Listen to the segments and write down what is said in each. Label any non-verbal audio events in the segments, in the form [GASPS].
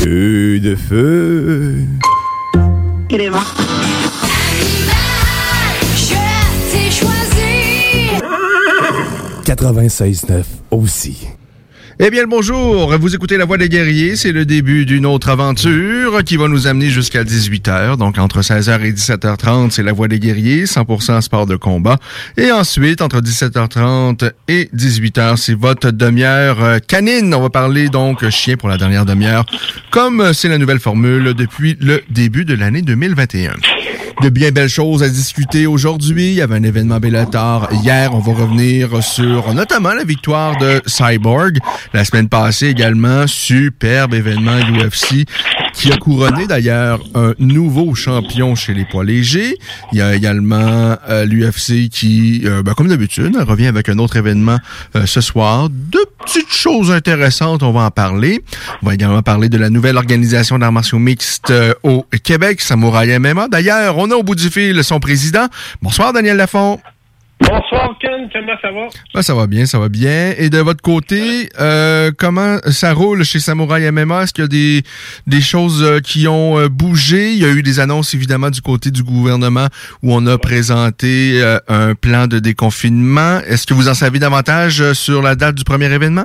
Feu de feu. Crema. Je t'ai choisi. 96.9 aussi. Eh bien, bonjour. Vous écoutez La Voix des Guerriers. C'est le début d'une autre aventure qui va nous amener jusqu'à 18h. Donc, entre 16h et 17h30, c'est La Voix des Guerriers, 100% sport de combat. Et ensuite, entre 17h30 et 18h, c'est votre demi-heure euh, canine. On va parler donc chien pour la dernière demi-heure, comme c'est la nouvelle formule depuis le début de l'année 2021 de bien belles choses à discuter aujourd'hui. Il y avait un événement Bellator hier. On va revenir sur notamment la victoire de Cyborg. La semaine passée également, superbe événement UFC qui a couronné d'ailleurs un nouveau champion chez les poids légers. Il y a également euh, l'UFC qui, euh, ben, comme d'habitude, revient avec un autre événement euh, ce soir. Deux petites choses intéressantes, on va en parler. On va également parler de la nouvelle organisation d'arts martiaux mixtes euh, au Québec, Samouraï MMA. D'ailleurs, on a au bout du fil son président. Bonsoir, Daniel Lafont. Bonsoir Ken, comment ça va? Ben, ça va bien, ça va bien. Et de votre côté, euh, comment ça roule chez Samouraï MMA? Est-ce qu'il y a des, des choses euh, qui ont euh, bougé? Il y a eu des annonces évidemment du côté du gouvernement où on a présenté un plan de déconfinement. Est-ce que vous en savez davantage sur la date du premier événement?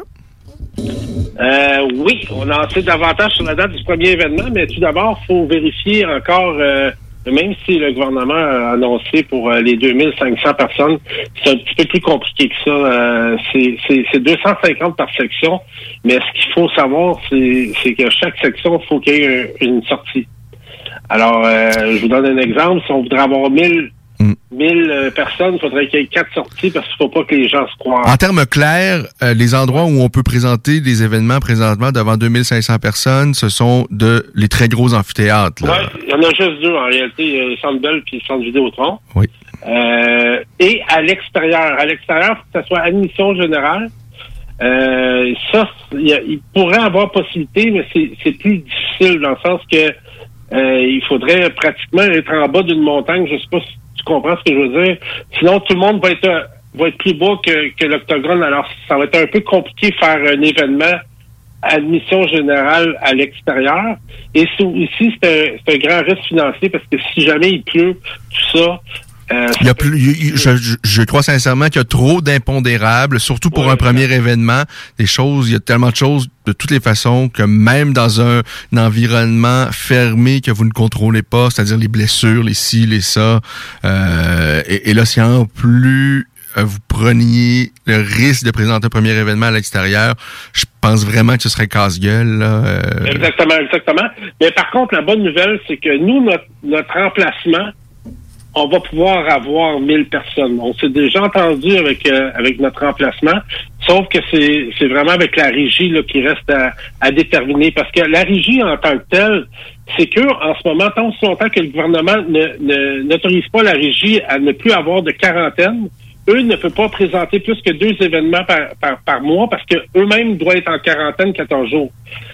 Euh, oui, on en sait davantage sur la date du premier événement, mais tout d'abord, il faut vérifier encore, euh, même si le gouvernement a annoncé pour euh, les 2500 personnes, c'est un petit peu plus compliqué que ça. Euh, c'est- c'est c'est 250 par section, mais ce qu'il faut savoir, c'est que chaque section, il faut qu'il y ait un- une sortie. Alors, euh, je vous donne un exemple. Si on voudrait avoir 1000 1000 euh, personnes, il faudrait qu'il y ait quatre sorties parce qu'il ne faut pas que les gens se croient. En termes clairs, euh, les endroits où on peut présenter des événements présentement devant 2500 personnes, ce sont de les très gros amphithéâtres. Ouais, il y en a juste deux en réalité, il y a le Centre Bell puis le Centre Vidéotron. Oui. Euh, et à l'extérieur. À l'extérieur, faut que ce soit admission générale. Euh, ça, il, pourrait avoir possibilité, mais c'est plus difficile dans le sens que euh, il faudrait pratiquement être en bas d'une montagne. Je sais pas si tu comprends ce que je veux dire? Sinon, tout le monde va être euh, va être plus bas que, l'octogone. Alors, ça va être un peu compliqué de faire un événement admission générale à l'extérieur. Et aussi, c'est un, c'est un grand risque financier parce que si jamais il pleut, tout ça, euh, Il y a plus, il- je, je- je crois sincèrement qu'il y a trop d'impondérables, surtout pour un premier événement. Des choses, il y a tellement de choses de toutes les façons que même dans un, un environnement fermé que vous ne contrôlez pas, c'est-à-dire les blessures, les ci, les ça, euh, et, et là, si en plus euh, vous preniez le risque de présenter un premier événement à l'extérieur, je pense vraiment que ce serait casse-gueule. là, euh, Exactement, exactement. Mais par contre, la bonne nouvelle, c'est que nous, notre, notre emplacement, on va pouvoir avoir 1000 personnes. On s'est déjà entendu avec euh, avec notre emplacement, sauf que c'est c'est vraiment avec la régie là, qui reste à, déterminer. Parce que la régie en tant que telle, c'est que en ce moment, tant aussi longtemps que le gouvernement ne- ne- n'autorise pas la régie à ne plus avoir de quarantaine, eux ne peuvent pas présenter plus que deux événements par, par, par mois parce que eux-mêmes doivent être en quarantaine 14 jours.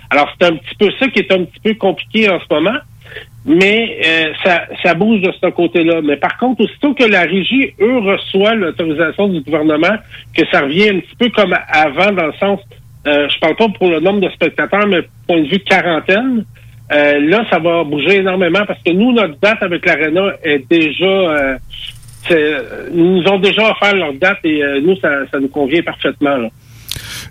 Alors, c'est un petit peu ça qui est un petit peu compliqué en ce moment. Mais euh, ça, ça bouge de ce côté-là. Mais par contre, aussitôt que la régie, eux, reçoit l'autorisation du gouvernement, que ça revient un petit peu comme avant, dans le sens, euh, je parle pas pour le nombre de spectateurs, mais point de vue quarantaine, euh, là, ça va bouger énormément parce que nous, notre date avec l'Arena est déjà... euh, ils nous ont déjà offert leur date et euh, nous, ça, ça nous convient parfaitement. Là.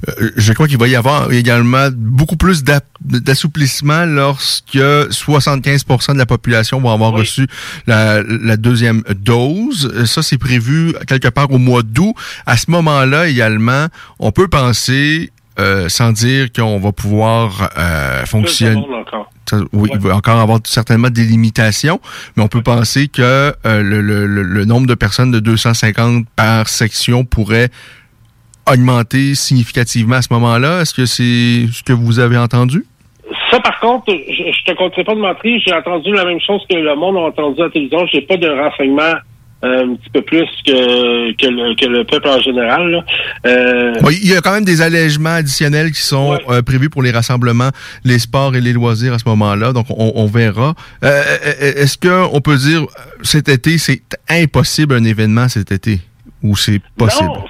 Euh, je crois qu'il va y avoir également beaucoup plus d'assouplissement lorsque 75% de la population va avoir reçu la, la, deuxième dose. Ça, c'est prévu quelque part au mois d'août. À ce moment-là, également, on peut penser euh, sans dire qu'on va pouvoir euh, fonctionner. Oui, il va encore avoir certainement des limitations, mais on peut penser que euh, le, le, le, nombre de personnes de 250 par section pourrait augmenter significativement à ce moment-là? Est-ce que c'est ce que vous avez entendu? Ça, par contre, je, je te compterai pas de mentir, j'ai entendu la même chose que le monde a entendu à la télévision. J'ai pas de renseignements un petit peu plus que, que, le, peuple en général. Euh, il y a quand même des allègements additionnels qui sont euh, prévus pour les rassemblements, les sports et les loisirs à ce moment-là. Donc, on, verra. Euh, est-ce qu'on peut dire cet été, c'est impossible un événement cet été? Ou c'est possible? Non,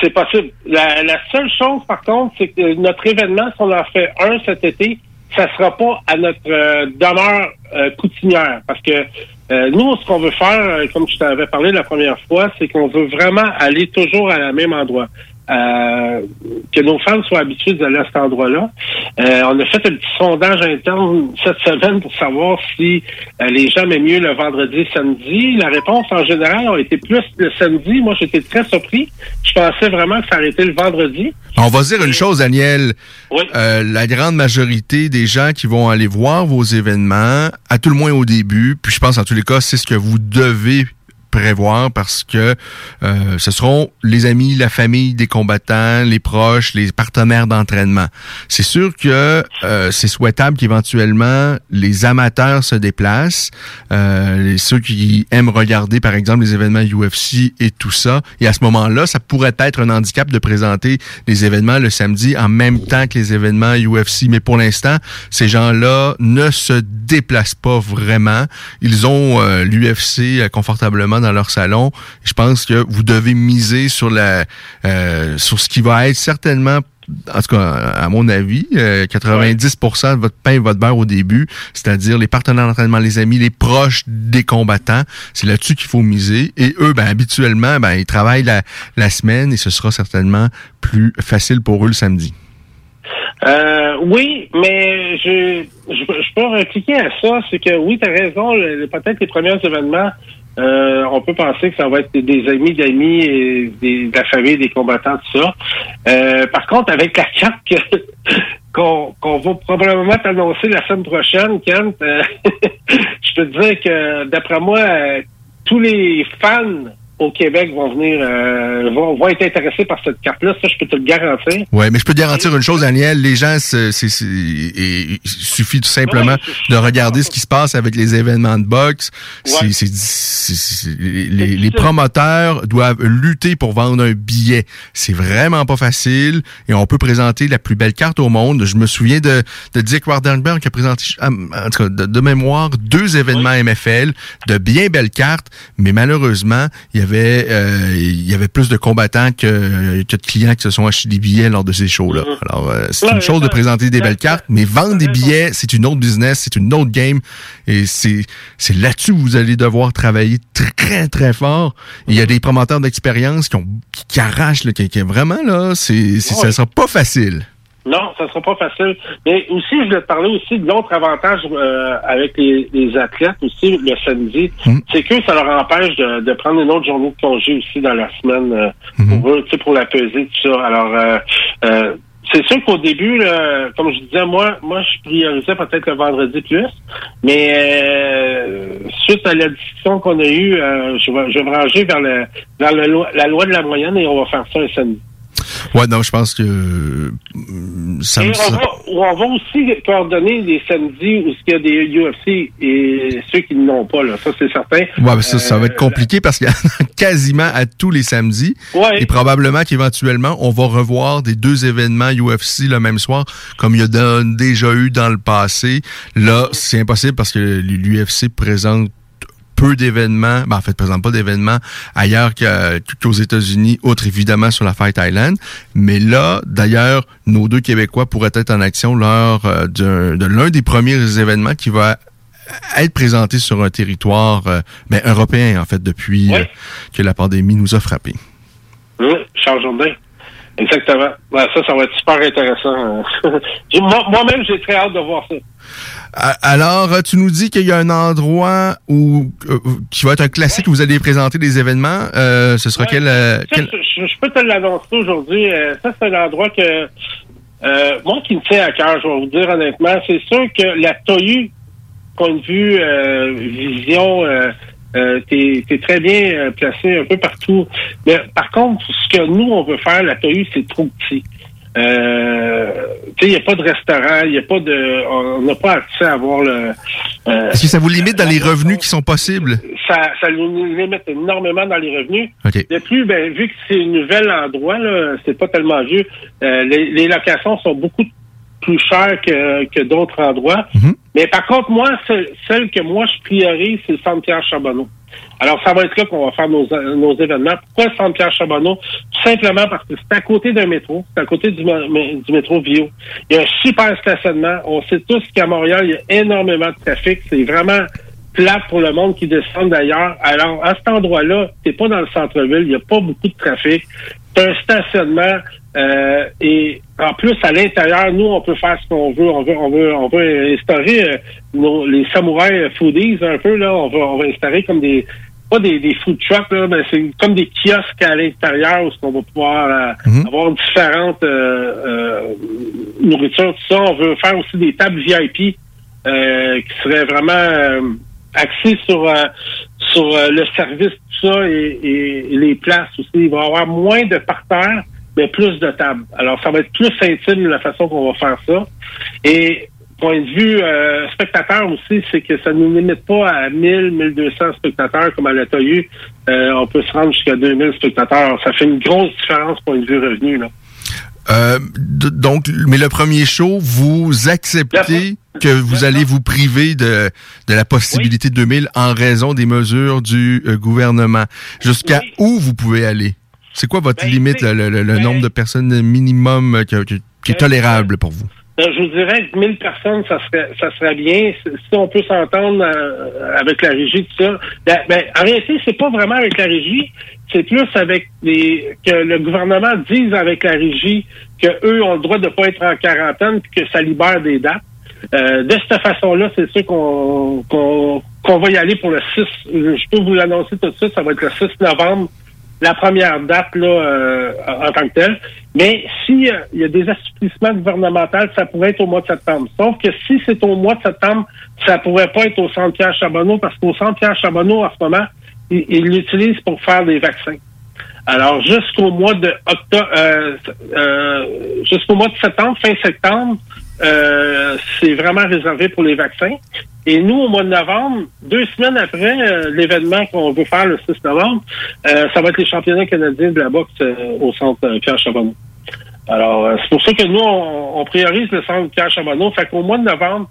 c'est possible. La, la, seule chose, par contre, c'est que notre événement, si on en fait un cet été, ça sera pas à notre demeure coutumière. Parce que euh, nous, ce qu'on veut faire, euh, comme je t'avais parlé la première fois, c'est qu'on veut vraiment aller toujours à la même endroit. Euh, que nos fans soient habitués d'aller à cet endroit-là. Euh, on a fait un petit sondage interne cette semaine pour savoir si euh, les gens aimaient mieux le vendredi et samedi. La réponse en général a été plus le samedi. Moi, j'étais très surpris. Je pensais vraiment que ça aurait été le vendredi. On va dire une chose, Daniel. Oui. la grande majorité des gens qui vont aller voir vos événements, à tout le moins au début, puis je pense en tous les cas, c'est ce que vous devez prévoir parce que euh, ce seront les amis, la famille des combattants, les proches, les partenaires d'entraînement. C'est sûr que euh, c'est souhaitable qu'éventuellement les amateurs se déplacent, euh, ceux qui aiment regarder par exemple les événements UFC et tout ça. Et à ce moment-là, ça pourrait être un handicap de présenter les événements le samedi en même temps que les événements UFC. Mais pour l'instant, ces gens-là ne se déplacent pas vraiment. Ils ont euh, l'UFC confortablement dans leur salon. Je pense que vous devez miser sur la euh, sur ce qui va être certainement en tout cas, à mon avis, 90% euh, de votre pain et votre beurre au début, c'est-à-dire les partenaires d'entraînement, les amis, les proches des combattants, c'est là-dessus qu'il faut miser. Et eux, ben, habituellement, ben, ils travaillent la, la semaine et ce sera certainement plus facile pour eux le samedi. Euh, oui, mais je, je, peux répliquer à ça, c'est que oui, tu as raison, peut-être les premiers événements euh, on peut penser que ça va être des amis d'amis et de la famille des combattants, tout ça. Euh, par contre, avec la carte [LAUGHS] qu'on va probablement t'annoncer la semaine prochaine, Kent, euh, [LAUGHS] je peux te dire que d'après moi, tous les fans au Québec vont venir euh, vont, vont, être intéressés par cette carte-là, ça je peux te le garantir. Oui, mais je peux te garantir une chose, Daniel, les gens, c'est, il suffit tout simplement de regarder ce qui se passe avec les événements de boxe. les, les promoteurs doivent lutter pour vendre un billet. C'est vraiment pas facile et on peut présenter la plus belle carte au monde. Je me souviens de, de Dick Wardenberg qui a présenté, en tout cas, de, mémoire, deux événements MFL, de bien belles cartes, mais malheureusement, il y a avait euh, il y avait plus de combattants que, que de clients qui se sont achetés des billets lors de ces shows-là. Mhm. Alors, euh, c'est une chose de présenter des belles cartes, mais vendre des billets, c'est une autre business, c'est une autre game. Et c'est c'est là-dessus que vous allez devoir travailler très, très fort. il y a des promoteurs d'expérience qui, ont, qui, arrachent, là, qui, qui, vraiment, là, c'est, ça sera pas facile. Non, ça sera pas facile. Mais aussi, je voulais te parler aussi de l'autre avantage euh, avec les, athlètes aussi le samedi, hmm. c'est que ça leur empêche de, prendre une autre journée de congé aussi dans la semaine euh, hmm. pour eux, tu sais, pour la peser, tout ça. Alors, euh, c'est sûr qu'au début, comme je disais, moi, moi, je priorisais peut-être le vendredi plus, mais suite à la discussion qu'on a eue, je, vais, je vais me ranger vers, le, vers la loi de la moyenne et on va faire ça un samedi. Ouais, non, je pense que euh, ça me... on, va, on va aussi coordonner les samedis où il y a des UFC et ceux qui n'ont pas, là. Ça, c'est certain. Ouais, ça, ça va être euh, compliqué parce qu'il y a [LAUGHS] quasiment à tous les samedis. Ouais. Et probablement qu'éventuellement, on va revoir des deux événements UFC le même soir, comme il y a déjà eu dans le passé. Là, c'est impossible parce que l'UFC présente peu d'événements, ben en fait, présente pas d'événements ailleurs qu'aux États-Unis, autre évidemment sur la Fight Island. Mais là, d'ailleurs, nos deux Québécois pourraient être en action lors euh, de, l'un des premiers événements qui va être présenté sur un territoire euh, ben, européen, en fait, depuis euh, que la pandémie nous a frappés. Charles Jourdain. Exactement. Ouais, ça, ça va être super intéressant. [LAUGHS] Moi-même, j'ai très hâte de voir ça. Alors, tu nous dis qu'il y a un endroit où euh, qui va être un classique où vous allez présenter des événements. Euh, ce sera Ouais. quel, euh, Ça, quel- je, je peux te l'annoncer aujourd'hui. Euh, ça, c'est un endroit que euh, moi qui me tient à cœur, je vais vous dire honnêtement. C'est sûr que la TOU, point de vue euh, vision, euh, t'es es très bien euh, placé un peu partout. Mais par contre, ce que nous, on veut faire, la TOU, c'est trop petit. Euh, tu sais, il n'y a pas de restaurant, il n'y a pas de, on n'a pas accès à avoir le. euh, Est-ce que ça vous limite dans les revenus qui sont possibles? ça, ça nous limite énormément dans les revenus. OK. De plus, ben, vu que c'est un nouvel endroit, c'est pas tellement vieux, euh, les, les locations sont beaucoup plus chères que, que d'autres endroits. Mhm. Mais par contre, moi, celle, celle que moi je priorise, c'est le Centre Pierre Charbonneau. Alors, ça va être là qu'on va faire nos, nos événements. Pourquoi le Centre Pierre Charbonneau? Tout simplement parce que c'est à côté d'un métro. C'est à côté du, métro Vio. Il y a un super stationnement. On sait tous qu'à Montréal, il y a énormément de trafic. C'est vraiment plate pour le monde qui descend d'ailleurs. Alors, à cet endroit-là, t'es pas dans le centre-ville, il n'y a pas beaucoup de trafic. C'est un stationnement euh, et en plus, à l'intérieur, nous, on peut faire ce qu'on veut. On veut, on veut, on veut instaurer euh, nos- les samouraïs foodies un peu, là. On va, on va instaurer comme des pas des, des food trucks, là, mais c'est comme des kiosques à l'intérieur où on va pouvoir euh, Mhm. avoir différentes euh, euh, nourritures, tout ça. On veut faire aussi des tables VIP euh, qui seraient vraiment euh, axées sur euh, sur le service, tout ça, et, et- et les places aussi. Il va y avoir moins de parterres, mais plus de tables. Alors, ça va être plus intime la façon qu'on va faire ça. Et point de vue euh, spectateur aussi, c'est que ça ne nous limite pas à 1000, 1200 spectateurs comme à la. Euh, on peut se rendre jusqu'à 2000 spectateurs. Ça fait une grosse différence point de vue revenu. Là. Euh, donc, mais le premier show, vous acceptez que vous allez vous priver de, de la possibilité de 2000 en raison des mesures du euh, gouvernement. Jusqu'à Oui. où vous pouvez aller? C'est quoi votre Ben, limite, le, le- le ben, nombre de personnes minimum euh, qui est Ben, tolérable pour vous? Je vous dirais que 1000 personnes, ça serait, ça serait bien. Si on peut s'entendre euh, avec la régie, tout ça. Ben, ben, en réalité, c'est pas vraiment avec la régie. C'est plus avec les que le gouvernement dise avec la régie que eux ont le droit de pas être en quarantaine puis que ça libère des dates. Euh, de cette façon-là, c'est sûr qu'on qu'on qu'on va y aller pour le 6. Je peux vous l'annoncer tout de suite, ça va être le 6 novembre la première date là, euh, en tant que telle. Mais s'il y a des assouplissements gouvernementaux, ça pourrait être au mois de septembre. Sauf que si c'est au mois de septembre, ça pourrait pas être au Centre Pierre Charbonneau parce qu'au Centre Pierre Charbonneau, en ce moment, ils ils l'utilisent pour faire des vaccins. Alors, jusqu'au mois de octobre, euh, euh, jusqu'au mois de septembre, fin septembre, euh, c'est vraiment réservé pour les vaccins. Et nous, au mois de novembre, deux semaines après euh, l'événement qu'on veut faire le 6 novembre, euh, ça va être les championnats canadiens de la boxe euh, au centre Pierre Charbonneau. Alors, c'est pour ça que nous, on, on priorise le centre Pierre Charbonneau. Fait qu'au mois de novembre,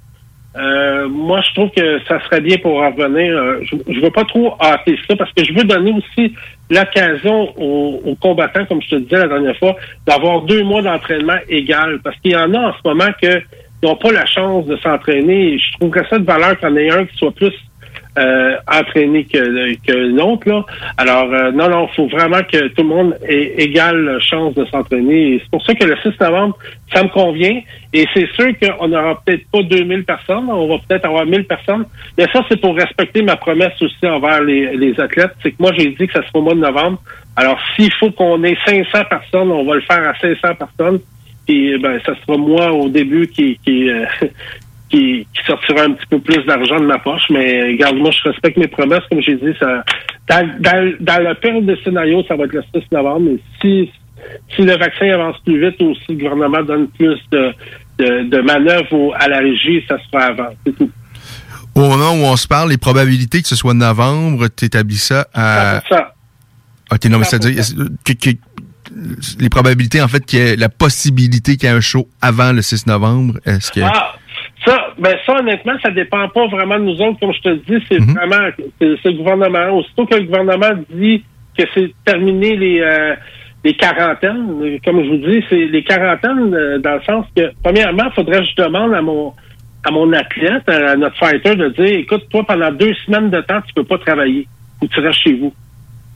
euh, moi, je trouve que ça serait bien pour en revenir. Euh, je, je veux pas trop hâter ça parce que je veux donner aussi l'occasion aux, aux combattants, comme je te disais la dernière fois, d'avoir deux mois d'entraînement égal. Parce qu'il y en a en ce moment que n'ont pas la chance de s'entraîner. Je trouverais ça de valeur qu'il y ait un qui soit plus euh, entraîné que, que l'autre. Là. Alors, euh, non, non, il faut vraiment que tout le monde ait égale chance de s'entraîner. C'est pour ça que le 6 novembre, ça me convient. Et c'est sûr qu'on n'aura peut-être pas 2000 personnes, on va peut-être avoir 1000 personnes. Mais ça, c'est pour respecter ma promesse aussi envers les, les athlètes. C'est que moi, j'ai dit que ça sera au mois de novembre. Alors, s'il faut qu'on ait 500 personnes, on va le faire à 500 personnes. Et ben, ça sera moi au début qui, qui, euh, qui, qui sortira un petit peu plus d'argent de ma poche. Mais regarde, moi, je respecte mes promesses. Comme j'ai dit, ça, dans, dans, dans la période de scénario, ça va être le 6 novembre. Mais si, si le vaccin avance plus vite ou si le gouvernement donne plus de, de, de manœuvres à la régie, ça sera avant. C'est tout. Au moment où on se parle, les probabilités que ce soit novembre, tu établis ça à... 100%. OK, non, mais c'est-à-dire les probabilités, en fait, qu'il y ait la possibilité qu'il y ait un show avant le 6 novembre, est-ce que... Ah, ça, ben ça, honnêtement, ça dépend pas vraiment de nous autres. Comme je te dis, c'est Mhm. vraiment c'est le gouvernement. Aussitôt que le gouvernement dit que c'est terminé les euh, les quarantaines, comme je vous dis, c'est les quarantaines euh, dans le sens que, premièrement, il faudrait que je demande à mon à mon athlète, à, notre fighter, de dire écoute, toi, pendant deux semaines de temps, tu peux pas travailler ou tu restes chez vous.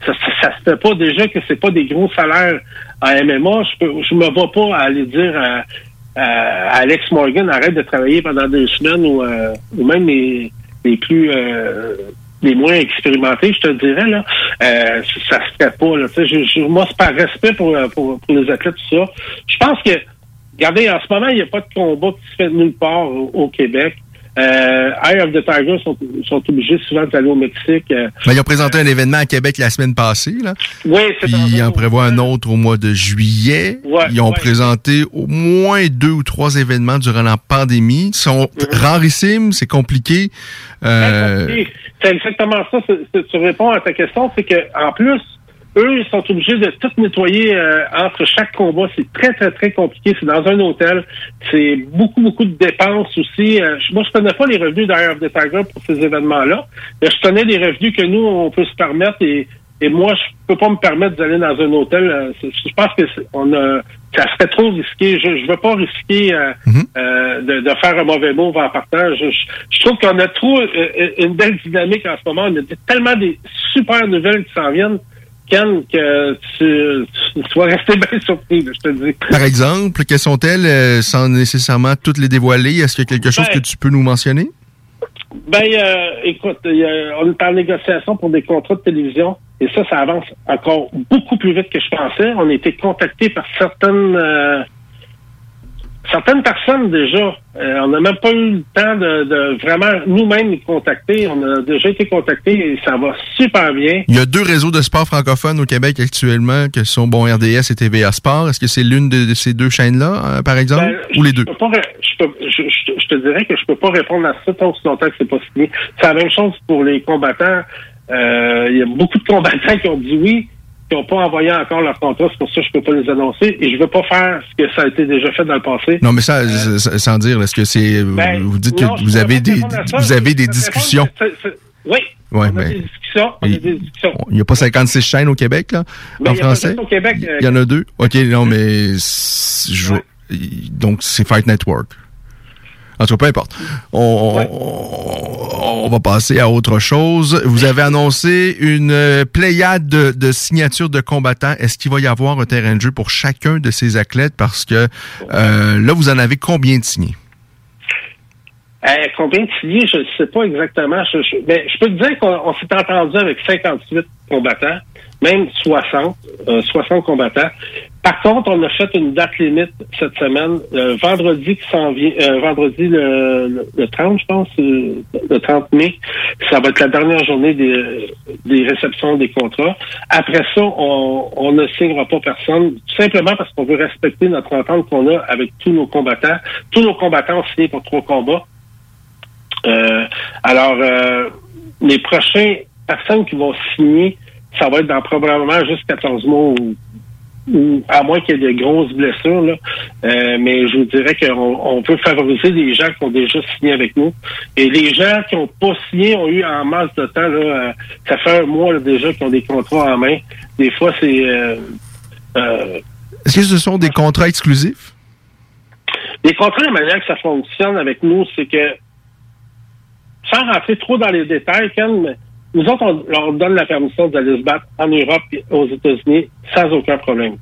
ça, ça, se fait pas déjà que c'est pas des gros salaires à MMA. Je peux, je me vois pas aller dire à Alex Morgan arrête de travailler pendant deux semaines ou, euh, ou même les, les plus euh, les moins expérimentés, je te dirais là, euh, ça se fait pas. Là. Je, je, moi, c'est par respect pour, pour, pour les athlètes tout ça. Je pense que, regardez, en ce moment, il n'y a pas de combat qui se fait nulle part au Québec. Euh, Eye of the Tiger sont, sont obligés souvent d'aller au Mexique. Euh, Ben, ils ont présenté un événement à Québec la semaine passée. Là. oui, c'est ils en prévoient un autre au mois de juillet. Ouais, ils ont ouais. présenté au moins deux ou trois événements durant la pandémie. Ils sont Mm-hmm. rarissimes, c'est compliqué. Euh, Oui, C'est exactement ça. C'est- c'est- tu réponds à ta question, c'est que en plus, eux, ils sont obligés de tout nettoyer euh, entre chaque combat. C'est très, très, très compliqué. C'est dans un hôtel. C'est beaucoup, beaucoup de dépenses aussi. Euh, je- moi, je connais pas les revenus d'Air of the Tiger pour ces événements-là. Mais je connais les revenus que nous, on peut se permettre et, et moi, je peux pas me permettre d'aller dans un hôtel. Euh, Je pense que on a, ça serait trop risqué. Je, je veux pas risquer euh, euh, de, de faire un mauvais move en partant. Je, je, je trouve qu'on a trop euh, une belle dynamique en ce moment. On a tellement des super nouvelles qui s'en viennent, Que tu, tu vas rester [LAUGHS] bien surpris, je te dis. par exemple, quelles sont-elles euh, sans nécessairement toutes les dévoiler? Est-ce qu'il y a quelque chose Ben, que tu peux nous mentionner? Ben, euh, écoute, on est en négociation pour des contrats de télévision et ça, ça avance encore beaucoup plus vite que je pensais. On a été contacté par certaines euh, certaines personnes déjà. Euh, on n'a même pas eu le temps de, de vraiment nous-mêmes les contacter. On a déjà été contactés et ça va super bien. Il y a deux réseaux de sport francophones au Québec actuellement, que sont bon RDS et TVA Sport. Est-ce que c'est l'une de, de ces deux chaînes-là, euh, par exemple, Ben, ou les deux? peux pas ré- je, peux- je- je- je te dirais que je peux pas répondre à ça tant que longtemps que c'est pas signé. C'est la même chose pour les combattants. Euh, Il y a beaucoup de combattants qui ont dit oui, qui n'ont pas envoyé encore leur contrat. C'est pour ça que je peux pas les annoncer. Et je veux pas faire ce que ça a été déjà fait dans le passé. Non, mais ça, s- sans dire, est-ce que c'est. Ben, vous dites non, que vous avez des, ça. vous avez des discussions. répondre, c'est- c'est- Oui, Ouais, on a ben, des discussions. On a il- des discussions. Il n'y a pas 56 chaînes au Québec, là, Ben, en il y a français? juste au Québec, euh, Il y en a deux? OK, non, mais. je- Donc, c'est Fight Network. En tout cas, peu importe. On, on- on va passer à autre chose. Vous avez annoncé une euh, pléiade de, de signatures de combattants. Est-ce qu'il va y avoir un terrain de jeu pour chacun de ces athlètes? Parce que euh, là, vous en avez combien de signés? Combien de signés, je ne sais pas exactement. Je, je- mais je peux te dire qu'on on s'est entendu avec 58 combattants, même 60, euh, 60 combattants. Par contre, on a fait une date limite cette semaine, euh, vendredi qui s'en vient, euh, vendredi le 30, je pense, euh, le 30 mai. Ça va être la dernière journée des, des réceptions des contrats. Après ça, on, on ne signera pas personne, tout simplement parce qu'on veut respecter notre entente qu'on a avec tous nos combattants. Tous nos combattants ont signé pour trois combats. Euh, alors, euh, les prochaines personnes qui vont signer, ça va être dans probablement juste 14 mois ou, ou à moins qu'il y ait de grosses blessures. Là. Euh, mais je vous dirais qu'on on veut favoriser les gens qui ont déjà signé avec nous. Et les gens qui n'ont pas signé ont eu en masse de temps. Là, euh, ça fait un mois là, déjà qu'ils ont des contrats en main. Des fois, c'est... Euh, euh, Est-ce que ce sont des contrats exclusifs? les contrats, la manière que ça fonctionne avec nous, c'est que sans rentrer trop dans les détails, Ken, mais nous autres, on leur donne la permission d'aller se battre en Europe et aux États-Unis sans aucun problème.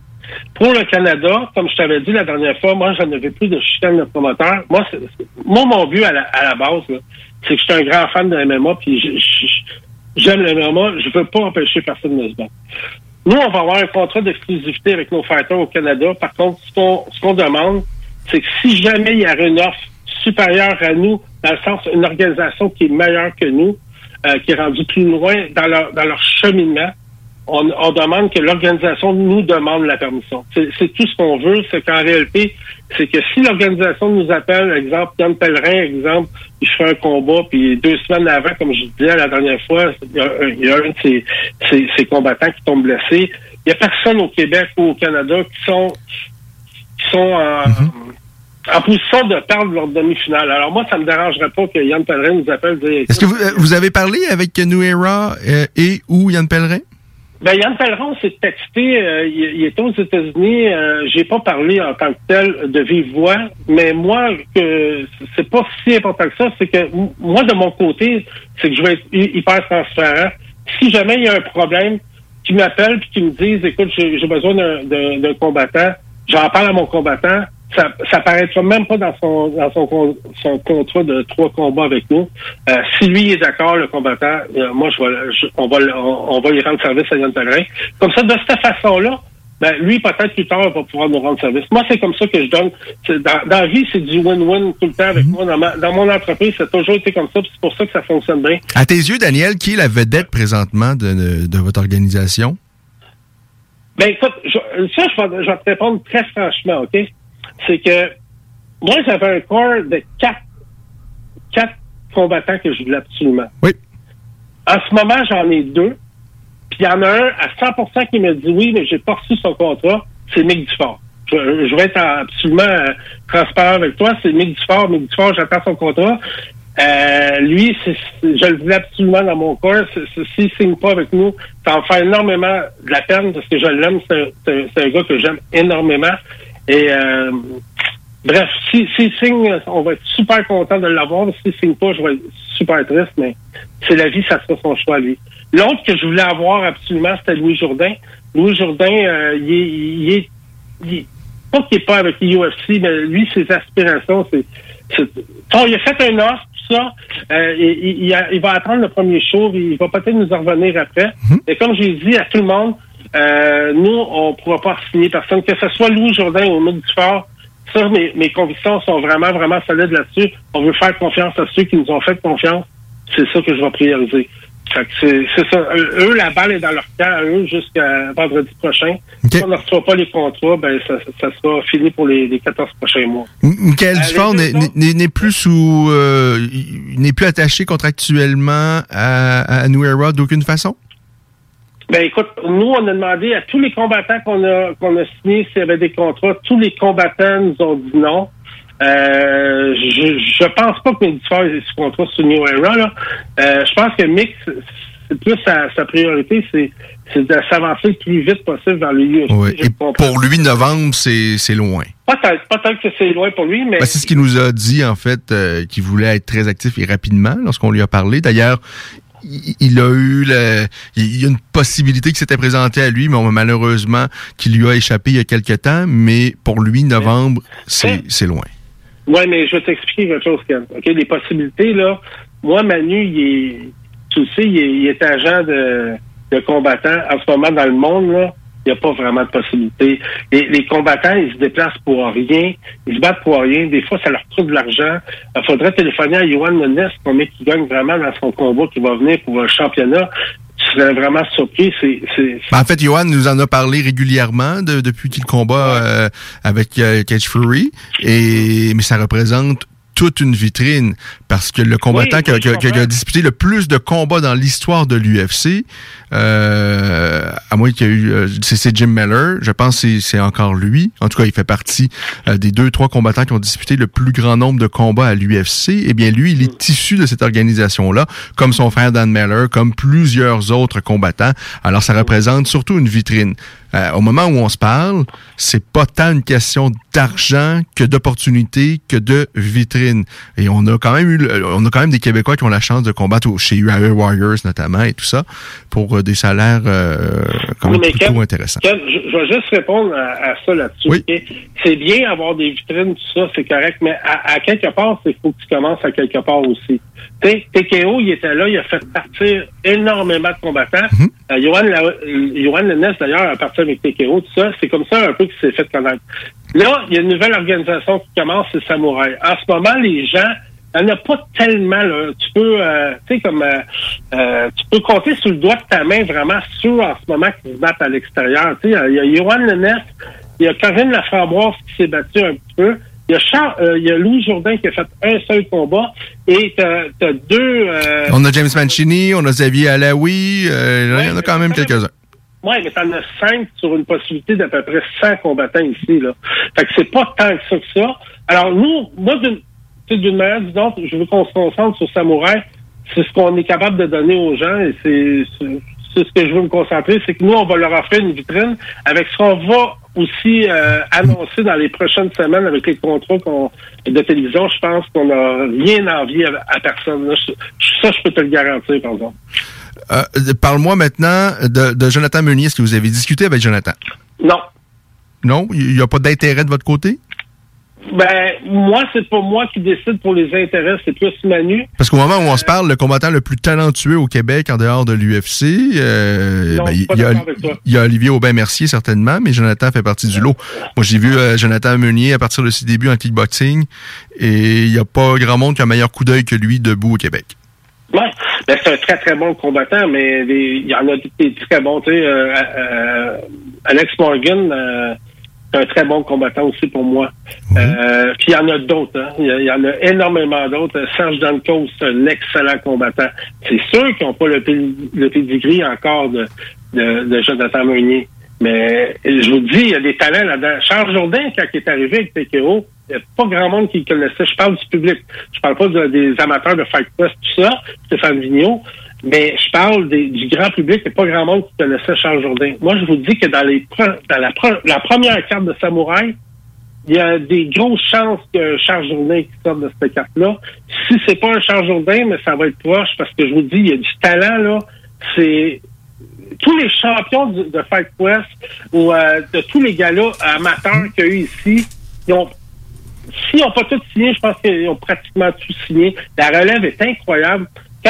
Pour le Canada, comme je t'avais dit la dernière fois, moi, je n'avais plus de chicane de promoteur. Moi, moi mon but à la, base, c'est que je suis un grand fan de MMA, puis j'aime le MMA, je veux pas empêcher personne de se battre. Nous, on va avoir un contrat d'exclusivité avec nos fighters au Canada. Par contre, ce qu'on ce qu'on demande, c'est que si jamais il y a une offre supérieure à nous, dans le sens une organisation qui est meilleure que nous, euh, qui est rendue plus loin dans leur, dans leur cheminement, on, demande que l'organisation nous demande la permission. C'est tout ce qu'on veut, c'est qu'en réalité, c'est que si l'organisation nous appelle, exemple, Yann Pellerin, exemple, il fait un combat, puis deux semaines avant, comme je disais la dernière fois, il y a, un- de ses, combattants qui tombe blessé. Il n'y a personne au Québec ou au Canada qui sont qui sont en, en position de perdre leur demi-finale. Alors moi, ça me dérangerait pas que Yann Pellerin nous appelle Est-ce que vous, euh, vous avez parlé avec Nuera euh, et ou Yann Pellerin? Ben, Yann Pellerin s'est texté, euh, il, il est aux États-Unis. Euh, J'ai pas parlé en tant que tel de vive voix, mais moi, que c'est pas si important que ça. C'est que moi, de mon côté, c'est que je vais être hy- hyper transparent. Si jamais il y a un problème, qui m'appellent puis qui me disent, écoute, j'ai j'ai besoin d'un- d'un d'un combattant, j'en parle à mon combattant, ça, ça paraîtra même pas dans son dans son, son contrat de trois combats avec nous. Euh, si lui est d'accord, le combattant, euh, moi je vais, je- on va on, on va y rendre service à Yann Pellerin. Comme ça, de cette façon-là, ben, lui, peut-être plus tard, va pouvoir nous rendre service. Moi, c'est comme ça que je donne. Dans, dans la vie, c'est du win-win tout le temps avec moi. Dans, ma- dans mon entreprise, ça a toujours été comme ça, c'est pour ça que ça fonctionne bien. À tes yeux, Daniel, qui est la vedette présentement de, de- de votre organisation? Ben écoute, je- ça, je vais, je vais te répondre très franchement, OK? C'est que moi, j'avais un corps de quatre, quatre combattants que je voulais absolument. Oui. En ce moment, j'en ai deux. Puis il y en a un à 100% qui me dit oui, mais j'ai pas reçu son contrat. C'est Mick Dufort. Je, je vais être absolument euh, transparent avec toi. C'est Mick Dufort. Mick Dufort, j'attends son contrat. Euh, lui, je le voulais absolument dans mon corps. S'il signe pas avec nous, ça en fait énormément de la peine parce que je l'aime. C'est un gars que j'aime énormément. Et euh, bref, s'il si, signe, on va être super content de l'avoir. S'il signe pas, je vais être super triste, mais c'est la vie, ça sera son choix à lui. L'autre que je voulais avoir absolument, c'était Louis Jourdain. Louis Jourdain, euh, il est, il est, il est- pas qu'il n'est pas avec l'UFC, mais lui, ses aspirations, c'est, Bon, il a fait un offre, tout ça. Euh, il, il- il a- il va attendre le premier show, il va peut-être nous en revenir après. Et comme j'ai dit à tout le monde, euh, nous, on ne pourra pas signer personne, que ce soit Louis Jourdain ou Mick Dufort. Ça, mes, mes convictions sont vraiment, vraiment solides là-dessus. On veut faire confiance à ceux qui nous ont fait confiance. C'est ça que je vais prioriser. C'est ça. Eux, eux, la balle est dans leur camp, à eux, jusqu'à vendredi prochain. Si on ne reçoit pas les contrats, ben ça, ça sera fini pour les, les 14 prochains mois. Michael Euh, Dufort n'est- plus sous, euh, il n'est plus attaché contractuellement à, à New Era d'aucune façon? Ben écoute, nous, on a demandé à tous les combattants qu'on a qu'on a signés s'il y avait des contrats. Tous les combattants nous ont dit non. Euh, je, je pense pas que Dufort ait sous contrat sur New Era. Là. Euh, je pense que Mick, c'est- plus sa, sa priorité, c'est de s'avancer le plus vite possible vers le UFC. Oui. Et pour lui, novembre, c'est c'est loin. Peut-être, peut-être que c'est loin pour lui, mais Ben, c'est ce qu'il nous a dit, en fait, euh, qu'il voulait être très actif et rapidement lorsqu'on lui a parlé. D'ailleurs, il il a eu le, il y a une possibilité qui s'était présentée à lui, mais on- malheureusement qui lui a échappé il y a quelque temps. Mais pour lui, novembre, c'est c'est loin. Oui, mais je vais t'expliquer quelque chose, Ken. OK, les possibilités, là, moi, Manu, il est, tu sais, il est, il est agent de, de combattants. En ce moment, dans le monde, là, n'y a pas vraiment de possibilités. Les, les combattants, ils se déplacent pour rien. Ils se battent pour rien. Des fois, ça leur coûte de l'argent. Il faudrait téléphoner à Johan Nunes, combien il gagne vraiment dans son combat qui va venir pour un championnat. Tu serais vraiment surpris. Ben, en fait, Johan nous en a parlé régulièrement de- depuis qu'il combat euh, avec euh, Cage Fury, et mais ça représente toute une vitrine parce que le combattant Oui, qui, a, oui, qui a- je qui a comprends. disputé le plus de combats dans l'histoire de l'UFC, euh, à moins qu'il y ait eu, euh, c'est c'est Jim Miller, je pense que c'est- c'est encore lui. En tout cas, il fait partie euh, des deux trois combattants qui ont disputé le plus grand nombre de combats à l'UFC. Eh bien, lui, il est issu de cette organisation-là, comme son frère Dan Miller, comme plusieurs autres combattants. Alors, ça représente surtout une vitrine. Euh, au moment où on se parle, c'est pas tant une question d'argent que d'opportunité que de vitrine. Et on a quand même eu, le- on a quand même des Québécois qui ont la chance de combattre chez UAE Warriors notamment et tout ça pour euh, des salaires euh, quand même plutôt Ken- intéressants. Ken, je, je vais juste répondre à, à ça là-dessus. Oui. C'est bien avoir des vitrines, tout ça, c'est correct, mais à, à quelque part, il faut que tu commences à quelque part aussi. TKO, il était là, il a fait partir énormément de combattants. Euh, Johan, La- euh, Johan Lennes, d'ailleurs, a parti avec TKO, tout ça. C'est comme ça un peu qu'il s'est fait connaître. Là, il y a une nouvelle organisation qui commence, c'est Samouraï. En ce moment, les gens, il n'y en a pas tellement, là. Tu peux, euh, tu sais, comme, euh, euh, tu peux compter sur le doigt de ta main vraiment ceux en ce moment qui se battent à l'extérieur. Tu sais, il y a Johan Lennes, il y a Corinne Laframboise qui s'est battue un petit peu. Il y a Charles, euh, il y a Louis Jourdain qui a fait un seul combat. Et t'as as deux, euh, On a James Mancini, on a Xavier Alaoui, euh, il y en a quand même quelques-uns. Oui, mais t'en as cinq sur une possibilité d'à peu près 100 combattants ici, là. Fait que c'est pas tant que ça que ça. Alors, nous, moi, d'une manière ou d'une autre, je veux qu'on se concentre sur Samouraï. C'est ce qu'on est capable de donner aux gens et c'est c'est- ce que je veux me concentrer, c'est que nous, on va leur offrir une vitrine avec ce qu'on va aussi euh, annoncer dans les prochaines semaines avec les contrats qu'on- de télévision. Je pense qu'on n'a rien envie à, à personne. là. Je- ça, je peux te le garantir, par exemple. Euh, Parle-moi maintenant de, de Jonathan Meunier. Est-ce que vous avez discuté avec Jonathan? Non. Non? Il n'y a pas d'intérêt de votre côté? Ben, moi, c'est pas moi qui décide pour les intérêts, c'est plus Manu. Parce qu'au moment où on se parle, le combattant le plus talentueux au Québec en dehors de l'UFC, euh, ben, il y, a- il y Olivier Aubin-Mercier certainement, mais Jonathan fait partie du lot. Moi, j'ai vu euh, Jonathan Meunier à partir de ses débuts en kickboxing et il n'y a pas grand monde qui a un meilleur coup d'œil que lui debout au Québec. Ouais, ben, c'est un très très bon combattant, mais il y en a des très bons. Tu sais, euh, euh, Alex Morgan, euh, c'est un très bon combattant aussi pour moi. Euh, puis il y en a d'autres. Hein. Il, y en a énormément d'autres. Serge Danko, c'est un excellent combattant. C'est sûr qu'ils n'ont pas le, le pedigree encore de, de, de Jonathan Meunier. Mais je vous dis, il y a des talents là-dedans. Charles Jourdain, quand il est arrivé avec TKO, il n'y a pas grand monde qui le connaissait. Je parle du public. Je parle pas de- des amateurs de Fight Quest, tout ça, Stéphane Vigneault. Mais je parle des- du grand public. A pas grand monde qui connaissait Charles Jourdain. Moi, je vous dis que dans, les dans la, la première carte de Samouraï, il y a des grosses chances que Charles Jourdain qui sorte de cette carte-là. Si c'est pas un Charles Jourdain, mais ça va être proche parce que je vous dis, il y a du talent, là. C'est tous les champions de Fight Quest ou euh, de tous les gars-là amateurs qu'il y a eu ici, ils ont s'ils n'ont pas tout signé, je pense qu'ils ont pratiquement tout signé. La relève est incroyable.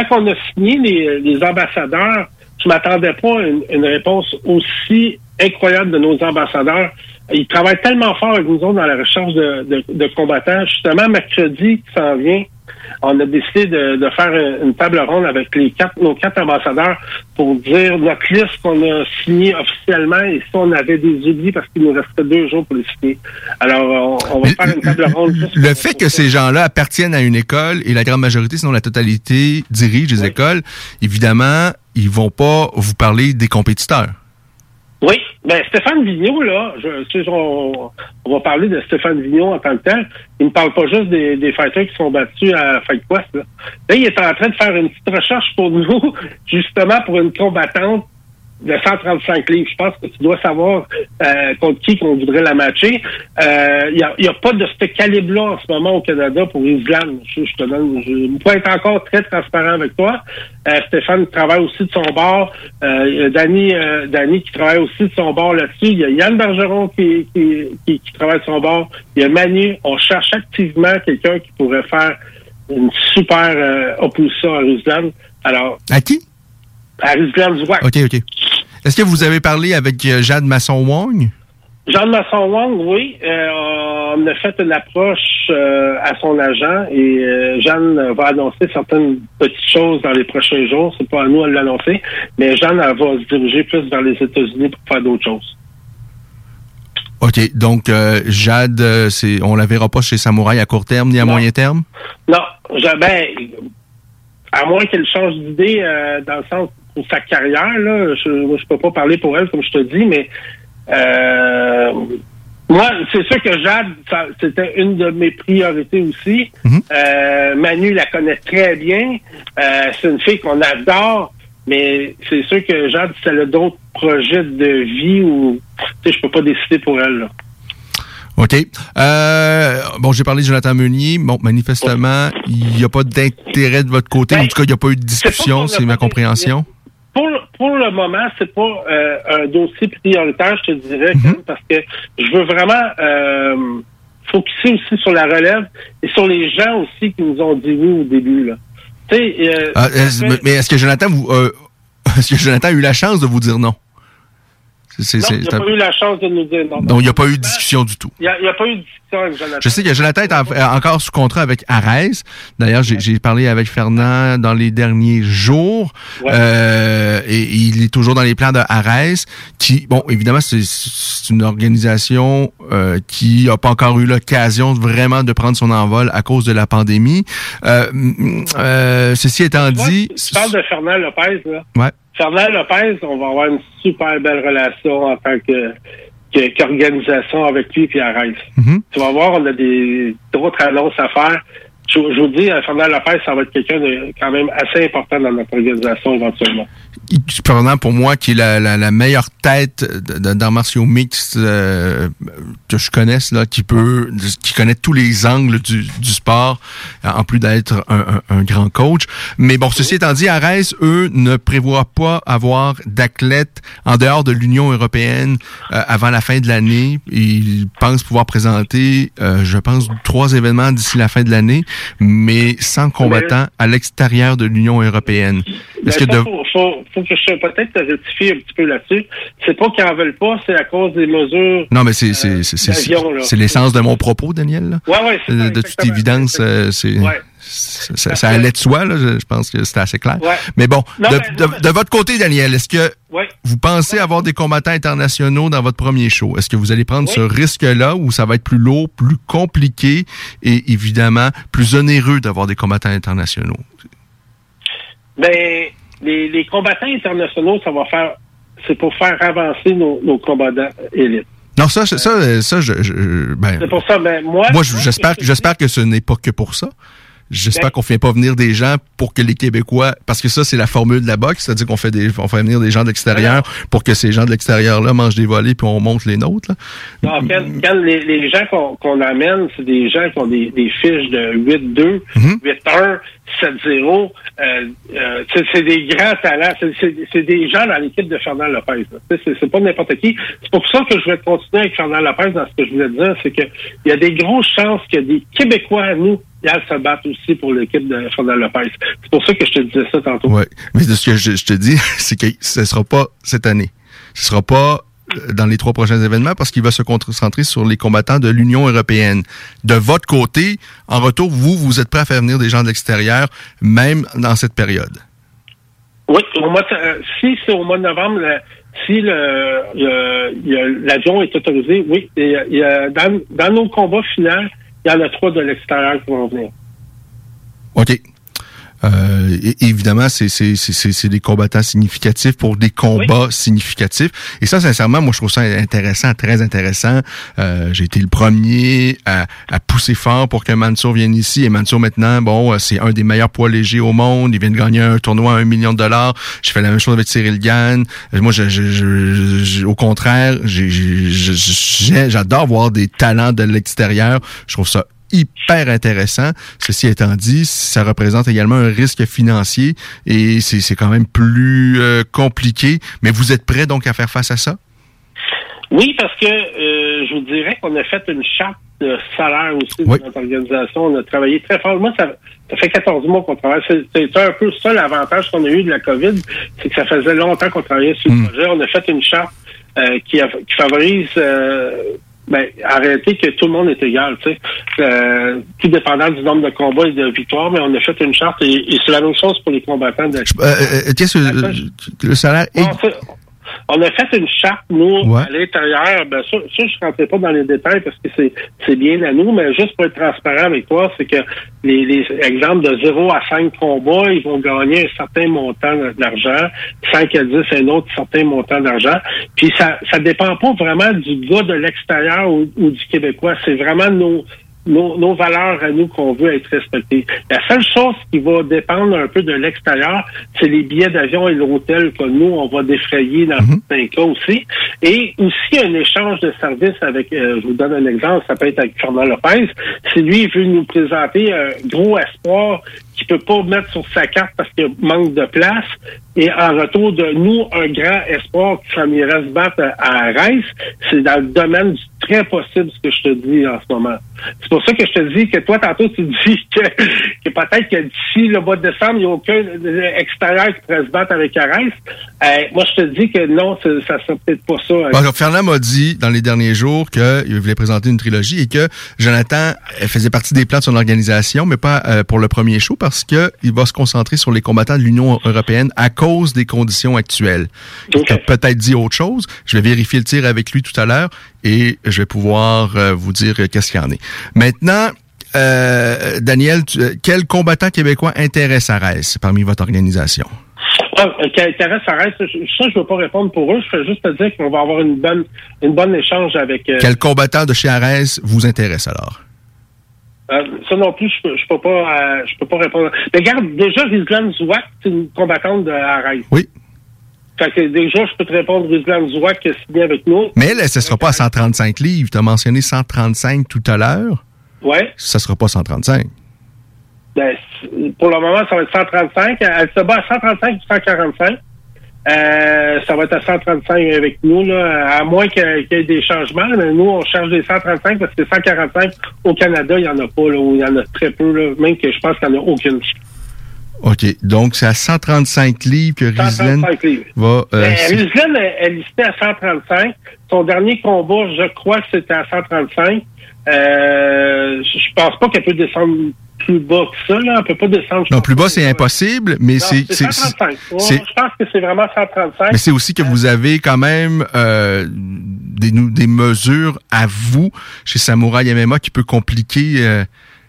Quand on a signé les, ambassadeurs, je m'attendais pas à une, réponse aussi incroyable de nos ambassadeurs. Ils travaillent tellement fort avec nous autres dans la recherche de combattants. Justement, mercredi qui s'en vient, on a décidé de, de faire une table ronde avec les quatre, nos quatre ambassadeurs pour dire notre liste qu'on a signée officiellement et si on avait des oublis parce qu'il nous restait deux jours pour les signer. Alors, on, on va faire une table ronde. Le fait que ces gens-là appartiennent à une école et la grande majorité, sinon la totalité, dirigent les écoles, évidemment, ils vont pas vous parler des compétiteurs. Oui, ben Stéphane Vigneault, là, je, tu sais, on, on va parler de Stéphane Vigneault en tant que tel. Il ne parle pas juste des, des fighters qui sont battus à Fight Quest. Là. Là, il est en train de faire une petite recherche pour nous, [LAUGHS] justement pour une combattante de 135 livres. Je pense que tu dois savoir euh, contre qui qu'on voudrait la matcher. Euh, Il n'y a, pas de ce calibre-là en ce moment au Canada pour Island. Je, je te donne, je être encore très transparent avec toi. Euh, Stéphane travaille aussi de son bord. Euh, y a Danny, euh, Danny qui travaille aussi de son bord là-dessus. Il y a Yann Bergeron qui, qui, qui, qui travaille de son bord. Il y a Manu. On cherche activement quelqu'un qui pourrait faire une super euh, opposition à Ruslan. Alors, À qui? À Zouak. OK, OK. Est-ce que vous avez parlé avec euh, Jade Masson-Wong? Jean Masson Wang, oui, euh, on a fait une approche euh, à son agent et Jeanne va annoncer certaines petites choses dans les prochains jours. C'est pas à nous de l'annoncer, mais Jeanne elle va se diriger plus vers les États-Unis pour faire d'autres choses. OK, donc euh, Jade, euh, c'est, on la verra pas chez Samouraï à court terme ni à Non. moyen terme? Non, je, ben, à moins qu'elle change d'idée euh, dans le sens sa carrière, là, je, je peux pas parler pour elle, comme je te dis, mais euh, moi, c'est sûr que Jade, c'était une de mes priorités aussi. Mhm. Euh, Manu la connaît très bien. Euh, c'est une fille qu'on adore, mais c'est sûr que Jade, si elle a d'autres projets de vie ou je peux pas décider pour elle. Là. OK. Euh, bon, j'ai parlé de Jonathan Meunier. Bon, manifestement, il n'y a pas d'intérêt de votre côté. Ben, en tout cas, il n'y a pas eu de discussion, c'est ma compréhension. Pour, pour le moment, c'est pas euh, un dossier prioritaire, je te dirais, Mhm. Parce que je veux vraiment euh, focuser aussi sur la relève et sur les gens aussi qui nous ont dit oui au début. Là. Euh, Ah, mais est-ce que Jonathan vous, euh, [LAUGHS] est-ce que Jonathan a eu la chance de vous dire non? C'est- non, il n'a pas eu la chance de nous dire non. Donc, il n'y a pas eu de discussion du tout. Il n'y a, pas eu de discussion avec Jonathan. Je sais que Jonathan est en- euh, encore sous contrat avec Arès. D'ailleurs, j'ai j'ai parlé avec Fernand dans les derniers jours. Ouais. Euh, et, il est toujours dans les plans de Arès, qui, bon, évidemment, c'est- c'est une organisation euh, qui n'a pas encore eu l'occasion vraiment de prendre son envol à cause de la pandémie. Euh, euh, ceci étant dit... Tu parles de Fernand Lopez, là. Ouais. Fernand Lopez, on va avoir une super belle relation en tant que qu'organisation avec lui puis Arès. Mhm. Tu vas voir, on a des d'autres annonces à faire. Je, je vous dis, euh, Fernand Lopez, ça va être quelqu'un de quand même assez important dans notre organisation éventuellement. Cependant, pour moi, qui est la, la, la meilleure tête d'arts martiaux mixtes euh, que je connaisse, là, qui peut, qui connaît tous les angles du, du sport, en plus d'être un, un, un, grand coach. Mais bon, ceci étant dit, Arès, eux, ne prévoient pas avoir d'athlètes en dehors de l'Union européenne euh, avant la fin de l'année. Ils pensent pouvoir présenter, euh, je pense, trois événements d'ici la fin de l'année, mais sans combattants à l'extérieur de l'Union européenne. Est-ce que de... faut, faut, faut, que je peut-être te rectifie un petit peu là-dessus. C'est pas qu'ils en veulent pas, c'est à cause des mesures. Non, mais c'est c'est c'est l'essence de mon propos, Daniel. Là. Ouais, ouais, de, de toute évidence, c'est ouais. Ça, ça allait de soi. Là, je pense que c'était assez clair. Ouais. Mais bon, Non, de, votre côté, Daniel, est-ce que Ouais. vous pensez avoir des combattants internationaux dans votre premier show? Est-ce que vous allez prendre ce risque-là ou ça va être plus lourd, plus compliqué et évidemment plus onéreux d'avoir des combattants internationaux? Ben, les, les combattants internationaux, ça va faire, c'est pour faire avancer nos, nos combattants élites. Non, ça, ça, ça, je, je- ben, C'est pour ça, ben, moi. moi, je- j'espère, j'espère que ce n'est pas que pour ça. J'espère Ben- qu'on fait pas venir des gens pour que les Québécois, parce que ça, c'est la formule de la boxe, c'est-à-dire qu'on fait des, on fait venir des gens de l'extérieur pour que ces gens de l'extérieur-là mangent des volets puis on monte les nôtres, là. Non, quand, quand les, les gens qu'on amène, c'est des gens qui ont des, des fiches de 8-2, Mhm. 8-1, 7-0. Euh, euh, c'est- des grands talents. C'est- des gens dans l'équipe de Fernand Lopez. là. C'est pas n'importe qui. C'est pour ça que je vais continuer avec Fernand Lopez dans ce que je voulais dire. C'est que il y a des grosses chances que des Québécois à nous aillent se battre aussi pour l'équipe de Fernand Lopez. C'est pour ça que je te disais ça tantôt. Ouais. Mais de ce que je, je te dis, [LAUGHS] c'est que ce sera pas cette année. Ce sera pas euh, dans les trois prochains événements parce qu'il va se concentrer sur les combattants de l'Union européenne. De votre côté, en retour, vous, vous êtes prêt à faire venir des gens de l'extérieur, même dans cette période? Oui, au mois de- euh, si c'est au mois de novembre, le- si le, le- l'avion est autorisé, oui. Et, euh, dans, dans nos combats finaux, il y en a trois de l'extérieur qui vont venir. OK. Euh, évidemment, c'est des combattants significatifs pour des combats significatifs. Et ça, sincèrement, moi, je trouve ça intéressant, très intéressant. Euh, J'ai été le premier à, à pousser fort pour que Mansour vienne ici. Et Mansour, maintenant, bon, euh, c'est un des meilleurs poids légers au monde. Il vient de gagner un tournoi à un million de dollars. J'ai fait la même chose avec Cyril Gann. Euh, Moi, je, je, je- je- au contraire, j'adore voir des talents de l'extérieur. Je trouve ça hyper intéressant. Ceci étant dit, ça représente également un risque financier et c'est c'est quand même plus euh, compliqué. Mais vous êtes prêt donc à faire face à ça? Oui, parce que euh, je vous dirais qu'on a fait une charte de salaire aussi Oui. de notre organisation. On a travaillé très fort. Moi, ça, ça fait 14 mois qu'on travaille. C'est un peu ça l'avantage qu'on a eu de la COVID, c'est que ça faisait longtemps qu'on travaillait sur le projet. On a fait une charte euh, qui, a- qui favorise euh, ben, arrêter que tout le monde est égal, tu sais. Euh, tout dépendant du nombre de combats et de victoires, mais on a fait une charte et, et c'est la même chose pour les combattants de Euh, euh, Qu'est-ce que euh, le salaire est... on a fait une charte, nous, Ouais. à l'intérieur. Ben, ça, ça, je ne rentrais pas dans les détails parce que c'est, c'est bien à nous, mais juste pour être transparent avec toi, c'est que les, les exemples de 0 à 5 combats, ils vont gagner un certain montant d'argent, 5 à 10, un autre certain montant d'argent. Puis ça ça dépend pas vraiment du gars de l'extérieur ou, ou du Québécois. C'est vraiment nos, nos, nos valeurs à nous qu'on veut être respectées. La seule chose qui va dépendre un peu de l'extérieur, c'est les billets d'avion et l'hôtel que nous, on va défrayer dans certains cas aussi. Et aussi un échange de services avec, euh, je vous donne un exemple, ça peut être avec Fernand Lopez. Si lui veut nous présenter un gros espoir qui peut pas mettre sur sa carte parce qu'il manque de place, et en retour de nous, un grand espoir qui s'en irait se battre à Reims, c'est dans le domaine du très possible ce que je te dis en ce moment. C'est pour ça que je te dis que toi, tantôt, tu dis [LAUGHS] que, peut-être que d'ici le mois de décembre, il n'y a aucun extérieur qui pourrait se battre avec Reims. Euh, moi, je te dis que non, ça ne serait peut-être pas ça. Bon, alors, Fernand m'a dit dans les derniers jours qu'il voulait présenter une trilogie et que Jonathan euh, faisait partie des plans de son organisation, mais pas euh, pour le premier show que il va se concentrer sur les combattants de l'Union européenne à cause des conditions actuelles. Il t'a peut-être dit autre chose. Je vais vérifier le tir avec lui tout à l'heure et je vais pouvoir euh, vous dire euh, qu'est-ce qu'il y en est. Maintenant, euh, Daniel, tu- quel combattant québécois intéresse Arès parmi votre organisation? Ah, qui intéresse Reims, ça, je je veux pas répondre pour eux. Je fais juste te dire qu'on va avoir une bonne, une bonne échange avec... euh, Quel combattant de chez Arès vous intéresse alors? Euh, ça non plus, je peux, je peux pas, euh, je peux pas répondre. Mais regarde, déjà, Rizlan Zouak, c'est une combattante de Arès. Oui. Fait que déjà, je peux te répondre, Rizlan Zouak qui a signé avec nous. Mais elle, ce sera pas à 135 livres. Tu as mentionné 135 tout à l'heure. Ouais. Ça sera pas 135. Ben, pour le moment, ça va être 135. Elle se bat à 135 ou 145. Euh, ça va être à 135 avec nous, là, à moins qu'il y ait- des changements. Mais nous, on cherche des 135 parce que 145 au Canada, il n'y en a pas, là, ou il y en a très peu, là, même que je pense qu'il n'y en a aucune. OK. Donc, c'est à 135 livres que Rizlen 135 livres. va... euh, Rizlan est, listé à 135. Son dernier combat, je crois que c'était à 135. Euh, je je pense pas qu'elle peut descendre plus bas que ça. Là. Elle peut pas descendre. non, plus bas, c'est impossible, mais c'est... c'est c'est- 135. Ouais, c'est- je pense que c'est vraiment 135. Mais c'est aussi que vous avez quand même euh, des, mesures à vous chez Samouraï MMA qui peut compliquer euh,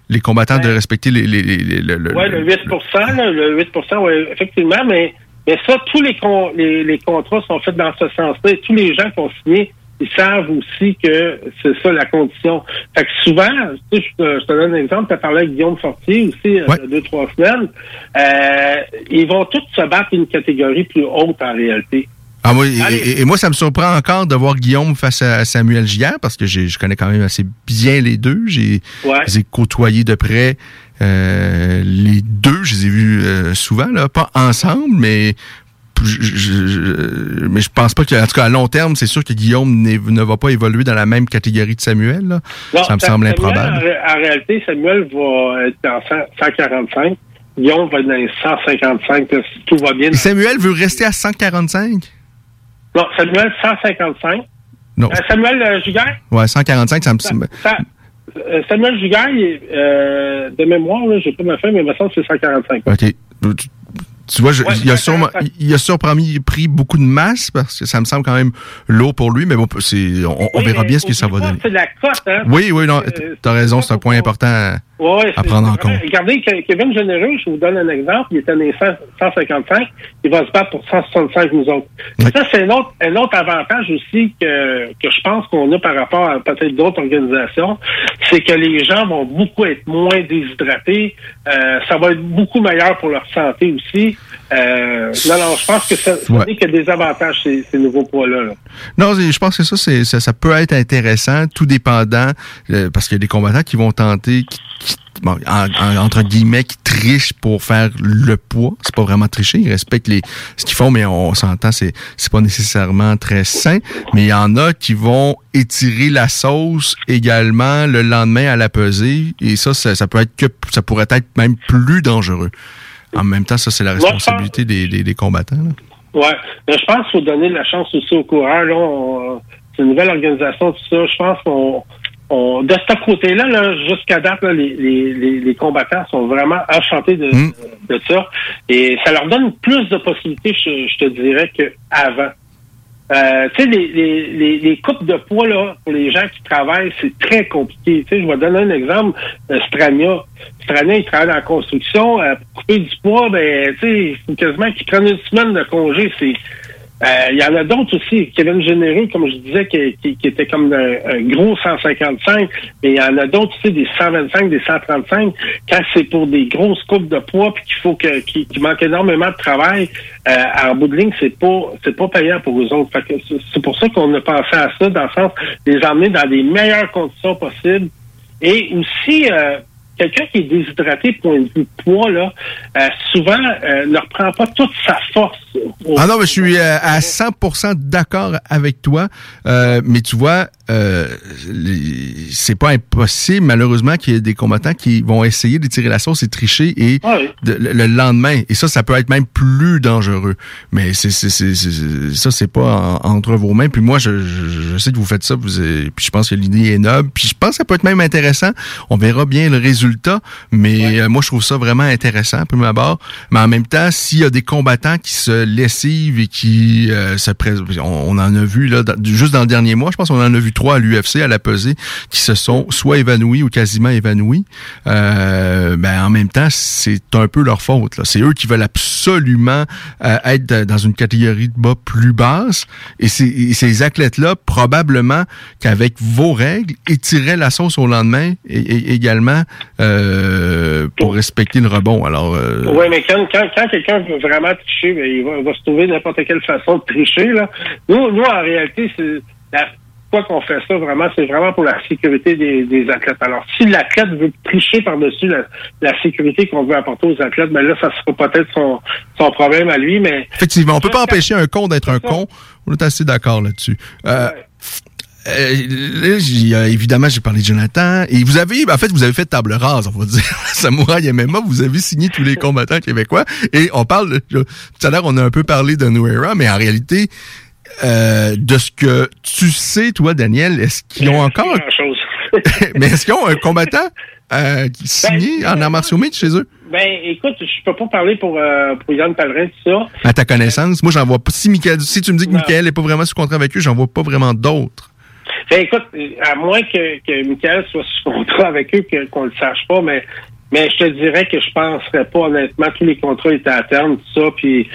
les combattants de respecter les, les, les- les- le, le- Oui, le 8 là, le 8 oui, effectivement, mais, mais ça, tous les, con- les, les contrats sont faits dans ce sens-là. Et tous les gens qui ont signé, ils savent aussi que c'est ça la condition. Fait que souvent, tu sais, je, te, je te donne un exemple, tu as parlé avec Guillaume Fortier aussi, euh, il y a deux, trois semaines, euh, ils vont tous se battre une catégorie plus haute en réalité. Ah, moi, et, moi, ça me surprend encore de voir Guillaume face à Samuel Gier parce que je connais quand même assez bien les deux. J'ai Ouais. côtoyés de près. euh, les deux, je les ai vus euh, souvent, là, pas ensemble, mais je, je- je- mais je pense pas que, en tout cas, à long terme, c'est sûr que Guillaume ne va pas évoluer dans la même catégorie de Samuel. là. Non, ça me semble Samuel, improbable. En, ré- en réalité, Samuel va être en 100 145. Guillaume va être dans les 155, là, si tout va bien. Et Samuel veut rester à 145? Non, Samuel, 155. Non. Euh, Samuel euh? Ouais, 145, ça me semble. Euh, Samuel est, euh, de mémoire, là, j'ai pas ma fin, mais il me semble que c'est 145. OK. Tu, vois, je- Ouais, il, a 145. sûrement, il a surpris pris beaucoup de masse parce que ça me semble quand même lourd pour lui, mais bon, c'est, on, verra bien ce que ça va donner. C'est la cote, hein? Oui, oui, non, Euh, t'as raison, c'est un point important à, Ouais, à prendre en compte. Regardez, Ke- Kevin Généreux, je vous donne un exemple, il né 100 155, il va se battre pour 165 nous autres. Ça, c'est un autre, un autre avantage aussi que, que je pense qu'on a par rapport à peut-être d'autres organisations, c'est que les gens vont beaucoup être moins déshydratés, euh, ça va être beaucoup meilleur pour leur santé aussi. Euh, non, non, je pense que ça, ça Ouais. n'est que des avantages, ces, ces nouveaux poids-là. là. Non, je pense que ça, c'est, ça, ça peut être intéressant, tout dépendant, euh, parce qu'il y a des combattants qui vont tenter, qui, qui- bon, en- en- entre guillemets, qui trichent pour faire le poids. C'est pas vraiment tricher, ils respectent les, ce qu'ils font, mais on s'entend, c'est, c'est pas nécessairement très sain. Mais il y en a qui vont étirer la sauce également le lendemain à la pesée, et ça, ça, ça peut être que, ça pourrait être même plus dangereux. En même temps, ça, c'est la Moi, je pense- responsabilité des, des, des combattants. là. Ouais, mais je pense qu'il faut donner la chance aussi aux coureurs. Là, on- c'est une nouvelle organisation, tout ça. Je pense qu'on, on, de ce côté-là, là, jusqu'à date, là, les, les, les, combattants sont vraiment enchantés de, Mm. de ça. Et ça leur donne plus de possibilités, je, je te dirais, qu'avant. Euh, tu sais, les, les, les, les coupes de poids, là, pour les gens qui travaillent, c'est très compliqué. Tu sais, je vais donner un exemple. Euh, Strania. Strania, il travaille la construction. Euh, pour couper du poids, ben, tu sais, il faut quasiment qu'ils prennent une semaine de congé. C'est, il y en a d'autres aussi. Kevin Généreux, comme je disais, qui, qui, qui était comme un, gros 155, mais il y en a d'autres, tu sais, des 125, des 135. Quand c'est pour des grosses coupes de poids puis qu'il faut que, qu'il manque énormément de travail, euh, en bout de ligne, c'est pas, c'est pas payant pour eux autres. C'est pour ça qu'on a pensé à ça, dans le sens de les emmener dans les meilleures conditions possibles. Et aussi, euh, quelqu'un qui est déshydraté point de vue poids, là, euh, souvent, euh, ne reprend pas toute sa force. Ah non, mais je suis euh, à 100% d'accord avec toi. Euh, mais tu vois, euh, c'est pas impossible, malheureusement, qu'il y ait des combattants qui vont essayer d'étirer la sauce et tricher et Ouais. de- le, le lendemain. Et ça, ça peut être même plus dangereux. Mais c'est, ça, c'est pas en- entre vos mains. Puis moi, je, je, je sais que vous faites ça. Vous avez- puis je pense que l'idée est noble. Puis je pense que ça peut être même intéressant. On verra bien le résultat. Mais euh, moi, je trouve ça vraiment intéressant, prime abord. Mais en même temps, s'il y a des combattants qui se lessive et qui euh, se on, en a vu là juste dans le dernier mois, je pense qu'on en a vu trois à l'UFC à la pesée qui se sont soit évanouis ou quasiment évanouis. Euh, ben en même temps, c'est un peu leur faute. C'est eux qui veulent absolument euh, être dans une catégorie de bas plus basse et, ces athlètes-là probablement qu'avec vos règles étireraient la sauce au lendemain et, également euh, pour respecter le rebond. Alors Oui, mais quand, quand, quand quelqu'un veut vraiment tricher, ben, il, va, il va se trouver n'importe quelle façon de tricher. Là. Nous, nous, en réalité, c'est la, pourquoi qu'on fait ça vraiment, c'est vraiment pour la sécurité des, des athlètes. Alors, si l'athlète veut tricher par-dessus la, la sécurité qu'on veut apporter aux athlètes, ben là, ça sera peut-être son, son problème à lui, mais Effectivement, on peut pas empêcher un con d'être un con. On est assez d'accord là-dessus. Euh, euh, évidemment, j'ai parlé de Jonathan. Et vous avez, en fait, vous avez fait table rase, on va dire. [LAUGHS] Samouraï MMA, vous avez signé tous les combattants québécois. Et on parle, de- tout à l'heure, on a un peu parlé de Nuera, mais en réalité, euh, de ce que tu sais, toi, Daniel, est-ce qu'ils ont encore, [LAUGHS] mais est-ce qu'ils ont un combattant euh, qui signé en arts martiaux mixtes chez eux? ben, écoute, je peux pas parler pour, euh, pour Yann Pellerin, tout ça. À ta connaissance, moi, j'en vois pas. Si Michael, si tu me dis que. Michael est pas vraiment sous contrat avec eux, j'en vois pas vraiment d'autres. Ben, écoute, à moins que, que Michael soit sous contrat avec eux, qu'on le sache pas, mais mais je te dirais que je penserais pas, honnêtement, tous les contrats étaient à terme, tout ça, puis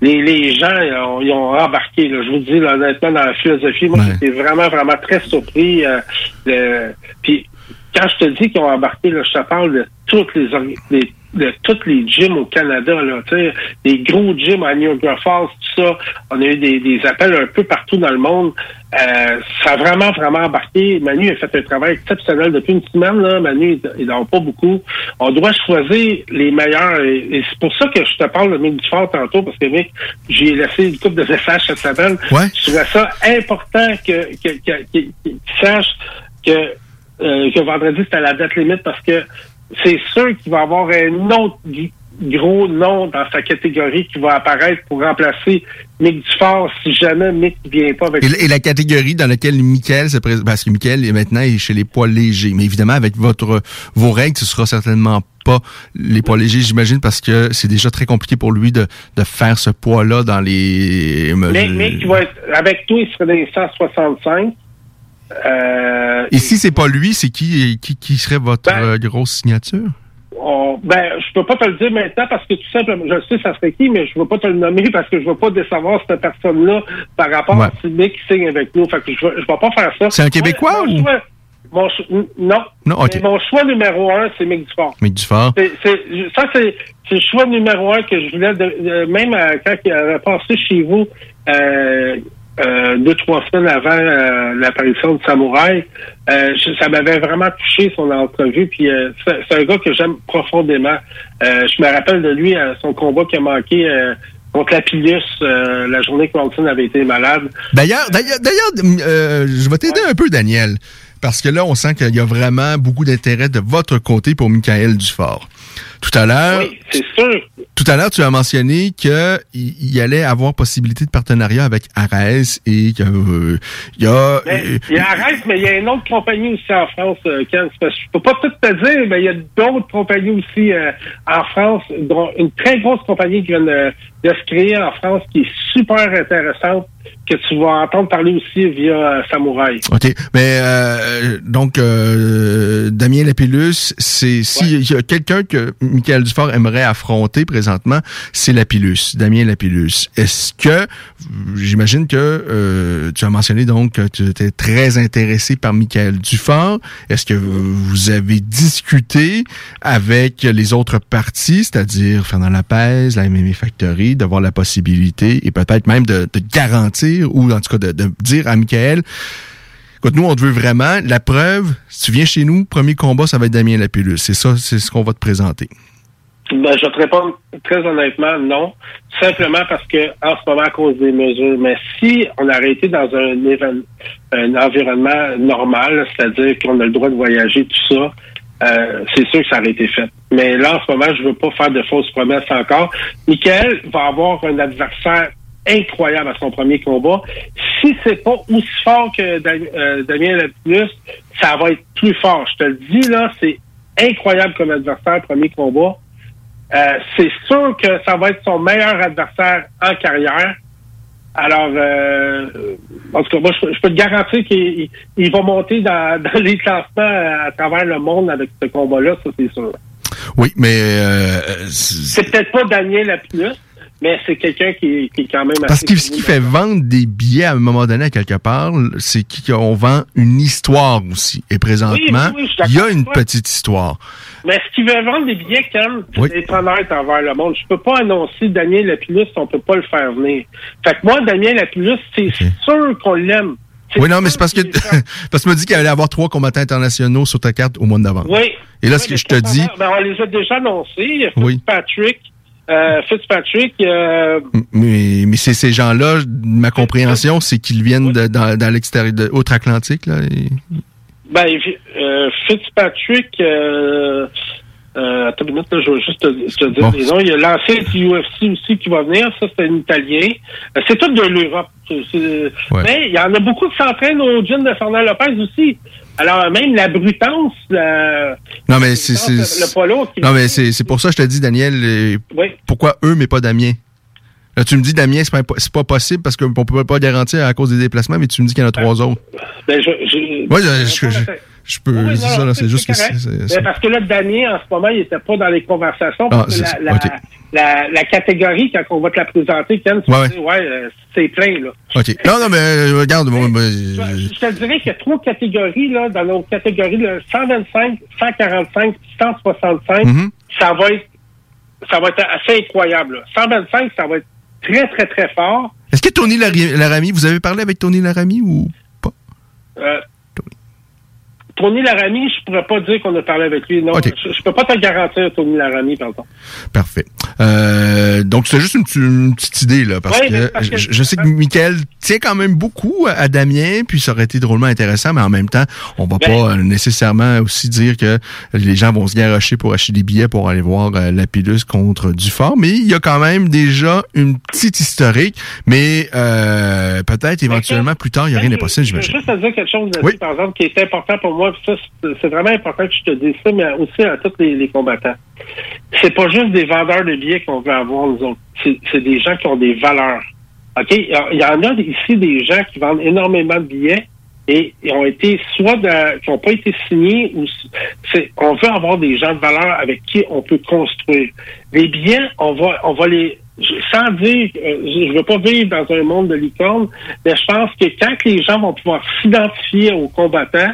les, les gens, ils ont, ils ont embarqué, là, je vous dis, là, honnêtement, dans la philosophie, moi, Ouais. j'étais vraiment, vraiment très surpris. euh, de- puis quand je te dis qu'ils ont embarqué, là, je te parle de toutes les, les- de toutes les gyms au Canada, là, les gros gyms à Niagara Falls, tout ça. On a eu des, des appels un peu partout dans le monde. Euh, ça a vraiment, vraiment embarqué. Manu a fait un travail exceptionnel depuis une semaine, là. Manu, il- n'en pas beaucoup. On doit choisir les meilleurs. Et, et c'est pour ça que je te parle de Mick Dufort tantôt, parce que Mick, j'ai laissé une coupe de messages cette semaine. Ouais. Je trouvais ça important que, que, que, que- qu'il sache que, euh, que vendredi, c'était la date limite parce que c'est sûr qu'il va avoir un autre gros nom dans sa catégorie qui va apparaître pour remplacer Mick Dufort si jamais Mick ne vient pas avec Et, la- et la catégorie dans laquelle Michael se présente, parce que Michael est maintenant chez les poids légers, mais évidemment avec votre vos règles, ce sera certainement pas les poids légers, j'imagine, parce que c'est déjà très compliqué pour lui de, de faire ce poids-là dans les. Mais, qui va être avec toi, il serait dans les 165. Euh, Et si c'est pas lui, c'est qui, qui qui serait votre Ben- euh, grosse signature? on- ben, je peux pas te le dire maintenant parce que tout simplement, je sais ça serait qui, mais je veux pas te le nommer parce que je veux pas décevoir cette personne-là par rapport Ouais. à celui qui signe avec nous. Fait que je je vais pas faire ça. C'est un Québécois ou- choix- mon non. Mon choix numéro un, c'est Mick Dufort. Mick ça, c'est le choix numéro un que je voulais, de, de- même euh, quand il avait passé chez vous euh, euh, deux, trois semaines avant euh, l'apparition de Samouraï, euh, je- ça m'avait vraiment touché son entrevue. Puis euh, c'est un gars que j'aime profondément. Euh, je me rappelle de lui, euh, son combat qui a manqué euh, contre la Pilus euh, la journée que Walton avait été malade. D'ailleurs, d'ailleurs, d'ailleurs, euh, je vais t'aider un peu, Daniel, parce que là, on sent qu'il y a vraiment beaucoup d'intérêt de votre côté pour Michael Dufort. Tout à l'heure, Oui, c'est sûr. Tout à l'heure, tu as mentionné que il il allait avoir possibilité de partenariat avec Arès et que euh, il y a Mais, euh, il y a mais il y a une autre compagnie aussi en France, euh, Ken. C'est parce que Je peux pas tout te dire, mais il y a d'autres compagnies aussi euh, en France, dont une très grosse compagnie qui vient de, de se créer en France qui est super intéressante, que tu vas entendre parler aussi via euh, Samouraï. OK. Mais euh, donc euh, Damien Lapillus, c'est s'il y a quelqu'un que Michael Dufort aimerait affronter présentement, c'est Lapillus, Damien Lapillus. Est-ce que j'imagine que euh, tu as mentionné donc que tu étais très intéressé par Michael Dufort. Est-ce que vous avez discuté avec les autres parties, c'est-à-dire Fernand Lapez, la MMA Factory, d'avoir la possibilité et peut-être même de, de garantir ou en tout cas de, dire à Michael Écoute, nous, on te veut vraiment. La preuve, si tu viens chez nous, premier combat, ça va être Damien Lapillus. C'est ça, c'est ce qu'on va te présenter. Ben, je te réponds très honnêtement, non. Simplement parce que en ce moment, à cause des mesures. Mais si on avait été dans un environnement normal, c'est-à-dire qu'on a le droit de voyager, tout ça, euh, c'est sûr que ça aurait été fait. Mais là, en ce moment, je veux pas faire de fausses promesses encore. Michael va avoir un adversaire incroyable à son premier combat. Si c'est pas aussi fort que euh, Damien Lapillus, ça va être plus fort. Je te le dis, là, c'est incroyable comme adversaire, premier combat. Euh, c'est sûr que ça va être son meilleur adversaire en carrière. Alors, euh, en tout cas, moi, je, je peux te garantir qu'il il va monter dans, [LAUGHS] dans les classements à travers le monde avec ce combat-là, ça c'est sûr. Oui, mais euh, c'est C'est peut-être pas Daniel Lapinus, mais c'est quelqu'un qui, qui est quand même parce que ce qui fait vendre des billets à un moment donné à quelque part, c'est qu'on vend une histoire aussi. Et présentement, Oui, oui, il y a une petite histoire. Mais ce qui veut vendre des billets, c'est Oui. d'être honnête envers le monde. Je peux pas annoncer Daniel Lapillus on peut pas le faire venir. Fait que moi, Daniel Lapillus, c'est sûr qu'on l'aime. Oui, non, mais c'est parce que [LAUGHS] parce que tu m'as dit qu'il allait y avoir trois combattants internationaux sur ta carte au mois de novembre. Oui. Et là, Oui, ce que je te dis, Ben, on les a déjà annoncés. Oui. Fitzpatrick, euh, Fitzpatrick, euh, mais, mais c'est ces gens-là, ma compréhension, c'est qu'ils viennent de, dans, dans l'extérieur, de outre-Atlantique, là. et- ben, euh, Fitzpatrick, attends une minute, là, je vais juste te, te dire Bon. les noms. Il y a l'ancien du UFC aussi qui va venir. Ça, c'est un Italien. C'est tout de l'Europe. Ouais. Mais il y en a beaucoup qui s'entraînent au gym de Fernand Lopez aussi. Alors, même la brutance, la, Non, mais c'est, le qui- non, mais c'est, pour ça que je te dis, Daniel, euh, Oui. pourquoi eux, mais pas Damien? Là, tu me dis, Damien, c'est pas, pas possible parce qu'on peut pas garantir à cause des déplacements, mais tu me dis qu'il y en a trois autres. Ben, je, je, Ouais, je, je, je- je peux, Oui, non, ça, c'est juste que correct. c'est, parce que là, Damien, en ce moment, il était pas dans les conversations. Ah, Parce que la, la, OK. la, la catégorie, quand on va te la présenter, Ken, tu Ouais, vas ouais. dire, ouais, euh, c'est plein, là. OK. Non, non, mais euh, regarde, moi, moi, Je te dirais qu'il y a trois catégories, là, dans nos catégories, là, 125, 145, 165. Mhm. Ça va être, ça va être assez incroyable, là. 125, ça va être très, très, très fort. est-ce que Tony Laramie, vous avez parlé avec Tony Laramie ou pas? Euh, Tony Laramie, je pourrais pas dire qu'on a parlé avec lui. Non, je, je peux pas te le garantir, Tony Laramie, pardon. Parfait. Euh, donc, c'est juste une, petite- une petite idée, là, parce, Ouais, que mais parce que- je, je sais que Michael tient quand même beaucoup à Damien, puis ça aurait été drôlement intéressant, mais en même temps, on va Ben- pas nécessairement aussi dire que les gens vont se garocher pour acheter des billets pour aller voir euh, Lapidus contre Dufort, mais il y a quand même déjà une petite historique, mais euh, peut-être éventuellement plus tard, il y a rien d'impossible, Je veux j'imagine. juste te dire quelque chose, Oui. par exemple, qui est important pour moi. C'est- vraiment important que je te dise ça, mais aussi à tous les, les combattants. C'est pas juste des vendeurs de billets qu'on veut avoir, nous autres. C'est des gens qui ont des valeurs. OK? Il y en a ici des gens qui vendent énormément de billets et ont été soit qui n'ont pas été signés ou on veut avoir des gens de valeur avec qui on peut construire. Les billets, on va on va les sans dire euh, je je veux pas vivre dans un monde de licorne, mais je pense que quand les gens vont pouvoir s'identifier aux combattants,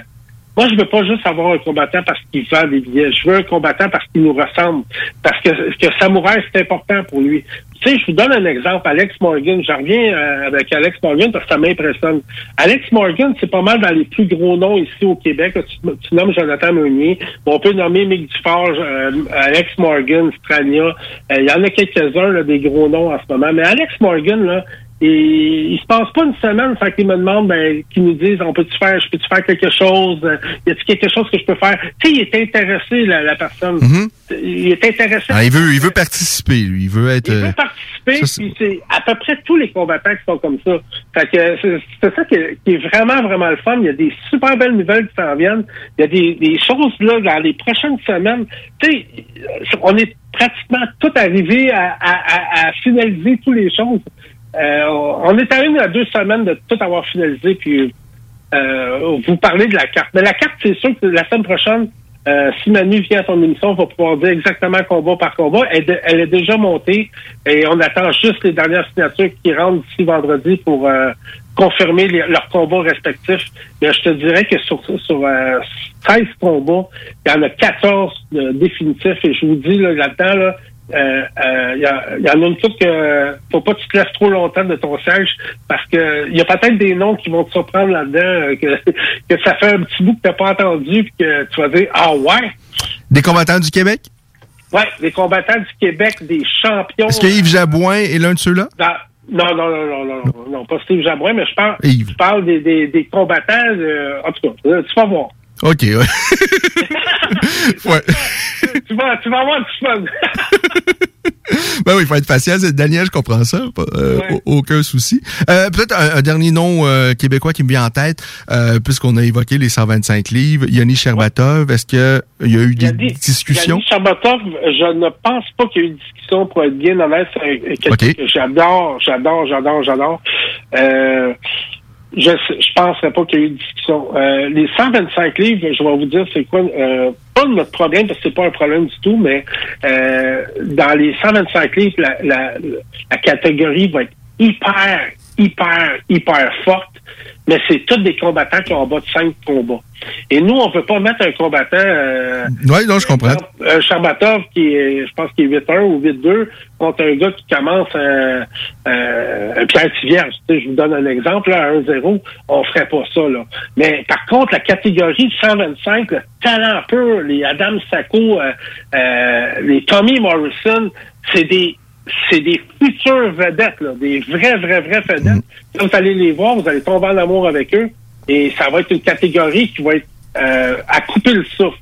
moi, je veux pas juste avoir un combattant parce qu'il vend des billets. Je veux un combattant parce qu'il nous ressemble. Parce que, que Samouraï, c'est important pour lui. Tu sais, je vous donne un exemple. Alex Morgan. Je reviens euh, avec Alex Morgan parce que ça m'impressionne. Alex Morgan, c'est pas mal dans les plus gros noms ici au Québec. Tu, nommes Jonathan Meunier. On peut nommer Mick Dufort, euh, Alex Morgan, Strania. Euh, Il y en a quelques-uns, des gros noms en ce moment. Mais Alex Morgan, là, et il se passe pas une semaine sans qu'ils me demandent, ben, qu'ils nous disent, on peut-tu faire, je peux-tu faire quelque chose? Euh, Y a-t-il quelque chose que je peux faire? Tu sais, il est intéressé, la, la personne. Mhm. Il est intéressé. Ah, il veut, il veut participer, lui. Il veut être. Il euh, veut participer, ça, c'est- puis c'est à peu près tous les combattants qui sont comme ça. Fait que c'est c'est ça qui est, qui est vraiment, vraiment le fun. Il y a des super belles nouvelles qui s'en viennent. Il y a des, des choses, là, dans les prochaines semaines. Tu sais, on est pratiquement tout arrivé à, à, à, à finaliser toutes les choses. Euh, on est une à deux semaines de tout avoir finalisé, puis euh, vous parlez de la carte. Mais la carte, c'est sûr que la semaine prochaine, euh, si Manu vient à ton émission, on va pouvoir dire exactement combat par combat. Elle, est déjà montée et on attend juste les dernières signatures qui rentrent d'ici vendredi pour euh, confirmer leurs combats respectifs. Mais je te dirais que sur, sur euh, 16 combats, il y en a 14 euh, définitifs et je vous dis là, là-dedans, là, euh, euh, il y, il en a une couple que faut pas que tu te laisses trop longtemps de ton siège parce que il y a peut-être des noms qui vont te surprendre là-dedans euh, que, [LAUGHS] que ça fait un petit bout que t'as pas entendu puis que tu vas dire ah ouais Des combattants du Québec? ouais les combattants du Québec des champions Est-ce que Yves Jabouin est l'un de ceux-là? non, non, non, non, non, non, non, pas Steve Jabouin, mais je parle, Yves. je parle des, des, des combattants, euh, en tout cas, euh, tu vas voir. OK, ouais. [LAUGHS] ouais. tu, vas, tu vas avoir du fun. [LAUGHS] Ben oui, il faut être patient. C'est- Daniel, je comprends ça. euh, Ouais. Aucun souci. Euh, Peut-être un, un dernier nom euh, québécois qui me vient en tête, euh, puisqu'on a évoqué les 125 livres. Yannis Sherbatov, est-ce qu'il y a eu des discussions? Yannis Sherbatov, je ne pense pas qu'il y ait eu de discussion pour être bien honnête. C'est quelqu'un Ok. que j'adore, j'adore, j'adore, j'adore. Je je penserais pas qu'il y ait eu de discussion. Euh, les 125 livres, je vais vous dire c'est quoi. Euh, pas notre problème, parce que c'est pas un problème du tout, mais euh, dans les 125 livres, la, la, la catégorie va être hyper, hyper, hyper forte. Mais c'est tous des combattants qui ont en bas de 5 combats. Et nous, on peut pas mettre un combattant... Euh, Oui, non, je comprends. un Charbatov qui est, je pense qu'il est 8-1 ou 8-2 contre un gars qui commence un, un, un Pierre Tivierge. Tu sais, je vous donne un exemple, là, à 1-0, on ferait pas ça, là. Mais par contre, la catégorie 125, le talent pur, les Adam Sacco, euh, euh, les Tommy Morrison, c'est des c'est des futures vedettes, là, des vrais, vrais, vrais vedettes. Quand vous allez les voir, vous allez tomber en amour avec eux. Et ça va être une catégorie qui va être euh, à couper le souffle.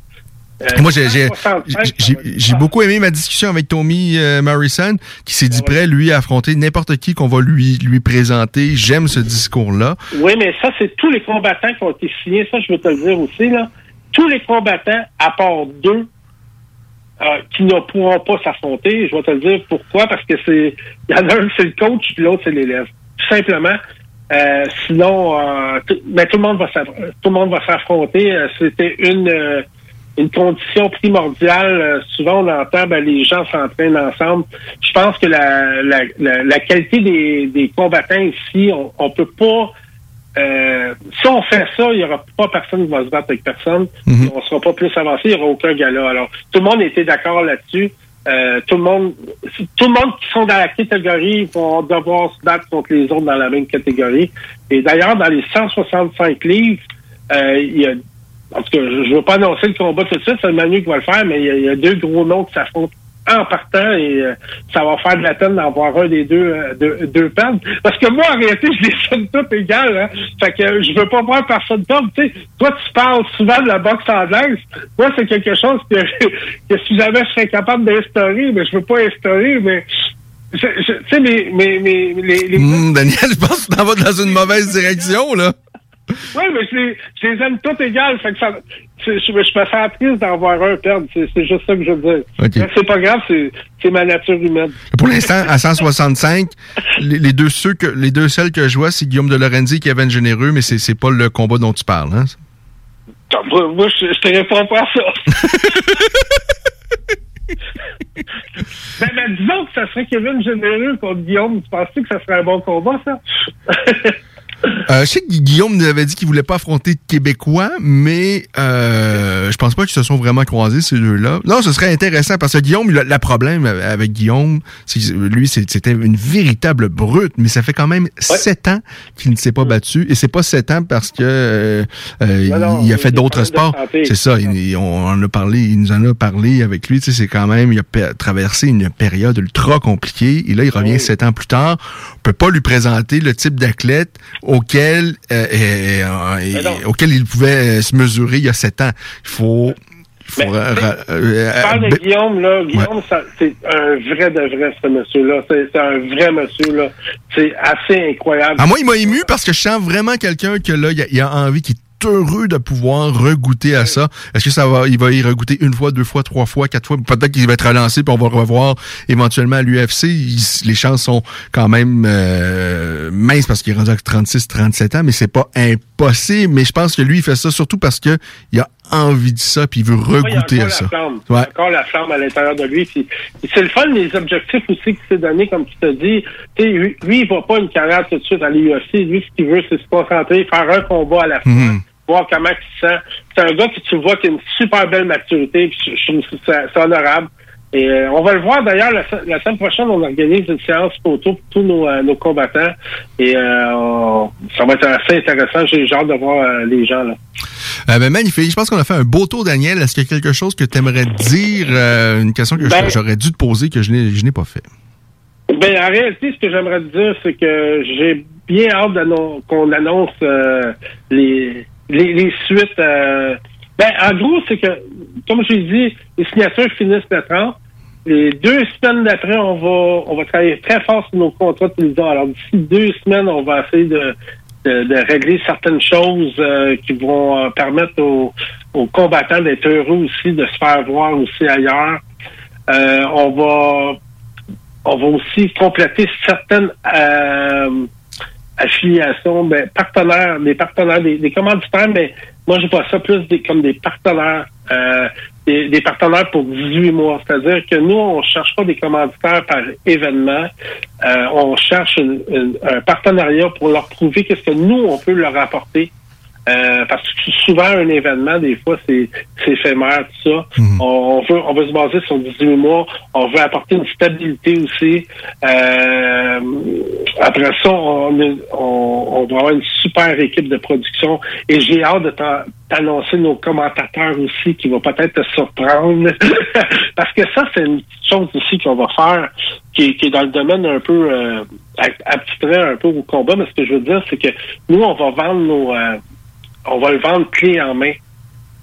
Euh, Moi, j'ai- j'ai 165, ça j'ai- va être j'ai fort. beaucoup aimé ma discussion avec Tommy euh, Morrison, qui s'est dit Ouais. prêt, lui, à affronter n'importe qui qu'on va lui, lui présenter. J'aime ce discours-là. Oui, mais ça, c'est tous les combattants qui ont été signés. Ça, je veux te le dire aussi, là. Tous les combattants, à part deux, euh, qui ne pourront pas s'affronter. Je vais te le dire pourquoi. Parce que c'est. Il y en a un, c'est le coach, puis l'autre, c'est l'élève. Tout simplement. Euh, sinon, euh, mais tout le monde va tout le monde va s'affronter. Euh, C'était une euh, une condition primordiale. Souvent, on entend ben, les gens s'entraînent ensemble. Je pense que la, la, la, la qualité des, des combattants ici, on, on peut pas. Euh, si on fait ça, il y aura pas personne qui va se battre avec personne. Mhm. On sera pas plus avancé, il y aura aucun gala. Alors, tout le monde était d'accord là-dessus. Euh, tout le monde, tout le monde qui sont dans la catégorie vont devoir se battre contre les autres dans la même catégorie. Et d'ailleurs, dans les 165 livres, euh, il y a, en tout cas, je ne veux pas annoncer le combat tout de suite, c'est le Manu qui va le faire, mais il y a, il y a deux gros noms qui s'affrontent en partant et euh, ça va faire de la peine d'en voir un des deux, euh, deux, deux perdre. Parce que moi, en réalité, [LAUGHS] je les sonne toutes égales. Hein. Fait que euh, je veux pas voir personne perdre. Tu sais, toi, tu parles souvent de la boxe anglaise. Moi, c'est quelque chose que, [LAUGHS] que si jamais je serais capable d'instaurer, mais je veux pas instaurer, mais tu sais, mes, mes, mes, les, les Hum, Daniel, je pense que t'en vas dans une mauvaise direction, là. Oui, mais je les, je les aime toutes égales. Fait que ça, c'est- je, je me sens triste d'en voir un perdre. C'est juste ça que je veux dire. C'est pas grave, c'est ma nature humaine. Pour l'instant, à 165, les, les deux ceux que, les deux seuls que je vois, c'est Guillaume de Lorenzi et Kevin Généreux, mais c'est pas le combat dont tu parles, hein? Moi, moi, je, je te réponds pas à ça. [LAUGHS] ben, ben, disons que ça serait Kevin Généreux contre Guillaume. Tu penses que ça serait un bon combat, ça? [LAUGHS] Euh, je sais que Guillaume nous avait dit qu'il voulait pas affronter de Québécois, mais euh, je pense pas qu'ils se sont vraiment croisés ces deux-là. Non, ce serait intéressant parce que Guillaume, le, le problème avec Guillaume, c'est que lui, c'était une véritable brute, mais ça fait quand même sept ans qu'il ne s'est pas battu et c'est pas sept ans parce que euh, euh, Non, non, il a fait d'autres sports. C'est ça, il- on en a parlé, il nous en a parlé avec lui. Tu sais, c'est quand même, il a traversé une période ultra compliquée et là, il revient sept ans plus tard. On peut pas lui présenter le type d'athlète auquel euh, euh, euh, auquel il pouvait se mesurer il y a sept ans. Il faut, Mais, Je parle de ben- Guillaume, là. Guillaume, c'est un vrai de vrai, ce monsieur-là. C'est un vrai monsieur, là. C'est assez incroyable. Ah, moi, il m'a ému parce que je sens vraiment quelqu'un que là, il a, il a envie, qui est heureux de pouvoir regoûter à ça. Est-ce que ça va, il va y regoûter une fois, deux fois, trois fois, quatre fois? Peut-être qu'il va être relancé puis on va revoir éventuellement à l'UFC. Les chances sont quand même euh, minces parce qu'il est rendu à 36, 37 ans, mais c'est pas impossible. Mais je pense que lui, il fait ça surtout parce que il a envie de ça puis il veut regoûter à ça. La flamme. Ouais. a encore la flamme à l'intérieur de lui. C'est le fun, les objectifs aussi qu'il s'est donné, comme tu te dis. Tu sais, lui, il va pas une carrière tout de suite à l'UFC. Lui, ce qu'il veut, c'est se concentrer, faire un combat à la fin, Mhm. Voir comment il se sent. C'est un gars que tu vois qui a une super belle maturité. Puis je, je trouve c'est honorable. Et euh, on va le voir d'ailleurs la, se- la semaine prochaine, on organise une séance photo pour tous nos, euh, nos combattants. Et euh, on- ça va être assez intéressant. J'ai hâte de voir les gens là. Ben, magnifique. Je pense qu'on a fait un beau tour, Daniel. Est-ce qu'il y a quelque chose que tu aimerais dire? une question que Ben- j'aurais dû te poser que je n'ai je n'ai pas fait? Ben, en réalité, ce que j'aimerais te dire, c'est que j'ai bien hâte qu'on annonce les, les, les suites. euh. Ben, en gros, c'est que, comme j'ai dit, les signatures finissent le 30. les deux semaines d'après, on va on va travailler très fort sur nos contrats de télévision. Alors d'ici deux semaines, on va essayer de, de, de régler certaines choses euh, qui vont euh, permettre aux, aux combattants d'être heureux aussi, de se faire voir aussi ailleurs. Euh, on va on va aussi compléter certaines euh, affiliations, ben, partenaires, des partenaires, des, des commanditaires, mais moi je vois ça plus des, comme des partenaires, euh, des, des partenaires pour 18 mois. C'est-à-dire que nous, on cherche pas des commanditaires par événement, euh, on cherche une- une- un partenariat pour leur prouver qu'est-ce que nous, on peut leur apporter. Euh, parce que souvent, un événement, des fois, c'est c'est éphémère, tout ça. on, on veut, on veut se baser sur 18 mois. On veut apporter une stabilité aussi. Euh, après ça, on, on, on va avoir une super équipe de production. Et j'ai hâte de t'an- t'annoncer nos commentateurs aussi, qui va peut-être te surprendre. [LAUGHS] parce que ça, c'est une petite chose aussi qu'on va faire, qui, est- qui est dans le domaine un peu euh, abstrait un peu au combat. Mais ce que je veux dire, c'est que nous, on va vendre nos... euh, on va le vendre clé en main.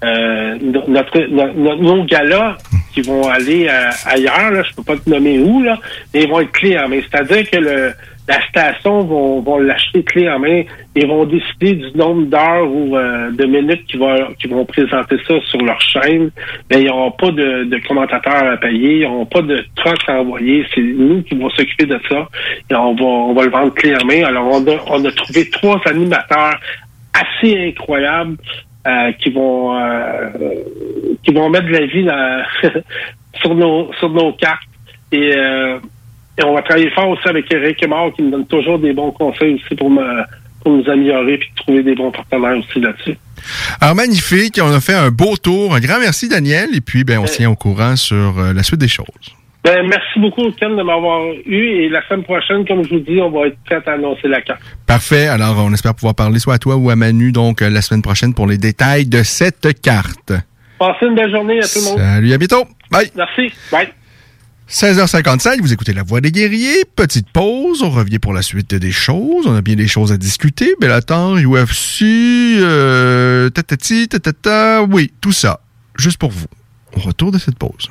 Euh, no- notre, no- no- nos galas qui vont aller euh, ailleurs, là, je peux pas te nommer où, là, mais ils vont être clés en main. C'est-à-dire que le, la station vont, vont l'acheter clé en main et vont décider du nombre d'heures ou euh, de minutes qu'ils vont, vont présenter ça sur leur chaîne. Mais ils n'auront pas de, de commentateurs à payer, ils n'auront pas de truck à envoyer. C'est nous qui vont s'occuper de ça. Et on va, on va le vendre clé en main. Alors, on a, on a trouvé trois animateurs assez incroyables euh, qui vont euh, qui vont mettre de la vie dans- [LAUGHS] sur nos sur nos cartes et, euh, et on va travailler fort aussi avec Eric Mort qui nous donne toujours des bons conseils aussi pour me pour nous améliorer puis trouver des bons partenaires aussi là-dessus. Alors, magnifique. On a fait un beau tour. Un grand merci, Daniel. Et puis, ben, on se tient au courant sur euh, la suite des choses. Ben, merci beaucoup, Ken, de m'avoir eu. Et la semaine prochaine, comme je vous dis, on va être prêt à annoncer la carte. Parfait. Alors, on espère pouvoir parler soit à toi ou à Manu, donc, euh, la semaine prochaine pour les détails de cette carte. Passez une belle journée à tout le monde. Salut, à bientôt. Bye. Merci. Bye. 16h55, vous écoutez La Voix des guerriers. Petite pause, on revient pour la suite des choses. On a bien des choses à discuter. Bellator, UFC, euh, tatati, tatata, oui, tout ça. Juste pour vous. Au retour de cette pause.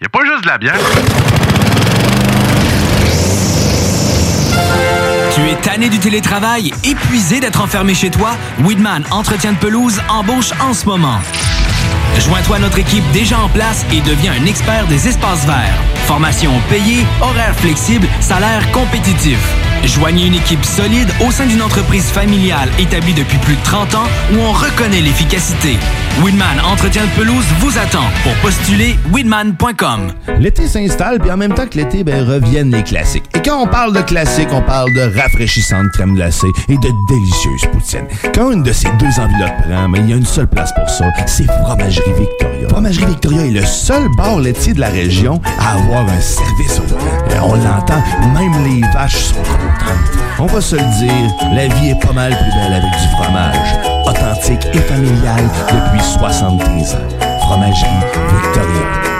y a pas juste de la bière. Tu es tanné du télétravail, épuisé d'être enfermé chez toi? Weedman Entretien de pelouse embauche en ce moment. Joins-toi à notre équipe déjà en place et deviens un expert des espaces verts. Formation payée, horaires flexibles, salaire compétitif. Joignez une équipe solide au sein d'une entreprise familiale établie depuis plus de 30 ans où on reconnaît l'efficacité. Weedman Entretien de pelouse vous attend. Pour postuler, weedman.com. L'été s'installe, puis en même temps que l'été, ben, reviennent les classiques. Et quand on parle de classiques, on parle de rafraîchissantes crème glacée et de délicieuses poutines. Quand une de ces deux enveloppes prend, mais il y a une seule place pour ça, c'est Fromagerie Victoria. Fromagerie Victoria est le seul bar laitier de la région à avoir un service au volant. Et on l'entend, même les vaches sont. On va se le dire, la vie est pas mal plus belle avec du fromage. Authentique et familial depuis 73 ans. Fromagerie Victoria.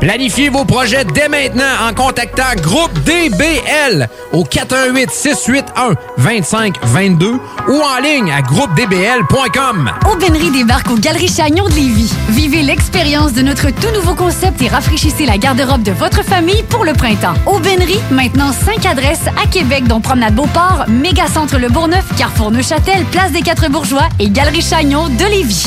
Planifiez vos projets dès maintenant en contactant Groupe DBL au 418 681 2522 ou en ligne à groupedbl.com. Aubainerie débarque aux Galeries Chagnon de Lévis. Vivez l'expérience de notre tout nouveau concept et rafraîchissez la garde-robe de votre famille pour le printemps. Aubainerie, maintenant 5 adresses à Québec, dont Promenade Beauport, Mégacentre Le Bourgneuf, Carrefour Neuchâtel, Place des Quatre Bourgeois et Galerie Chagnon de Lévis.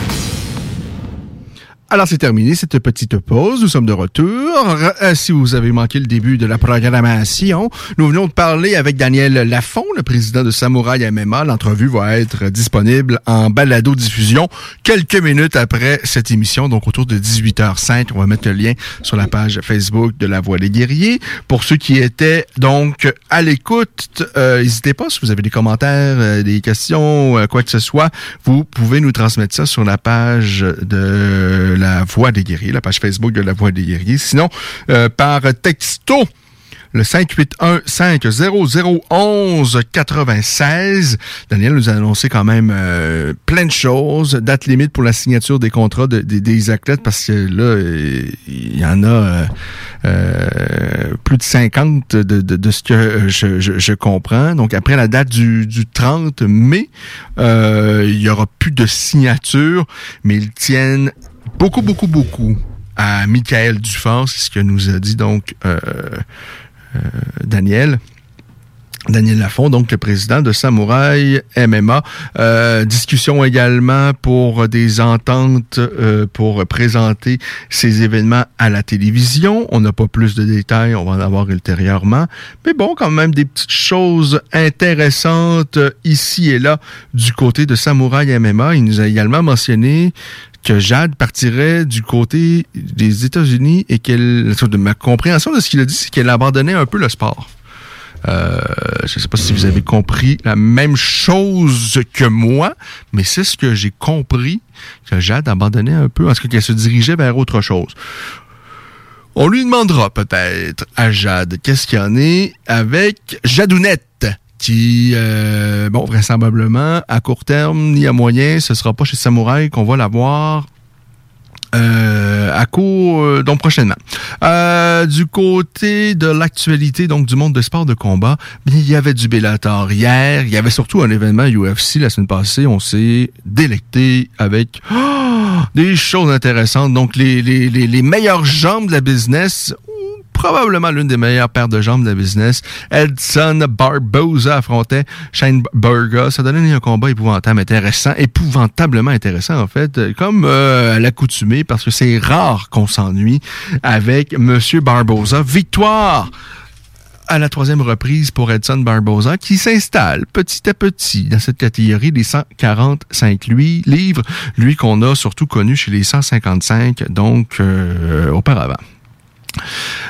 Alors, c'est terminé cette petite pause. Nous sommes de retour. Euh, si vous avez manqué le début de la programmation, nous venons de parler avec Daniel Lafont, le président de Samouraï MMA. L'entrevue va être disponible en balado-diffusion quelques minutes après cette émission, donc autour de 18h05. On va mettre le lien sur la page Facebook de La Voix des Guerriers. Pour ceux qui étaient donc à l'écoute, euh, n'hésitez pas si vous avez des commentaires, euh, des questions, euh, quoi que ce soit, vous pouvez nous transmettre ça sur la page de la Voix des Guerriers, la page Facebook de la Voix des Guerriers. Sinon, euh, par texto, le 581-5011-96. Daniel nous a annoncé quand même euh, plein de choses. Date limite pour la signature des contrats de- des- athlètes parce que là, il y en a euh, plus de 50 de, de- ce que je, comprends. Donc après la date du, du 30 mai, il y aura plus de signature, mais ils tiennent beaucoup, beaucoup, beaucoup à Michael Dufort, c'est ce que nous a dit donc euh, euh, Daniel. Daniel Lafont, donc le président de Samouraï MMA. Euh, discussion également pour des ententes euh, pour présenter ces événements à la télévision. On n'a pas plus de détails, on va en avoir ultérieurement. Mais bon, quand même des petites choses intéressantes euh, ici et là du côté de Samouraï MMA. Il nous a également mentionné que Jade partirait du côté des États-Unis et qu'elle, de ma compréhension de ce qu'il a dit, c'est qu'elle abandonnait un peu le sport. Euh, je ne sais pas si vous avez compris la même chose que moi, mais c'est ce que j'ai compris que Jade abandonnait un peu, en ce qu'elle se dirigeait vers autre chose. On lui demandera peut-être à Jade qu'est-ce qu'il y en est avec Jadounette qui, euh, bon, vraisemblablement, à court terme ni à moyen, ce sera pas chez Samouraï qu'on va la voir euh, à court, euh, donc prochainement. Du côté de l'actualité, donc du monde de sport de combat, il y avait du Bellator hier. Il y avait surtout un événement UFC la semaine passée. On s'est délecté avec [GASPS] des choses intéressantes. Donc les, les, les, les meilleures jambes de la business probablement l'une des meilleures paires de jambes de business. Edson Barboza affrontait Shane Burger. Ça donnait un combat épouvantable, intéressant, épouvantablement intéressant en fait, euh, comme euh, à l'accoutumée, parce que c'est rare qu'on s'ennuie avec Monsieur Barboza. Victoire à la troisième reprise pour Edson Barboza, qui s'installe petit à petit dans cette catégorie des 145 lui, livres, lui qu'on a surtout connu chez les 155, donc euh, auparavant.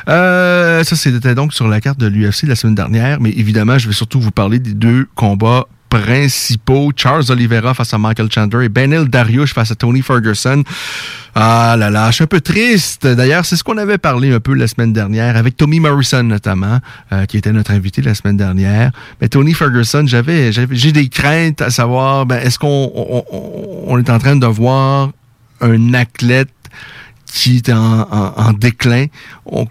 Euh, ça, c'était donc sur la carte de l'UFC la semaine dernière, mais évidemment, je vais surtout vous parler des deux combats principaux. Charles Oliveira face à Michael Chandler et Benil Dariush face à Tony Ferguson. Ah là là, je suis un peu triste. D'ailleurs, c'est ce qu'on avait parlé un peu la semaine dernière, avec Tommy Morrison notamment, euh, qui était notre invité la semaine dernière. Mais Tony Ferguson, j'avais, j'ai des craintes à savoir, ben, est-ce qu'on on, on- on est en train de voir un athlète qui est en, déclin. On,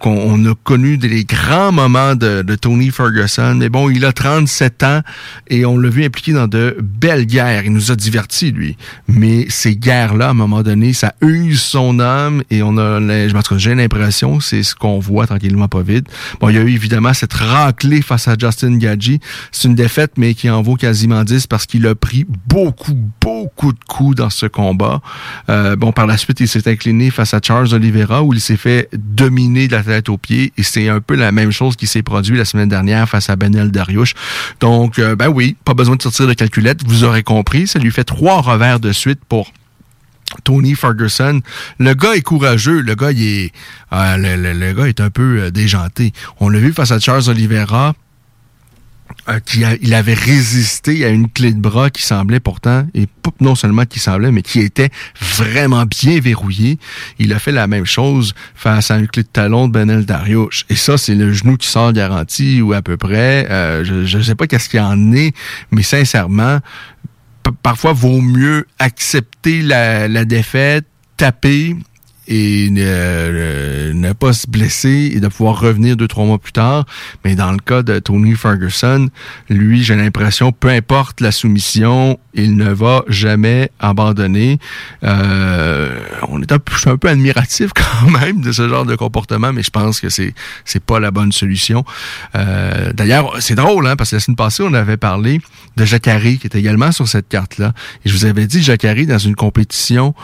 a connu des grands moments de, de Tony Ferguson, mais bon, il a 37 ans et on l'a vu impliqué dans de belles guerres. Il nous a divertis, lui. Mais ces guerres-là, à un moment donné, ça use son âme et on a, j'ai l'impression, c'est ce qu'on voit tranquillement pas vite. Bon, il y a eu évidemment cette raclée face à Justin Gaggi. C'est une défaite, mais qui en vaut quasiment 10 parce qu'il a pris beaucoup, beaucoup de coups dans ce combat. Euh, bon, par la suite, il s'est incliné face à Charles Oliveira où il s'est fait dominer de la tête aux pieds et c'est un peu la même chose qui s'est produit la semaine dernière face à Benel Dariush. Donc, euh, ben oui, pas besoin de sortir de calculette, vous aurez compris. Ça lui fait trois revers de suite pour Tony Ferguson. Le gars est courageux. Le gars, est, euh, le- le gars est un peu euh, déjanté. On l'a vu face à Charles Oliveira. Euh, qui a- il avait résisté à une clé de bras qui semblait pourtant, et non seulement qui semblait, mais qui était vraiment bien verrouillée. Il a fait la même chose face à une clé de talon de Benel Dariush. Et ça, c'est le genou qui sort garanti ou à peu près. Euh, je ne sais pas qu'est-ce qu'il en est, mais sincèrement, parfois vaut mieux accepter la, la défaite taper et ne, ne pas se blesser et de pouvoir revenir deux, trois mois plus tard. Mais dans le cas de Tony Ferguson, lui, j'ai l'impression, peu importe la soumission, il ne va jamais abandonner. Euh, on est un, peu- admiratif [LAUGHS] quand même de ce genre de comportement, mais je pense que c'est c'est pas la bonne solution. Euh, D'ailleurs, c'est drôle, hein, parce que la semaine passée, on avait parlé de Jacare, qui était également sur cette carte-là. Et je vous avais dit, Jacare, dans une compétition,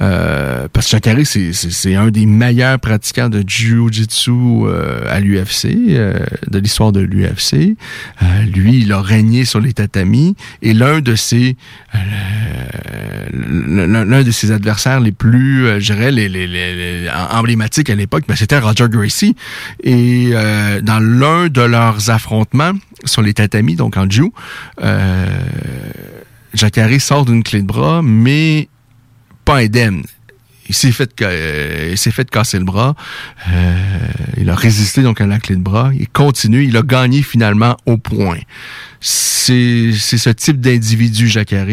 euh, parce que Jacare, c'est- un des meilleurs pratiquants de Jiu-Jitsu euh, à l'UFC, euh, de l'histoire de l'UFC. Euh, lui, il a régné sur les tatamis et l'un de ses l'un de ses adversaires les plus, je dirais, les, les, emblématiques à l'époque, ben, c'était Roger Gracie. Et dans l'un de leurs affrontements sur les tatamis, donc en Jiu, euh, sort d'une clé de bras, mais pas indemne. Il s'est fait, euh, il s'est fait casser le bras. Euh, il a résisté donc à la clé de bras. Il continue. Il a gagné finalement au point. C'est, c'est ce type d'individu, Jacare.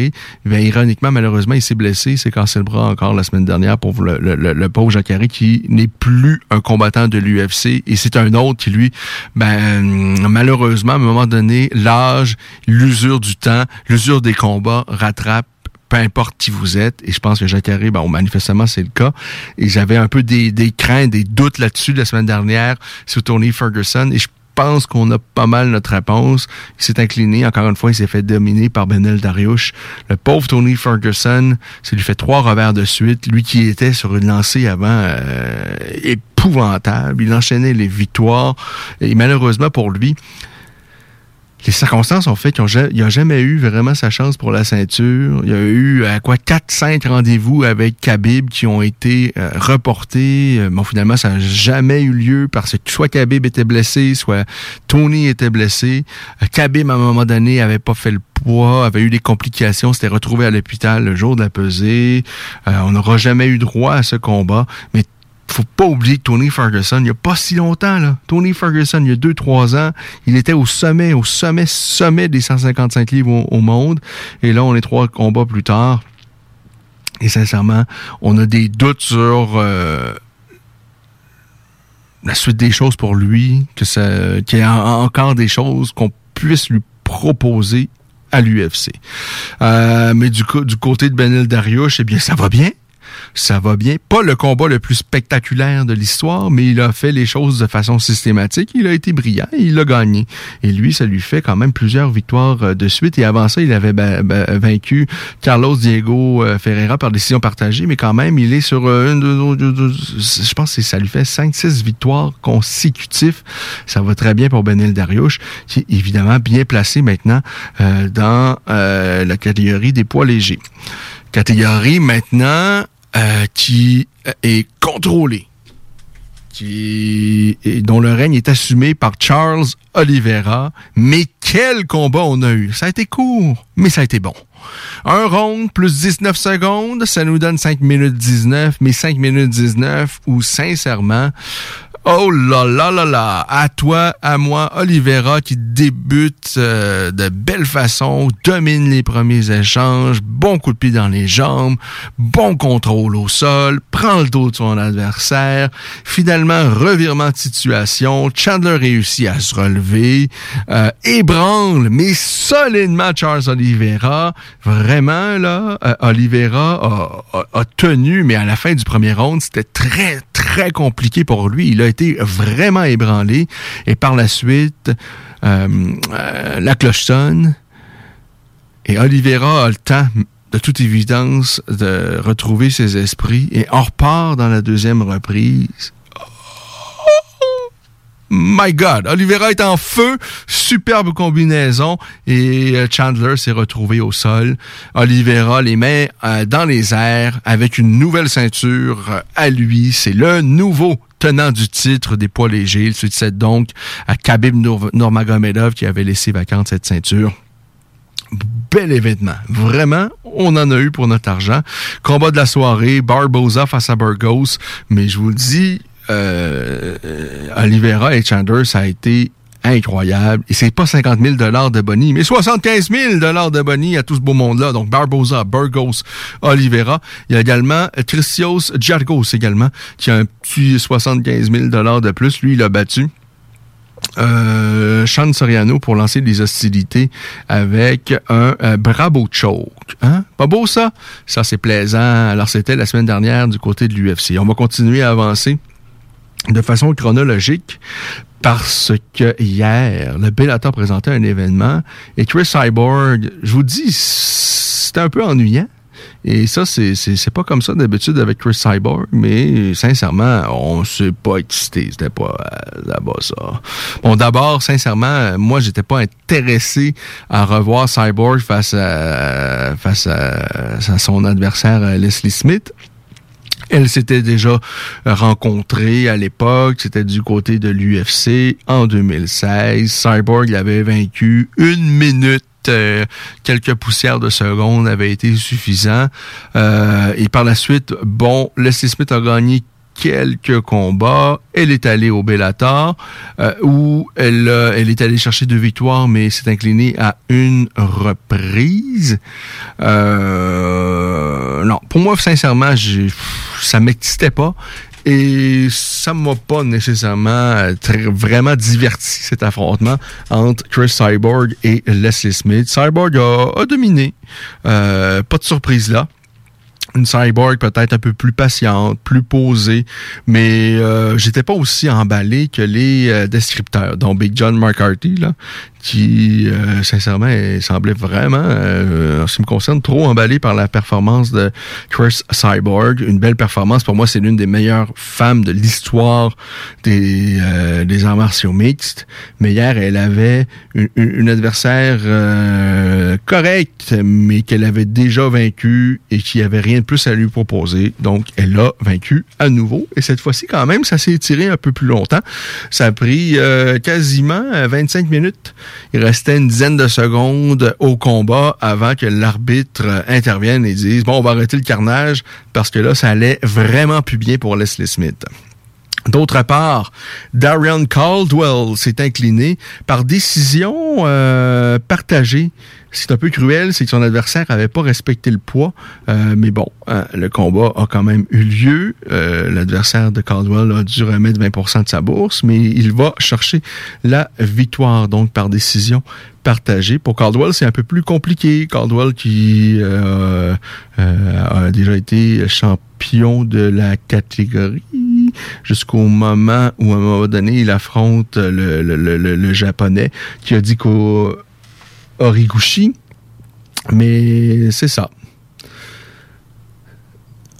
Ben, ironiquement, malheureusement, il s'est blessé. Il s'est cassé le bras encore la semaine dernière pour le, le, le- le pauvre qui n'est plus un combattant de l'UFC. Et c'est un autre qui, lui, ben, malheureusement, à un moment donné, l'âge, l'usure du temps, l'usure des combats rattrape peu importe qui vous êtes. Et je pense que Jacare, ben, manifestement, c'est le cas. Et j'avais un peu des, des craintes, des doutes là-dessus la semaine dernière sur Tony Ferguson. Et je pense qu'on a pas mal notre réponse. Il s'est incliné. Encore une fois, il s'est fait dominer par Benel Dariush. Le pauvre Tony Ferguson, ça lui fait trois revers de suite. Lui qui était sur une lancée avant euh, épouvantable. Il enchaînait les victoires. Et malheureusement pour lui, les circonstances ont fait qu'il n'a jamais eu vraiment sa chance pour la ceinture. Il y a eu à quoi 4-5 rendez-vous avec Khabib qui ont été euh, reportés. Euh, Bon, finalement, ça n'a jamais eu lieu parce que soit Khabib était blessé, soit Tony était blessé. Euh, Khabib, à un moment donné, avait pas fait le poids, avait eu des complications, s'était retrouvé à l'hôpital le jour de la pesée. Euh, on n'aura jamais eu droit à ce combat. Mais faut pas oublier que Tony Ferguson, il y a pas si longtemps, là. Tony Ferguson, il y a 2-3 ans, il était au sommet, au sommet, sommet des 155 livres au, monde. Et là, on est trois combats plus tard. Et sincèrement, on a des doutes sur euh, la suite des choses pour lui, que ça, qu'il y a en- encore des choses qu'on puisse lui proposer à l'UFC. Euh, mais du, du côté de Benel Dariush, eh bien, ça va bien. Ça va bien. Pas le combat le plus spectaculaire de l'histoire, mais il a fait les choses de façon systématique. Il a été brillant et il a gagné. Et lui, ça lui fait quand même plusieurs victoires euh, de suite. Et avant ça, il avait vaincu Carlos Diego euh, Ferreira par décision partagée, mais quand même, il est sur euh, une, deux, deux, deux, je pense que ça lui fait 5-6 victoires consécutives. Ça va très bien pour Benel Dariush, qui est évidemment bien placé maintenant dans la catégorie des poids légers. Catégorie maintenant euh, qui est contrôlée, qui et dont le règne est assumé par Charles Oliveira. Mais quel combat on a eu! Ça a été court, mais ça a été bon. Un round plus 19 secondes, ça nous donne 5 minutes 19, mais 5 minutes 19 où sincèrement, Oh là là là là, à toi, à moi, Oliveira qui débute euh, de belle façon, domine les premiers échanges, bon coup de pied dans les jambes, bon contrôle au sol, prend le dos de son adversaire, finalement revirement de situation, Chandler réussit à se relever, euh, ébranle, mais solidement Charles Oliveira, vraiment là, euh, Oliveira a, a- a tenu, mais à la fin du premier round, c'était très très compliqué pour lui. Il été vraiment ébranlé. Et par la suite, euh, euh, la cloche sonne. Et Oliveira a le temps, de toute évidence, de retrouver ses esprits. Et on repart dans la deuxième reprise. My God, Oliveira est en feu, superbe combinaison et euh, Chandler s'est retrouvé au sol. Oliveira les met dans les airs avec une nouvelle ceinture à lui. C'est le nouveau tenant du titre des poids légers. Il succède donc à Khabib Nur- Nurmagomedov qui avait laissé vacante cette ceinture bel événement. Vraiment, on en a eu pour notre argent. Combat de la soirée, Barboza face à Burgos. Mais je vous le dis, euh, euh, Oliveira et Chandler, ça a été incroyable. Et c'est pas 50 000 de Bonnie, mais 75 000 de Bonnie à tout ce beau monde-là. Donc Barbosa, Burgos, Oliveira. Il y a également Tristios Jargos également, qui a un petit 75 000 de plus. Lui, il a battu. Euh, Sean Soriano pour lancer des hostilités avec un euh, Bravo Choke. Hein? Pas beau ça? Ça c'est plaisant. Alors c'était la semaine dernière du côté de l'UFC. On va continuer à avancer de façon chronologique parce que hier, le Bellator présentait un événement et Chris Cyborg, je vous dis, c'était un peu ennuyant. Et ça, c'est, pas comme ça d'habitude avec Chris Cyborg, mais sincèrement, on s'est pas excité. C'était pas euh, là-bas ça. Bon, d'abord, sincèrement, moi, j'étais pas intéressé à revoir Cyborg face à, face à, son adversaire euh, Leslie Smith. Elle s'était déjà rencontrée à l'époque, c'était du côté de l'UFC en 2016. Cyborg avait vaincu une minute euh, quelques poussières de secondes avaient été suffisants. Euh, et par la suite, bon, Leslie Smith a gagné quelques combats. Elle est allée au Bellator euh, où elle, elle est allée chercher deux victoires, mais s'est inclinée à une reprise. non, pour moi, sincèrement, ça m'excitait pas. Et ça m'a pas nécessairement euh, vraiment diverti cet affrontement entre Chris Cyborg et Leslie Smith. Cyborg a, dominé. Euh, pas de surprise là une cyborg peut-être un peu plus patiente, plus posée, mais euh, j'étais pas aussi emballé que les euh, descripteurs, dont Big John McCarthy, là, qui euh, sincèrement semblait vraiment, en ce qui me concerne, trop emballé par la performance de Chris Cyborg. Une belle performance. Pour moi, c'est l'une des meilleures femmes de l'histoire des, des arts martiaux mixtes. Mais hier, elle avait une, une adversaire correcte, mais qu'elle avait déjà vaincu et qui avait rien plus à lui proposer. Donc, elle l'a vaincu à nouveau. Et cette fois-ci, quand même, ça s'est étiré un peu plus longtemps. Ça a pris euh, quasiment 25 minutes. Il restait une dizaine de secondes au combat avant que l'arbitre intervienne et dise, bon, on va arrêter le carnage parce que là, ça allait vraiment plus bien pour Leslie Smith. D'autre part, Darian Caldwell s'est incliné par décision euh, partagée c'est un peu cruel, c'est que son adversaire avait pas respecté le poids. Euh, mais bon, hein, le combat a quand même eu lieu. Euh, l'adversaire de Caldwell a dû remettre 20% de sa bourse, mais il va chercher la victoire, donc par décision partagée. Pour Caldwell, c'est un peu plus compliqué. Caldwell qui euh, a déjà été champion de la catégorie jusqu'au moment où, à un moment donné, il affronte le, le, le, le japonais qui a dit qu'au Origuchi. Mais c'est ça.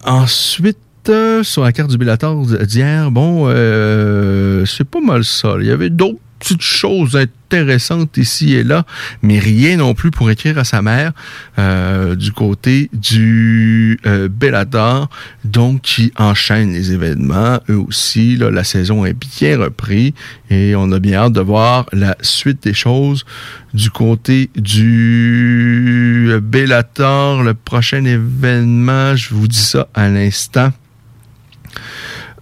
Ensuite, euh, sur la carte du Bellator d'hier, bon, euh, c'est pas mal ça. Il y avait d'autres petites choses intéressantes ici et là, mais rien non plus pour écrire à sa mère euh, du côté du euh, Bellator, donc qui enchaîne les événements. Eux aussi, la saison est bien reprise et on a bien hâte de voir la suite des choses du côté du Bellator. Le prochain événement, je vous dis ça à l'instant.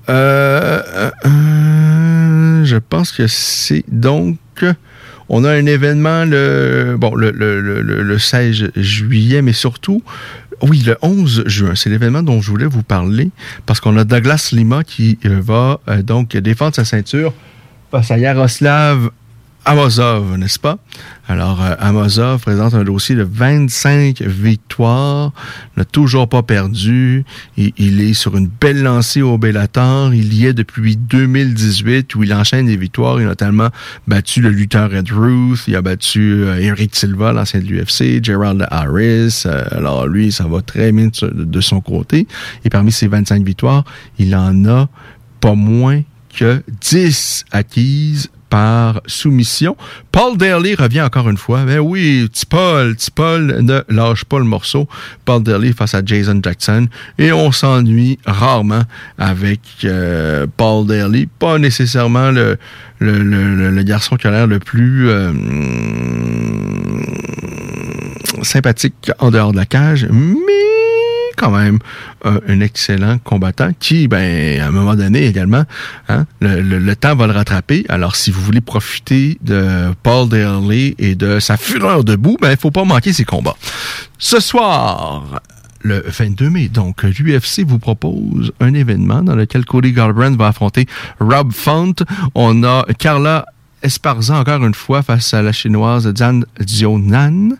Euh, euh, euh, je pense que c'est donc. On a un événement le bon le, le, le, le 16 juillet, mais surtout, oui, le 11 juin. C'est l'événement dont je voulais vous parler parce qu'on a Douglas Lima qui va donc défendre sa ceinture face à Yaroslav Amazov, n'est-ce pas? Alors, euh, Amazov présente un dossier de 25 victoires, n'a toujours pas perdu. Il est sur une belle lancée au Bellator. Il y est depuis 2018 où il enchaîne des victoires. Il a notamment battu le lutteur Ed Ruth, il a battu euh, Eric Silva, l'ancien de l'UFC, Gerald Harris. Euh, alors, lui, ça va très bien de, de son côté. Et parmi ses 25 victoires, il en a pas moins que 10 acquises par soumission. Paul Daly revient encore une fois. Ben oui, Paul, Paul ne lâche pas le morceau. Paul Daly face à Jason Jackson. Et on s'ennuie rarement avec euh, Paul Daly. Pas nécessairement le, garçon qui a l'air le plus euh, sympathique en dehors de la cage, mais quand même un, un excellent combattant qui, ben, à un moment donné également, hein, le, le- temps va le rattraper. Alors, si vous voulez profiter de Paul Daly et de sa fureur debout, ben, faut pas manquer ses combats. Ce soir, le 22 mai. Donc, l'UFC vous propose un événement dans lequel Cody Garbrandt va affronter Rob Font. On a Carla Esparza encore une fois face à la chinoise Zhang Zionan.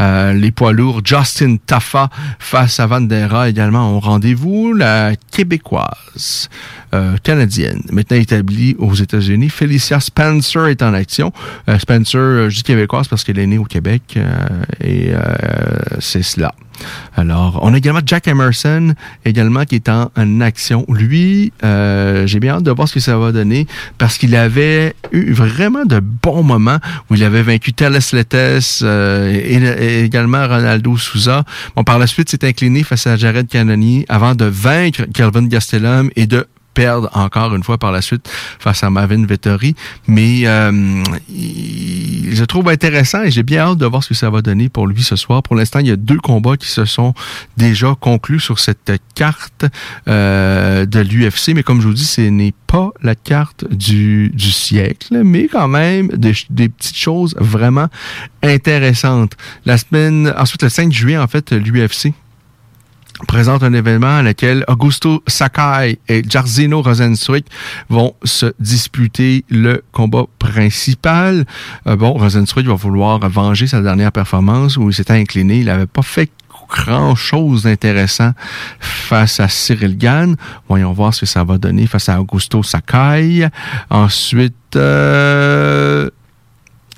Euh, les poids lourds Justin Taffa face à Vandera également au rendez-vous. La québécoise euh, canadienne, maintenant établie aux États-Unis. Felicia Spencer est en action. Euh, Spencer, euh, je dis québécoise parce qu'elle est née au Québec et c'est cela. Alors, on a également Jack Emerson, également, qui est en, action. Lui, euh, j'ai bien hâte de voir ce que ça va donner, parce qu'il avait eu vraiment de bons moments où il avait vaincu Teles Letes euh, et, également Ronaldo Souza. Bon, par la suite, s'est incliné face à Jared Cannonier avant de vaincre Kelvin Gastelum et de perdre encore une fois par la suite face à Marvin Vettori. Mais euh, je trouve intéressant et j'ai bien hâte de voir ce que ça va donner pour lui ce soir. Pour l'instant, il y a deux combats qui se sont déjà conclus sur cette carte euh, de l'UFC. Mais comme je vous dis, ce n'est pas la carte du, du siècle, mais quand même des, des petites choses vraiment intéressantes. La semaine, ensuite le 5 juillet, en fait, l'UFC présente un événement à lequel Augusto Sakai et Jarzino Rosenstruik vont se disputer le combat principal. Euh, bon, Rosenstruik va vouloir venger sa dernière performance où il s'était incliné. Il n'avait pas fait grand chose d'intéressant face à Cyril Gann. Voyons voir ce que ça va donner face à Augusto Sakai. Ensuite, euh,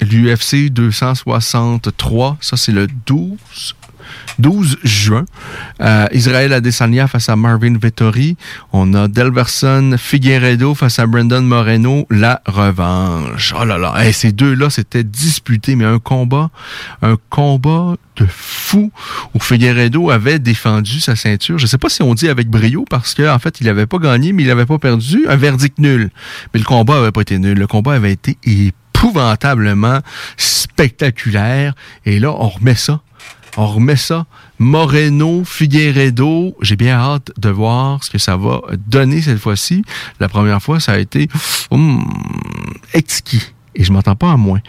l'UFC 263, ça c'est le 12 12 juin. Euh, Israël Adesanya face à Marvin Vettori. On a Delverson Figueredo face à Brendan Moreno. La revanche. Oh là là. Hey, ces deux-là, c'était disputé, mais un combat, un combat de fou où Figueredo avait défendu sa ceinture. Je sais pas si on dit avec brio parce qu'en en fait, il avait pas gagné, mais il avait pas perdu. Un verdict nul. Mais le combat avait pas été nul. Le combat avait été épouvantablement spectaculaire. Et là, on remet ça on remet ça. Moreno, Figueredo, j'ai bien hâte de voir ce que ça va donner cette fois-ci. La première fois, ça a été hum, exquis. Et je m'entends pas à moins.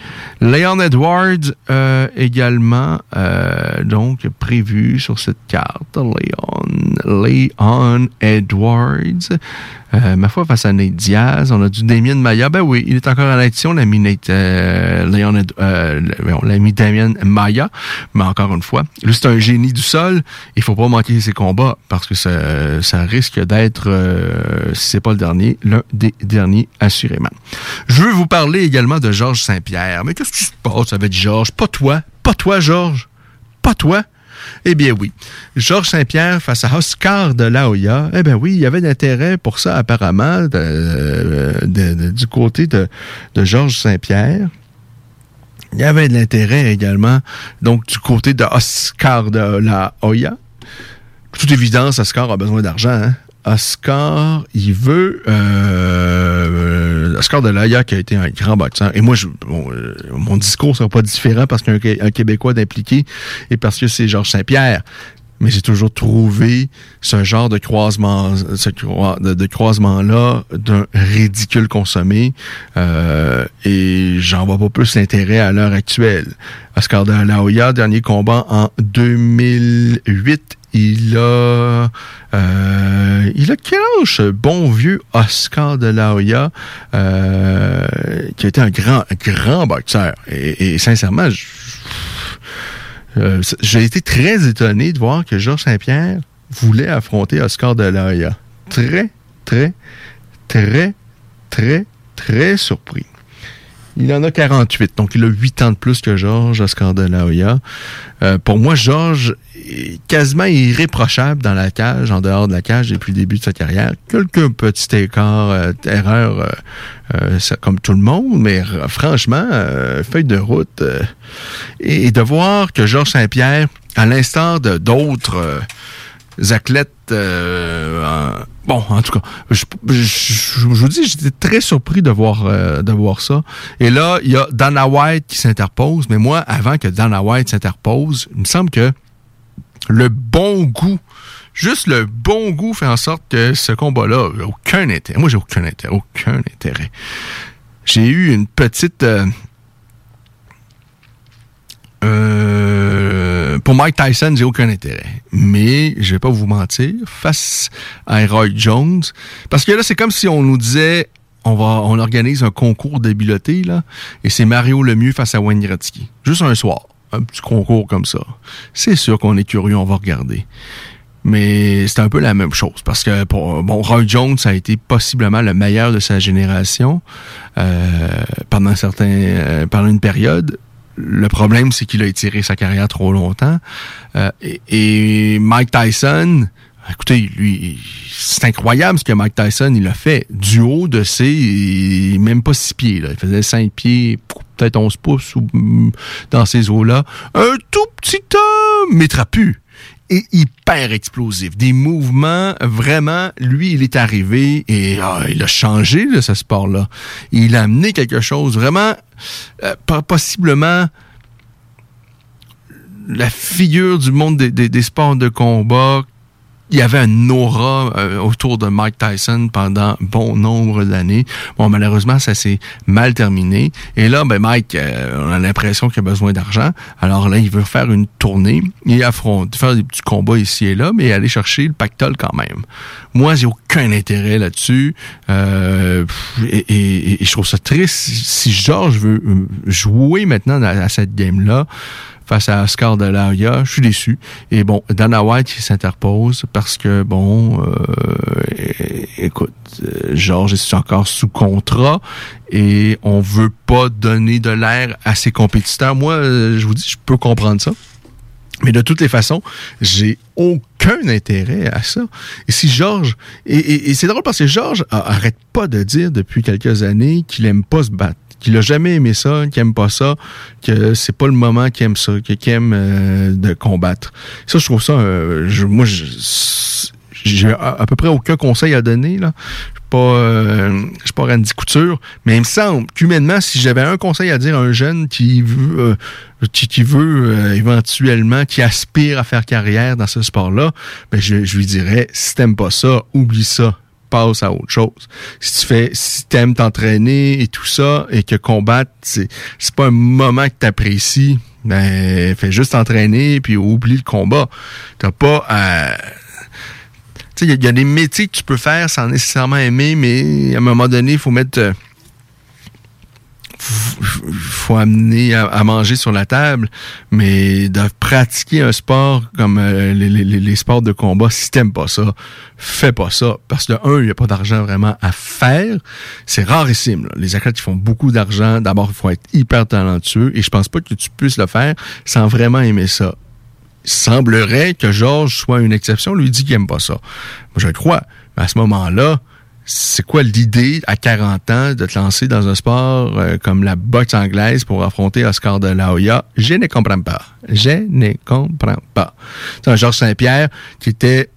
Leon Edwards euh, également, euh, donc prévu sur cette carte. Leon, Leon Edwards. Euh, ma foi, face à Nate Diaz, on a du Damien Maya. Ben oui, il est encore en action. On a mis Nate, euh, Leon, euh, on l'a mis Damien Maya. Mais encore une fois, lui, c'est un génie du sol. Il faut pas manquer ses combats parce que ça, ça risque d'être, euh, si c'est pas le dernier, l'un des derniers, assurément. Je veux vous parler également de Georges Saint-Pierre. Mais qu'est-ce qui se passe avec Georges? Pas toi. Pas toi, Georges. Pas toi. Eh bien oui. Georges Saint-Pierre face à Oscar de la Hoya. Eh bien oui, il y avait d'intérêt pour ça apparemment du côté de, Georges Saint-Pierre. Il y avait de l'intérêt également donc du côté de Oscar de la Hoya. Toute évidence, Oscar a besoin d'argent. Hein? Oscar, il veut... Euh, Oscar de la Hoya qui a été un grand boxeur. Et moi, euh, mon discours sera pas différent parce qu'il y a un, Qué- un Québécois d'impliqué et parce que c'est Georges Saint-Pierre. Mais j'ai toujours trouvé ce genre de croisement, de, de croisement-là d'un ridicule consommé. Euh, et j'en vois pas plus l'intérêt à l'heure actuelle. Oscar de la Hoya, dernier combat en 2008, il a, euh, il a quel âge, bon vieux Oscar de la Hoya, euh, qui a été un grand, grand boxeur. Et, sincèrement, euh, j'ai été très étonné de voir que Georges Saint-Pierre voulait affronter Oscar de la Hoya. Très, très, très, très, très surpris. Il en a 48, donc il a 8 ans de plus que Georges, Oscar de la Hoya. Euh, pour moi, Georges est quasiment irréprochable dans la cage, en dehors de la cage depuis le début de sa carrière. Quelques petits écarts, euh, erreurs, euh, euh, comme tout le monde, mais franchement, feuille de route. et, et de voir que Georges Saint-Pierre, à l'instar de d'autres athlètes, bon, en tout cas, je, vous dis, j'étais très surpris de voir, euh, de voir ça. Et là, il y a Dana White qui s'interpose, mais moi, avant que Dana White s'interpose, il me semble que le bon goût juste le bon goût fait en sorte que ce combat-là aucun intérêt. Moi, j'ai aucun intérêt. Aucun intérêt. J'ai eu une petite. euh, euh, pour Mike Tyson, j'ai aucun intérêt. Mais je vais pas vous mentir, face à Roy Jones, parce que là, c'est comme si on nous disait, on va, on organise un concours d'habileté là, et c'est Mario Lemieux face à Wayne Gretzky, juste un soir, un petit concours comme ça. C'est sûr qu'on est curieux, on va regarder. Mais c'est un peu la même chose parce que bon, Roy Jones a été possiblement le meilleur de sa génération euh, pendant certains, euh, pendant une période. Le problème, c'est qu'il a étiré sa carrière trop longtemps. Euh, et, Mike Tyson, écoutez, lui, c'est incroyable ce que Mike Tyson il a fait. Du haut de ses, même pas six pieds, là. il faisait cinq pieds, peut-être 11 pouces ou, mm, dans ces eaux-là. Un tout petit homme, mais trapu et hyper explosif. Des mouvements, vraiment, lui, il est arrivé et ah, il a changé là, ce sport-là. Il a amené quelque chose, vraiment, euh, possiblement la figure du monde des sports de combat. Il y avait un aura euh, autour de Mike Tyson pendant bon nombre d'années. Bon, malheureusement, ça s'est mal terminé. Et là, ben Mike, euh, on a l'impression qu'il a besoin d'argent. Alors là, il veut faire une tournée et affronter, faire des petits combats ici et là, mais aller chercher le pactole quand même. Moi, j'ai aucun intérêt là-dessus. Euh, et, je trouve ça triste. Si Georges veut euh, jouer maintenant à, à cette game-là, face à Oscar de la Hoya, je suis déçu. Et bon, Dana White qui s'interpose parce que, bon, euh, écoute, euh, Georges est encore sous contrat et on veut pas donner de l'air à ses compétiteurs. Moi, euh, je vous dis, je peux comprendre ça. Mais de toutes les façons, j'ai aucun intérêt à ça. Et si Georges, et, et- c'est drôle parce que Georges arrête pas de dire depuis quelques années qu'il aime pas se battre, qu'il a jamais aimé ça, qu'il aime pas ça, que c'est pas le moment qu'il aime ça, qu'il aime euh, de combattre. Ça, je trouve ça, euh, je- moi, j'ai à, à peu près aucun conseil à donner là. Je suis pas, euh, je suis pas Randy Couture, mais il me semble qu'humainement, si j'avais un conseil à dire à un jeune qui veut, euh, qui, qui veut euh, éventuellement, qui aspire à faire carrière dans ce sport-là, ben je, je lui dirais, si t'aimes pas ça, oublie ça passe à autre chose. Si tu fais, si t'aimes t'entraîner et tout ça, et que combattre, c'est, c'est pas un moment que t'apprécies, ben, fais juste t'entraîner puis oublie le combat. T'as pas à, tu sais, il y a- des métiers que tu peux faire sans nécessairement aimer, mais à un moment donné, il faut mettre. euh, faut- amener à, manger sur la table, mais de pratiquer un sport comme euh, les, sports de combat, si t'aimes pas ça, fais pas ça. Parce que, un, il n'y a pas d'argent vraiment à faire. C'est rarissime. là. Les athlètes qui font beaucoup d'argent, d'abord, il faut être hyper talentueux, et je pense pas que tu puisses le faire sans vraiment aimer ça il semblerait que Georges soit une exception. Lui dit qu'il aime pas ça. Moi, je crois. À ce moment-là, c'est quoi l'idée à 40 ans de te lancer dans un sport euh, comme la boxe anglaise pour affronter Oscar de la Hoya? Je ne comprends pas. Je ne comprends pas. C'est un Georges Saint-Pierre qui était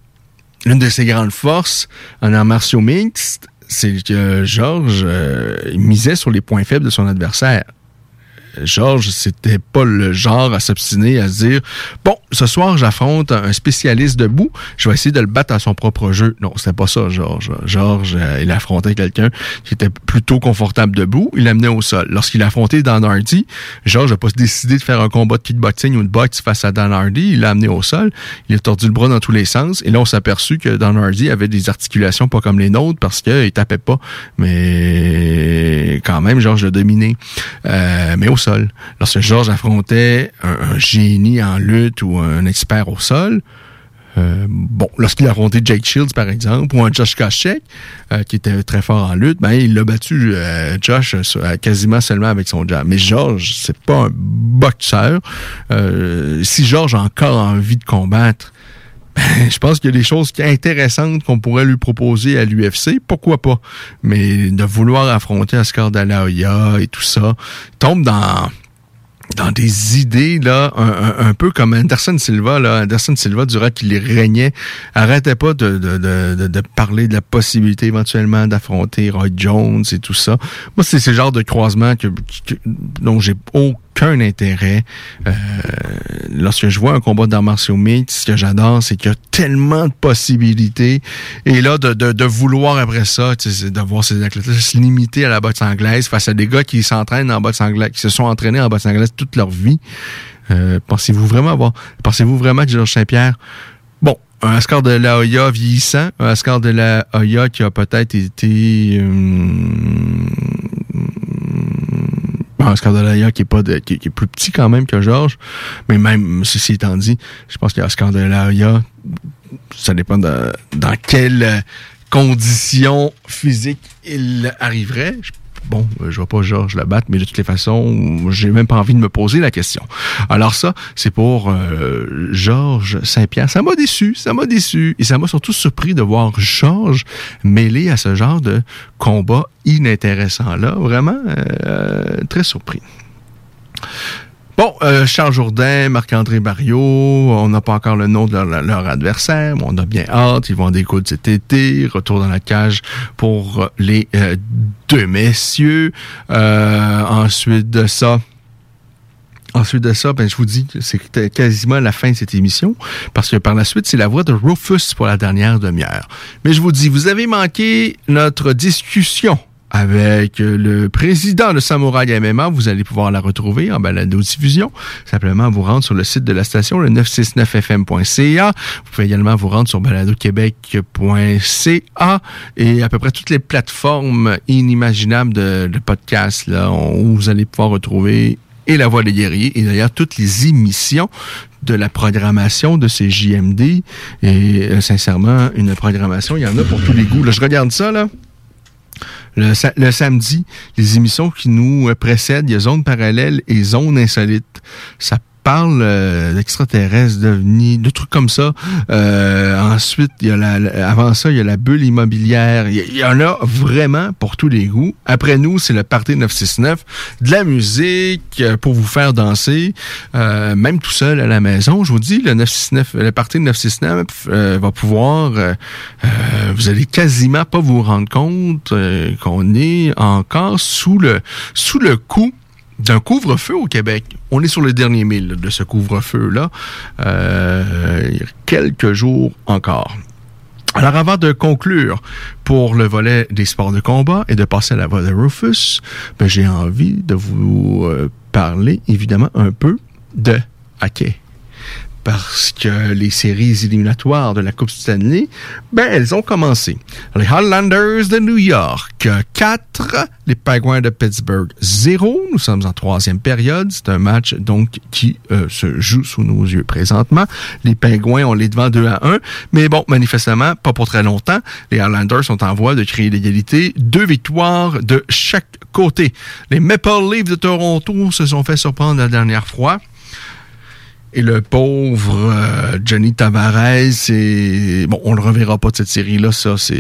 l'une de ses grandes forces en arts martiaux mixtes, c'est que Georges euh, misait sur les points faibles de son adversaire. Georges, c'était pas le genre à s'obstiner, à se dire Bon, ce soir, j'affronte un spécialiste debout, je vais essayer de le battre à son propre jeu. Non, c'était pas ça, Georges. Georges, euh, il affrontait quelqu'un qui était plutôt confortable debout, il l'amenait au sol. Lorsqu'il a affronté Dan Hardy, Georges n'a pas décidé de faire un combat de kickboxing ou de boxe face à Dan Hardy, il l'a amené au sol, il a tordu le bras dans tous les sens, et là, on s'est aperçu que Dan Hardy avait des articulations pas comme les nôtres parce qu'il tapait pas. Mais quand même, Georges l'a dominé. Euh, mais au. Lorsque Georges affrontait un, génie en lutte ou un expert au sol, euh, bon, lorsqu'il a affronté Jake Shields, par exemple, ou un Josh Koscheck, euh, qui était très fort en lutte, ben, il l'a battu, euh, Josh, quasiment seulement avec son jab. Mais Georges, c'est pas un boxeur. Si Georges a encore envie de combattre, [LAUGHS] je pense qu'il y a des choses intéressantes qu'on pourrait lui proposer à l'UFC. Pourquoi pas? Mais de vouloir affronter Oscar et tout ça, tombe dans dans des idées là un, peu comme Anderson Silva là Anderson Silva durant qu'il régnait arrêtait pas de, de- de parler de la possibilité éventuellement d'affronter Roy Jones et tout ça moi c'est ce genre de croisement que, que- dont j'ai aucun aucun intérêt. Euh, lorsque je vois un combat d'arts martiaux mixtes, ce que j'adore, c'est qu'il y a tellement de possibilités. Et là, de, de, de vouloir après ça, de voir ces athlètes se limiter à la boxe anglaise face à des gars qui s'entraînent en boxe anglaise, qui se sont entraînés en boxe anglaise toute leur vie. Euh, pensez-vous vraiment avoir, pensez-vous vraiment que Georges Saint-Pierre, bon, un score de la Hoya vieillissant, un score de la Hoya qui a peut-être été, euh, Hoya qui est pas qui, est plus petit quand même que Georges, mais même ceci étant dit, je pense score de la ça dépend dans quelles conditions physiques il arriverait. Bon, euh, je vois pas Georges le battre, mais de toutes les façons, j'ai même pas envie de me poser la question. Alors ça, c'est pour euh, Georges Saint-Pierre. Ça m'a déçu, ça m'a déçu. Et ça m'a surtout surpris de voir Georges mêlé à ce genre de combat inintéressant-là. Vraiment, euh, très surpris. Bon, euh, Charles Jourdain, Marc-André Barriot, on n'a pas encore le nom de leur, adversaire, mais on a bien hâte. Ils vont découdre cet été. Retour dans la cage pour les euh, deux messieurs. Euh, ensuite de ça, Ensuite de ça, ben, je vous dis, c'est quasiment la fin de cette émission, parce que par la suite, c'est la voix de Rufus pour la dernière demi-heure. Mais je vous dis, vous avez manqué notre discussion avec le président de Samouraï MMA. Vous allez pouvoir la retrouver en balado-diffusion. Simplement vous rendre sur le site de la station, le 969fm.ca. Vous pouvez également vous rendre sur baladoquebec.ca et à peu près toutes les plateformes inimaginables de, de podcast là, où vous allez pouvoir retrouver et La Voix des guerriers, et d'ailleurs toutes les émissions de la programmation de ces JMD. Et euh, sincèrement, une programmation, il y en a pour tous les goûts. Là, je regarde ça, là. Le, sa- le samedi, les émissions qui nous précèdent, il y a Zone parallèle et Zone insolite. Ça parle euh, d'extraterrestres, de trucs comme ça. Euh, ensuite, il y a la, avant ça, il y a la bulle immobilière. Il y, en a vraiment pour tous les goûts. Après nous, c'est le Party 969. De la musique euh, pour vous faire danser. Euh, même tout seul à la maison, je vous dis, le 969, le Party 969 euh, va pouvoir... vous allez quasiment pas vous rendre compte qu'on est encore sous le sous le coup d'un couvre-feu au Québec. On est sur le dernier mille de ce couvre-feu-là. Euh, quelques jours encore. Alors, avant de conclure pour le volet des sports de combat et de passer à la voix de Rufus, ben, j'ai envie de vous euh, parler évidemment un peu de hockey parce que les séries éliminatoires de la Coupe Stanley, ben, elles ont commencé. Les Highlanders de New York, 4. Les Penguins de Pittsburgh, 0. Nous sommes en troisième période. C'est un match, donc, qui euh, se joue sous nos yeux présentement. Les Penguins, on les devant 2 à 1. Mais bon, manifestement, pas pour très longtemps. Les Highlanders sont en voie de créer l'égalité. Deux victoires de chaque côté. Les Maple Leafs de Toronto se sont fait surprendre la dernière fois. Et le pauvre euh, Johnny Tavares, c'est bon, on le reverra pas de cette série-là. Ça, c'est,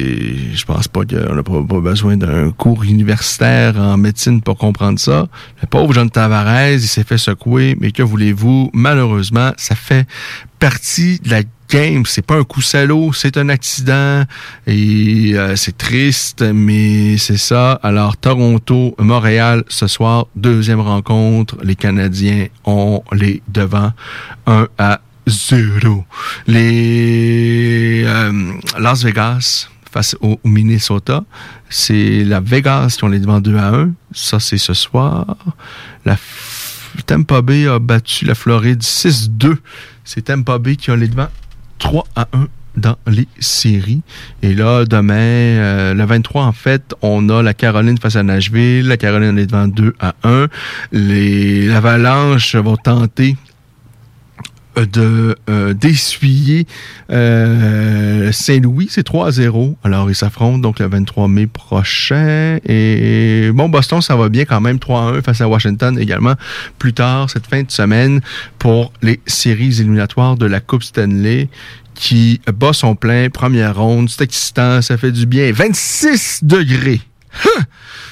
je pense pas qu'on n'a pas, pas besoin d'un cours universitaire en médecine pour comprendre ça. Le pauvre Johnny Tavares, il s'est fait secouer, mais que voulez-vous? Malheureusement, ça fait partie de la game. C'est pas un coup salaud, c'est un accident et euh, c'est triste, mais c'est ça. Alors Toronto, Montréal ce soir, deuxième rencontre. Les Canadiens ont les devants 1 à 0. Les euh, Las Vegas face au Minnesota, c'est la Vegas qui ont les devants 2 à 1. Ça c'est ce soir. La Tampa Bay a battu la Floride 6-2. C'est Tampa qui a les devants 3 à 1 dans les séries. Et là, demain, euh, le 23, en fait, on a la Caroline face à Nashville. La Caroline est devant 2 à 1. Les l'Avalanche vont tenter de euh, d'essuyer euh, Saint-Louis, c'est 3 à 0. Alors, ils s'affrontent donc le 23 mai prochain. Et bon, Boston, ça va bien quand même, 3 à 1 face à Washington également plus tard cette fin de semaine pour les séries éliminatoires de la Coupe Stanley qui bat son plein, première ronde, c'est excitant, ça fait du bien. 26 degrés!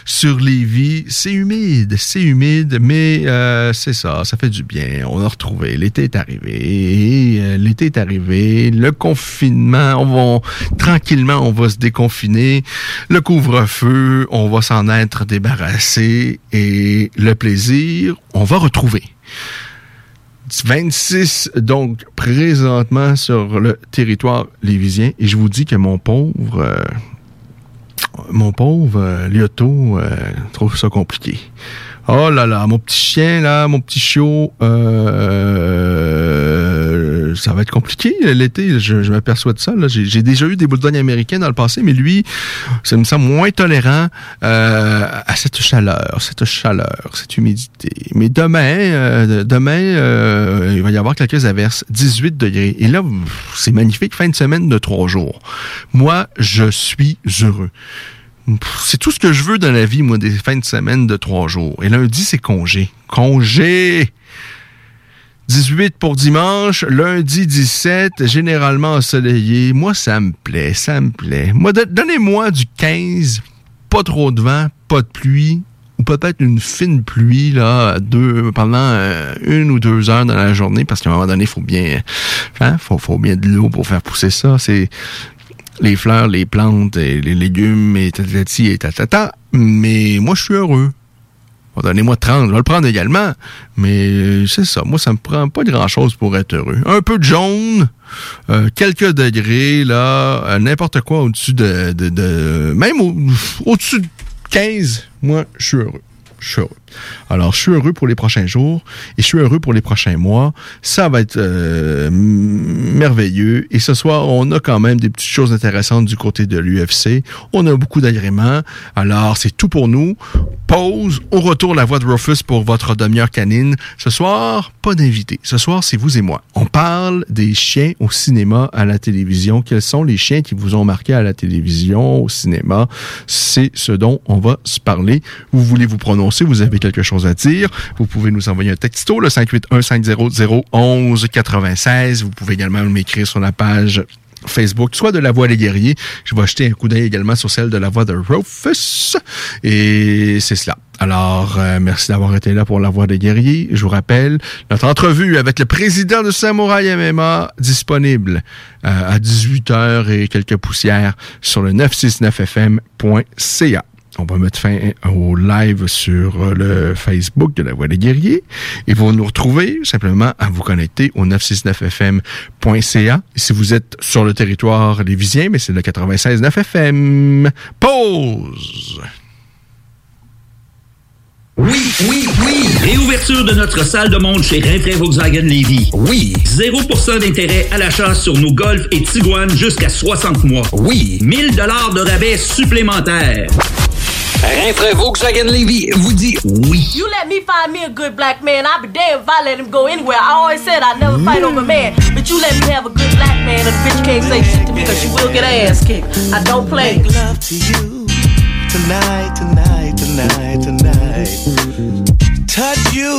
Sur Lévis, c'est humide, c'est humide, mais euh, c'est ça, ça fait du bien. On a retrouvé, l'été est arrivé, euh, l'été est arrivé, le confinement, on va tranquillement, on va se déconfiner, le couvre-feu, on va s'en être débarrassé, et le plaisir, on va retrouver. 26, donc, présentement sur le territoire lévisien. Et je vous dis que mon pauvre, euh, mon pauvre euh, Lyoto euh, trouve ça compliqué. Oh là là, mon petit chien, là, mon petit chiot, euh, ça va être compliqué l'été, je, m'aperçois de ça. j'ai déjà eu des bulldogs américains dans le passé, mais lui, ça me semble moins tolérant euh, à cette chaleur, cette chaleur, cette humidité. Mais demain, euh, demain, euh, il va y avoir quelques averses, 18 degrés. Et là, c'est magnifique, fin de semaine de trois jours. Moi, je suis heureux. C'est tout ce que je veux dans la vie, moi, des fins de semaine de trois jours. Et lundi, c'est congé. Congé! 18 pour dimanche, lundi 17, généralement ensoleillé. Moi, ça me plaît, ça me plaît. Moi, do- donnez-moi du 15, pas trop de vent, pas de pluie, ou peut-être une fine pluie là, deux, pendant euh, une ou deux heures dans la journée, parce qu'à un moment donné, il faut bien, hein, faut, faut bien de l'eau pour faire pousser ça. C'est les fleurs, les plantes, et les légumes, et tatati, et tatata. Mais moi, je suis heureux. Donnez-moi 30, je vais le prendre également. Mais euh, c'est ça, moi, ça me prend pas grand-chose pour être heureux. Un peu de jaune, euh, quelques degrés, là, euh, n'importe quoi au-dessus de, de, de- Même au- au-dessus de 15, moi, je suis heureux. Je suis heureux. Alors, je suis heureux pour les prochains jours et je suis heureux pour les prochains mois. Ça va être euh, merveilleux. Et ce soir, on a quand même des petites choses intéressantes du côté de l'UFC. On a beaucoup d'agréments. Alors, c'est tout pour nous. Pause. Au retour, la voix de Rufus pour votre demi-heure canine. Ce soir, pas d'invité. Ce soir, c'est vous et moi. On parle des chiens au cinéma, à la télévision. Quels sont les chiens qui vous ont marqué à la télévision, au cinéma? C'est ce dont on va se parler. Vous voulez vous prononcer? Vous avez quelque chose à dire? Vous pouvez nous envoyer un texto, le 581-500-1196. Vous pouvez également m'écrire sur la page Facebook, soit de La Voix des Guerriers. Je vais jeter un coup d'œil également sur celle de La Voix de Rufus. Et c'est cela. Alors, euh, merci d'avoir été là pour La Voix des Guerriers. Je vous rappelle, notre entrevue avec le président de Samouraï MMA disponible euh, à 18h et quelques poussières sur le 969fm.ca. On va mettre fin au live sur euh, le Facebook de la Voix des Guerriers et vous nous retrouver simplement à vous connecter au 969fm.ca. Et si vous êtes sur le territoire lévisien, mais c'est le 96.9 FM. Pause! Oui, oui, oui! Réouverture de notre salle de monde chez Rinfrae Volkswagen Levy. Oui! 0% d'intérêt à l'achat sur nos Golf et Tiguan jusqu'à 60 mois. Oui! 1000 dollars de rabais supplémentaires. Rinfrae Volkswagen Levy vous dit oui. You let me find me a good black man, I'll be damned if I let him go anywhere. I always said I'd never fight over man, but you let me have a good black man and the bitch can't say shit to me because she will get ass kicked. I don't play. Make love to you tonight, tonight, tonight, tonight. Touch you,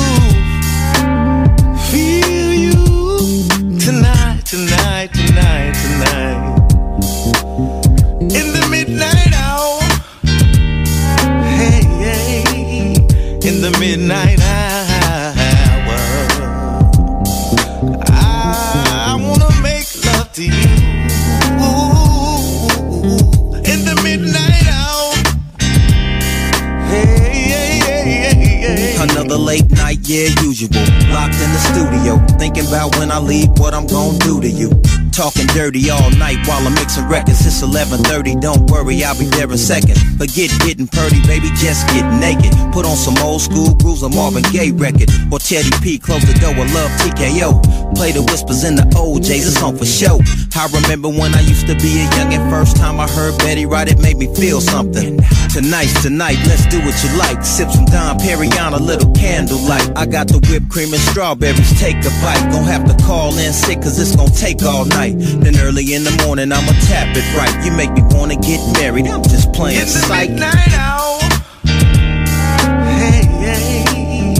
dirty all night while I'm mixing records. It's 11:30. Don't worry, I'll be there in a second. Forget getting purdy, baby, just get naked. Put on some old school grooves, a Marvin Gaye record, or Teddy P. Close the door, I love TKO. Play the whispers in the OJ's, it's on for show. I remember when I used to be a youngin'. First time I heard Betty write it made me feel something. Tonight, tonight, let's do what you like. Sip some Dom Perignon, a little candlelight. I got the whipped cream and strawberries, take a bite. Gonna have to call in sick, cause it's gonna take all night. Then early in the morning, I'ma tap it right. You make me wanna get married, I'm just playing In the psych. midnight hour. Hey, hey,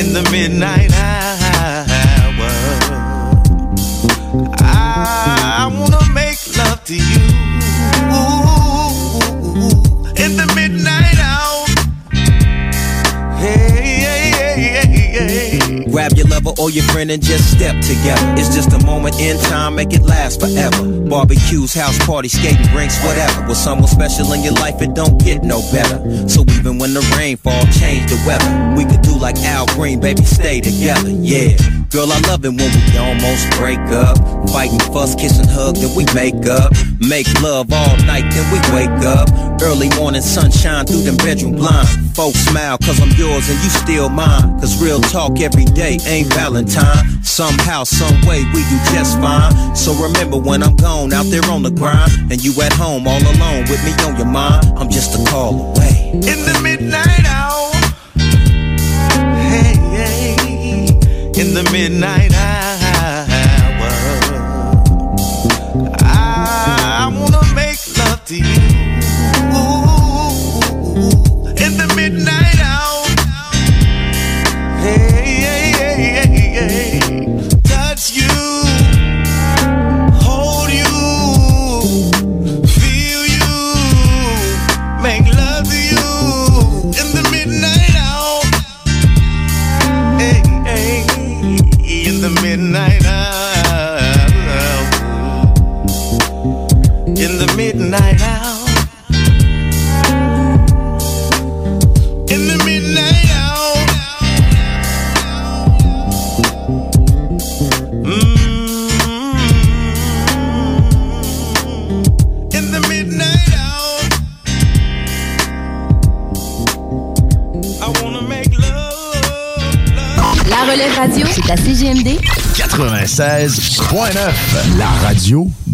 in the midnight hour. I wanna make love to you. Friend and just step together. It's just a moment in time, make it last forever. Barbecues, house parties, skating rinks, whatever. With someone special in your life, it don't get no better. So even when the rain fall, change the weather. We could do like Al Green, baby, stay together. Yeah, girl, I love it when we almost break up. Fighting, fuss, kiss and hug, then we make up. Make love all night, then we wake up. Early morning sunshine through them bedroom blinds. Folks smile, cause I'm yours and you still mine. Cause real talk every day ain't Valentine. Somehow, some way, we do just fine. So remember when I'm gone out there on the grind, and you at home all alone with me on your mind, I'm just a call away. In the midnight hour. In the midnight à CGMD 96.9, la radio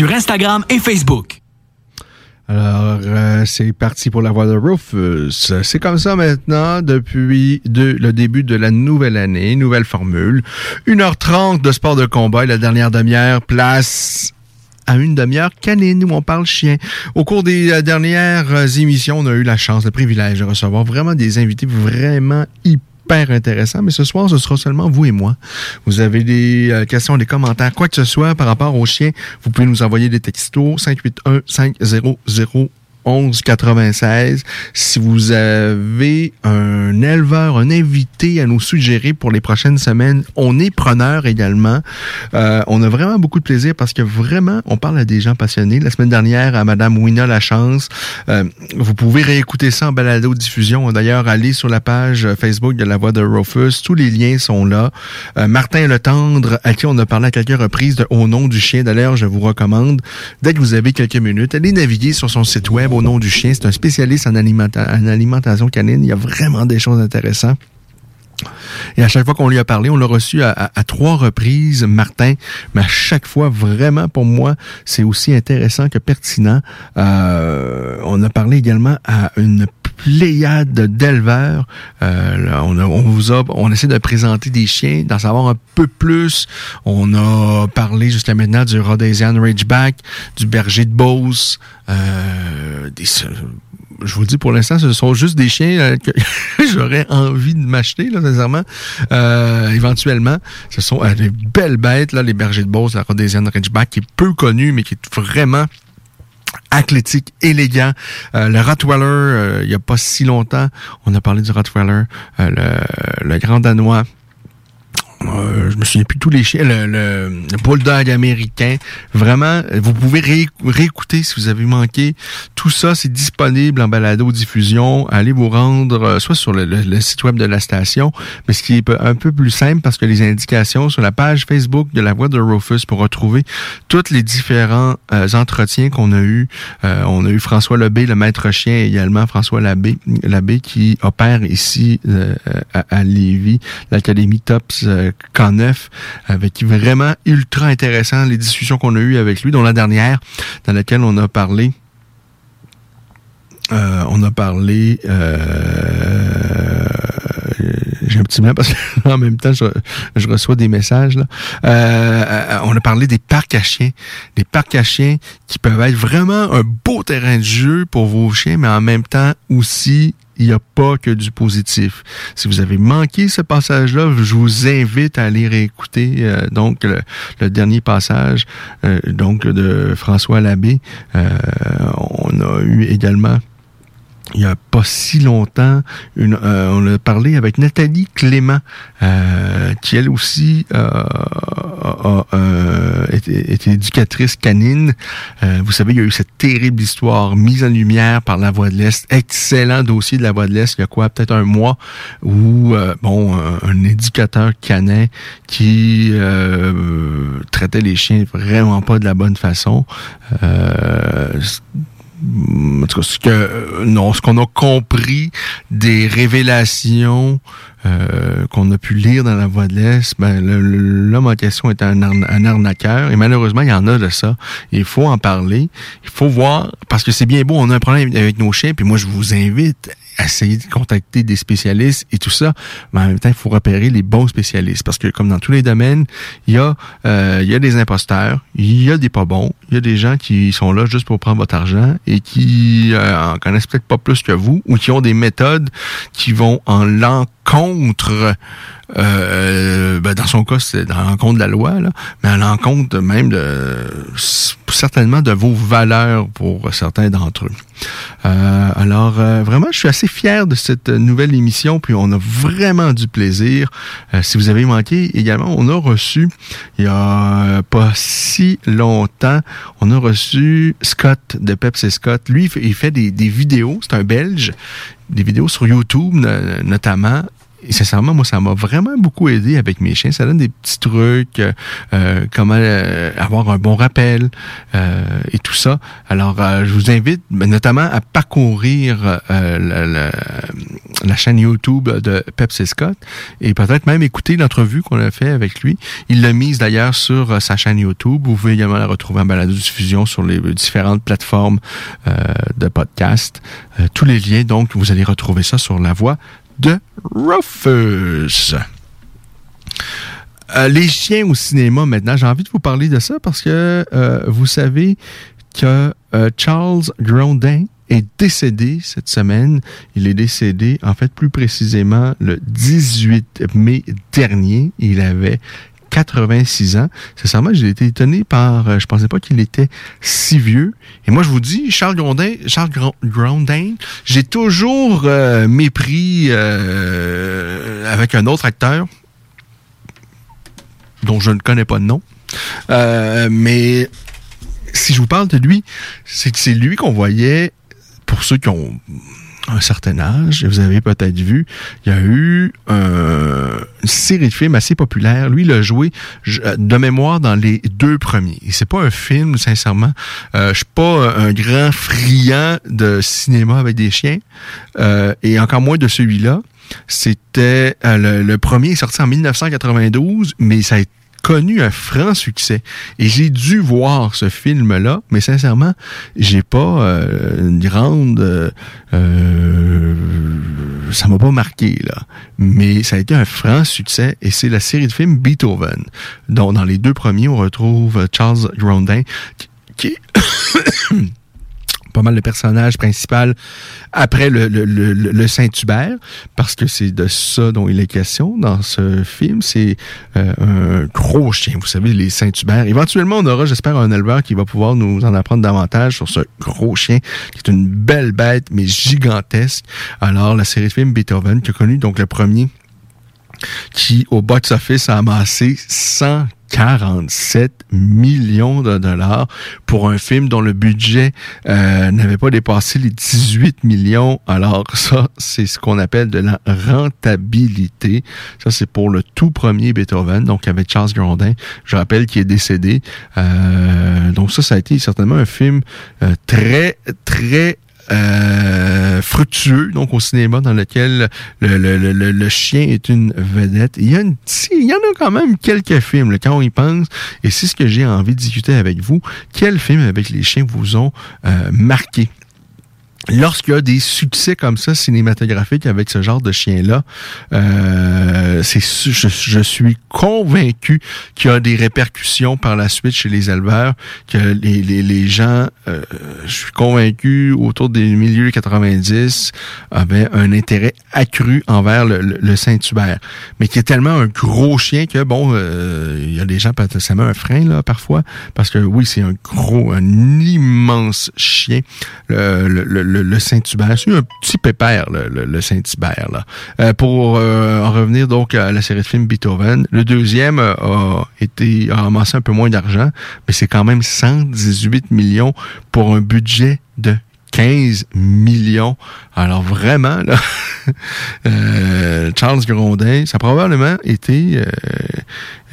sur Instagram et Facebook. Alors, euh, c'est parti pour la voix de Rufus. C'est comme ça maintenant depuis de- le début de la nouvelle année, nouvelle formule. 1h30 de sport de combat et la dernière demi-heure place à une demi-heure canine où on parle chien. Au cours des euh, dernières émissions, on a eu la chance, le privilège de recevoir vraiment des invités vraiment hyper intéressants, mais ce soir, ce sera seulement vous et moi. Vous avez des euh, questions, des commentaires, quoi que ce soit par rapport aux chiens, vous pouvez nous envoyer des textos 581 500 1196. Si vous avez un éleveur, un invité à nous suggérer pour les prochaines semaines, on est preneur également. Euh, on a vraiment beaucoup de plaisir parce que vraiment, on parle à des gens passionnés. La semaine dernière, à Madame Wina Lachance, euh, vous pouvez réécouter ça en balado diffusion. D'ailleurs, allez sur la page Facebook de La Voix de Rufus. Tous les liens sont là. Euh, Martin Le Tendre, à qui on a parlé à quelques reprises de Au nom du chien. D'ailleurs, je vous recommande, dès que vous avez quelques minutes, allez naviguer sur son site web Au nom du chien. C'est un spécialiste en, alimenta- en alimentation canine. Il y a vraiment des choses intéressantes. Et à chaque fois qu'on lui a parlé, on l'a reçu à trois reprises, Martin. Mais à chaque fois, vraiment, pour moi, c'est aussi intéressant que pertinent. Euh, on a parlé également à une pléiade d'éleveurs. Euh, on, on vous a, on essaie de présenter des chiens, d'en savoir un peu plus. On a parlé jusqu'à maintenant du Rhodesian Ridgeback, du Berger de Beauce, euh, des, je vous dis pour l'instant, ce sont juste des chiens euh, que [LAUGHS] j'aurais envie de m'acheter, là, sincèrement. Euh, éventuellement, ce sont euh, des belles bêtes, là, les bergers de Beauce, la Rhodesian Ridgeback, qui est peu connu, mais qui est vraiment athlétique, élégant. Euh, le Rottweiler, euh, il n'y a pas si longtemps, on a parlé du Rottweiler, euh, le, le Grand Danois. Euh, je me souviens plus tous les chiens, le, bulldog américain. Vraiment, vous pouvez ré- réécouter si vous avez manqué. Tout ça, c'est disponible en balado diffusion. Allez vous rendre euh, soit sur le, site web de la station, mais ce qui est un peu plus simple parce que les indications sur la page Facebook de la voix de Rufus pour retrouver tous les différents euh, entretiens qu'on a eu. On a eu François Lebé, le maître chien, également François Labbé, qui opère ici à, à Lévis, l'Académie Tops K9, avec vraiment ultra intéressant les discussions qu'on a eues avec lui, dont la dernière, dans laquelle on a parlé euh, on a parlé. Euh, J'ai un petit blanc parce qu'en [LAUGHS] même temps, je, reçois des messages. Euh, on a parlé des parcs à chiens. Des parcs à chiens qui peuvent être vraiment un beau terrain de jeu pour vos chiens, mais en même temps aussi, il n'y a pas que du positif. Si vous avez manqué ce passage-là, je vous invite à aller réécouter euh, donc le, dernier passage euh, donc de François Labbé. Euh, on a eu également il y a pas si longtemps, euh, on a parlé avec Nathalie Clément, euh, qui elle aussi euh, a- était, était éducatrice canine. Vous savez, il y a eu cette terrible histoire mise en lumière par La Voix de l'Est. Excellent dossier de La Voix de l'Est, il y a quoi, peut-être un mois, où bon, un, éducateur canin qui traitait les chiens vraiment pas de la bonne façon. Euh, non, ce qu'on a compris des révélations euh, qu'on a pu lire dans la voix de l'Est, ben, l'homme en question est un arnaqueur et malheureusement, il y en a de ça. Il faut en parler, il faut voir, parce que c'est bien beau, on a un problème avec nos chiens, puis moi, je vous invite à essayer de contacter des spécialistes et tout ça, mais en même temps, il faut repérer les bons spécialistes, parce que comme dans tous les domaines, il y a, euh, il y a des imposteurs, il y a des pas bons, il y a des gens qui sont là juste pour prendre votre argent et qui euh, en connaissent peut-être pas plus que vous ou qui ont des méthodes qui vont en l'encontre euh, ben, dans son cas, c'est dans l'encontre de la loi, là, mais à l'encontre même de certainement de vos valeurs pour certains d'entre eux. Euh, alors, euh, vraiment, je suis assez fier de cette nouvelle émission, puis on a vraiment du plaisir. Euh, si vous avez manqué, également, on a reçu, il y a pas si longtemps, on a reçu Scott de Pepsi Scott. Lui, il fait, des, vidéos, c'est un Belge, des vidéos sur YouTube no- notamment. Et sincèrement, moi, ça m'a vraiment beaucoup aidé avec mes chiens. Ça donne des petits trucs, euh, euh, comment euh, avoir un bon rappel euh, et tout ça. Alors, euh, je vous invite ben, notamment à parcourir euh, la, la- chaîne YouTube de Pepsi Scott et peut-être même écouter l'entrevue qu'on a fait avec lui. Il l'a mise d'ailleurs sur sa chaîne YouTube. Vous pouvez également la retrouver en balado-diffusion sur les différentes plateformes de podcast. Tous les liens, donc, vous allez retrouver ça sur la voie de Rufus. Euh, les chiens au cinéma maintenant, j'ai envie de vous parler de ça parce que euh, vous savez que euh, Charles Grondin est décédé cette semaine. Il est décédé, en fait, plus précisément le 18 mai dernier. Il avait 86 ans. Sincèrement, j'ai été étonné par... euh, je pensais pas qu'il était si vieux. Et moi, je vous dis, Charles Grondin, Charles Gron- Grondin, j'ai toujours euh, mépris euh, avec un autre acteur dont je ne connais pas de nom. Mais si je vous parle de lui, c'est que c'est lui qu'on voyait, pour ceux qui ont un certain âge, vous avez peut-être vu, il y a eu euh, une série de films assez populaires. Lui, il a joué de mémoire dans les deux premiers. Et c'est pas un film, sincèrement. Euh, je suis pas un grand friand de cinéma avec des chiens, euh, et encore moins de celui-là. C'était euh, le, le premier est sorti en 1992, mais ça a connu un franc succès. Et j'ai dû voir ce film-là, mais sincèrement, j'ai pas euh, une grande... euh, euh, ça m'a pas marqué, là. Mais ça a été un franc succès, et c'est la série de films Beethoven, dont dans les deux premiers, on retrouve Charles Grondin, qui- qui. [COUGHS] pas mal le personnage principal après le, le, le, le- Saint-Hubert, parce que c'est de ça dont il est question dans ce film. C'est euh, un gros chien, vous savez, les Saint-Hubert. Éventuellement, on aura, j'espère, un éleveur qui va pouvoir nous en apprendre davantage sur ce gros chien, qui est une belle bête, mais gigantesque. Alors, la série de films Beethoven, qui a connu donc le premier qui, au box-office, a amassé 147 millions de dollars pour un film dont le budget euh, n'avait pas dépassé les 18 millions. Alors ça, c'est ce qu'on appelle de la rentabilité. Ça, c'est pour le tout premier Beethoven, donc avec Charles Grondin. Je rappelle qu'il est décédé. Euh, donc ça, ça a été certainement un film euh, très, très euh, fructueux, donc au cinéma, dans lequel le, le, le, le- chien est une vedette. Il y, a une, il y en a quand même quelques films, là, quand on y pense, et c'est ce que j'ai envie de discuter avec vous. Quels films avec les chiens vous ont euh, marqué? Lorsqu'il y a des succès comme ça cinématographiques avec ce genre de chien-là, euh, c'est je, je suis convaincu qu'il y a des répercussions par la suite chez les éleveurs, que les, les, les gens, euh, je suis convaincu, autour des milieux 90, avaient un intérêt accru envers le, Saint-Hubert, mais qui est tellement un gros chien que, bon, euh, il y a des gens, ça met un frein, là, parfois, parce que oui, c'est un gros, un immense chien, le, le- Saint-Hubert. C'est un petit pépère, le, Saint-Hubert. Euh, pour euh, en revenir donc à la série de films Beethoven, le deuxième euh, a été, a amassé un peu moins d'argent, mais c'est quand même 118 millions pour un budget de 15 millions. Alors vraiment, là, [LAUGHS] euh, Charles Grondin, ça a probablement été euh,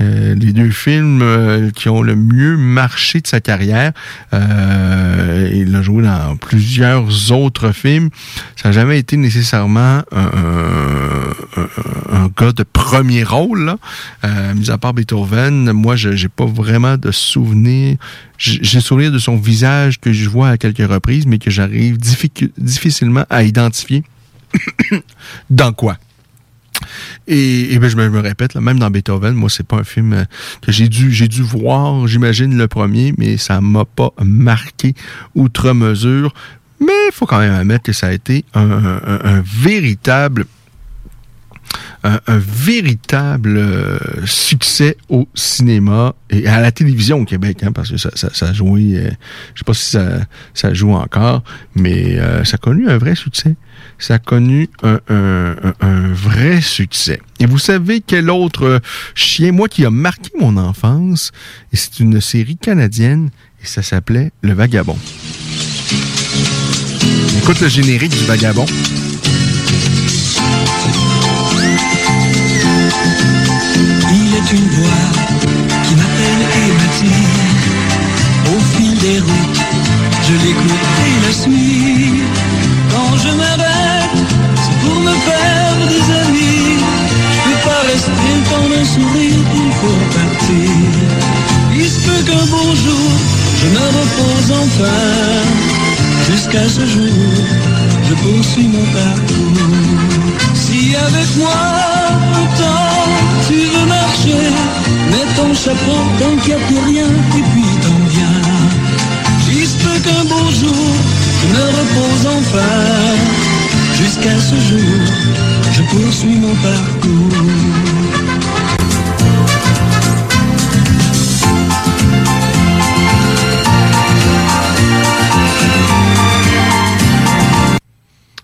euh, les deux films qui ont le mieux marché de sa carrière. Il a joué dans plusieurs autres films. Ça n'a jamais été nécessairement un, un- gars de premier rôle. Là. Mis à part Beethoven, moi, je j'ai pas vraiment de souvenir. J'ai souvenir de son visage que je vois à quelques reprises, mais que j'arrive difficilement à identifier [COUGHS] dans quoi. Et, et ben, je me, répète, là, même dans Beethoven, moi, c'est pas un film euh, que j'ai dû, dû voir, j'imagine, le premier, mais ça m'a pas marqué outre mesure. Mais il faut quand même admettre que ça a été un véritable un, véritable euh, succès au cinéma et à la télévision au Québec, hein, parce que ça, ça, a joué, euh, je sais pas si ça, joue encore, mais euh, ça a connu un vrai succès. Ça a connu un, vrai succès. Et vous savez quel autre chien, moi, qui a marqué mon enfance, et c'est une série canadienne, et ça s'appelait Le Vagabond. Écoute le générique du Vagabond. Il est une voix qui m'appelle et m'attire. Au fil des routes, je l'écoute et la suis. Quand je m'arrête, c'est pour me faire des amis. Je peux pas rester dans un sourire, il faut partir. Il se peut qu'un beau jour, je me repose enfin. Jusqu'à ce jour, je poursuis mon parcours. Si avec moi, autant tu veux marcher, mets ton chapeau a plus rien, et puis t'en viens. Peut qu'un beau jour, je me repose enfin. Jusqu'à ce jour, je poursuis mon parcours.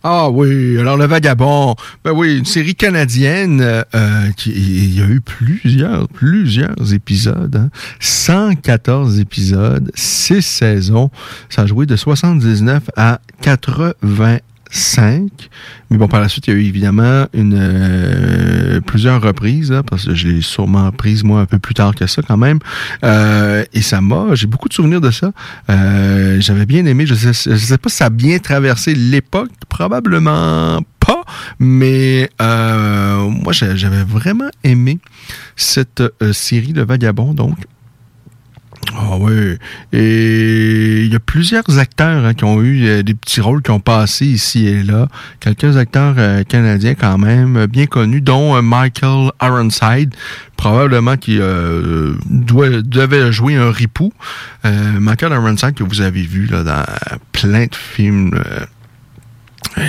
Ah oui, alors Le Vagabond, ben oui, une série canadienne euh, euh, qui il y a eu plusieurs, plusieurs épisodes, hein. 114 épisodes, 6 saisons, ça a joué de 79 à 85. Mais bon, par la suite, il y a eu évidemment une euh, plusieurs reprises, parce que je l'ai sûrement prise moi un peu plus tard que ça quand même. Euh, et ça m'a, j'ai beaucoup de souvenirs de ça. Euh, J'avais bien aimé, je sais, sais pas si ça a bien traversé l'époque, probablement pas, Mais moi, j'a- j'avais vraiment aimé cette série Le Vagabond, donc. Ah oui. Et il y a plusieurs acteurs hein, qui ont eu euh, des petits rôles qui ont passé ici et là. Quelques acteurs euh, canadiens quand même euh, bien connus, dont Michael Ironside, probablement qui doit- devait jouer un ripou. Michael Ironside que vous avez vu là, dans plein de films.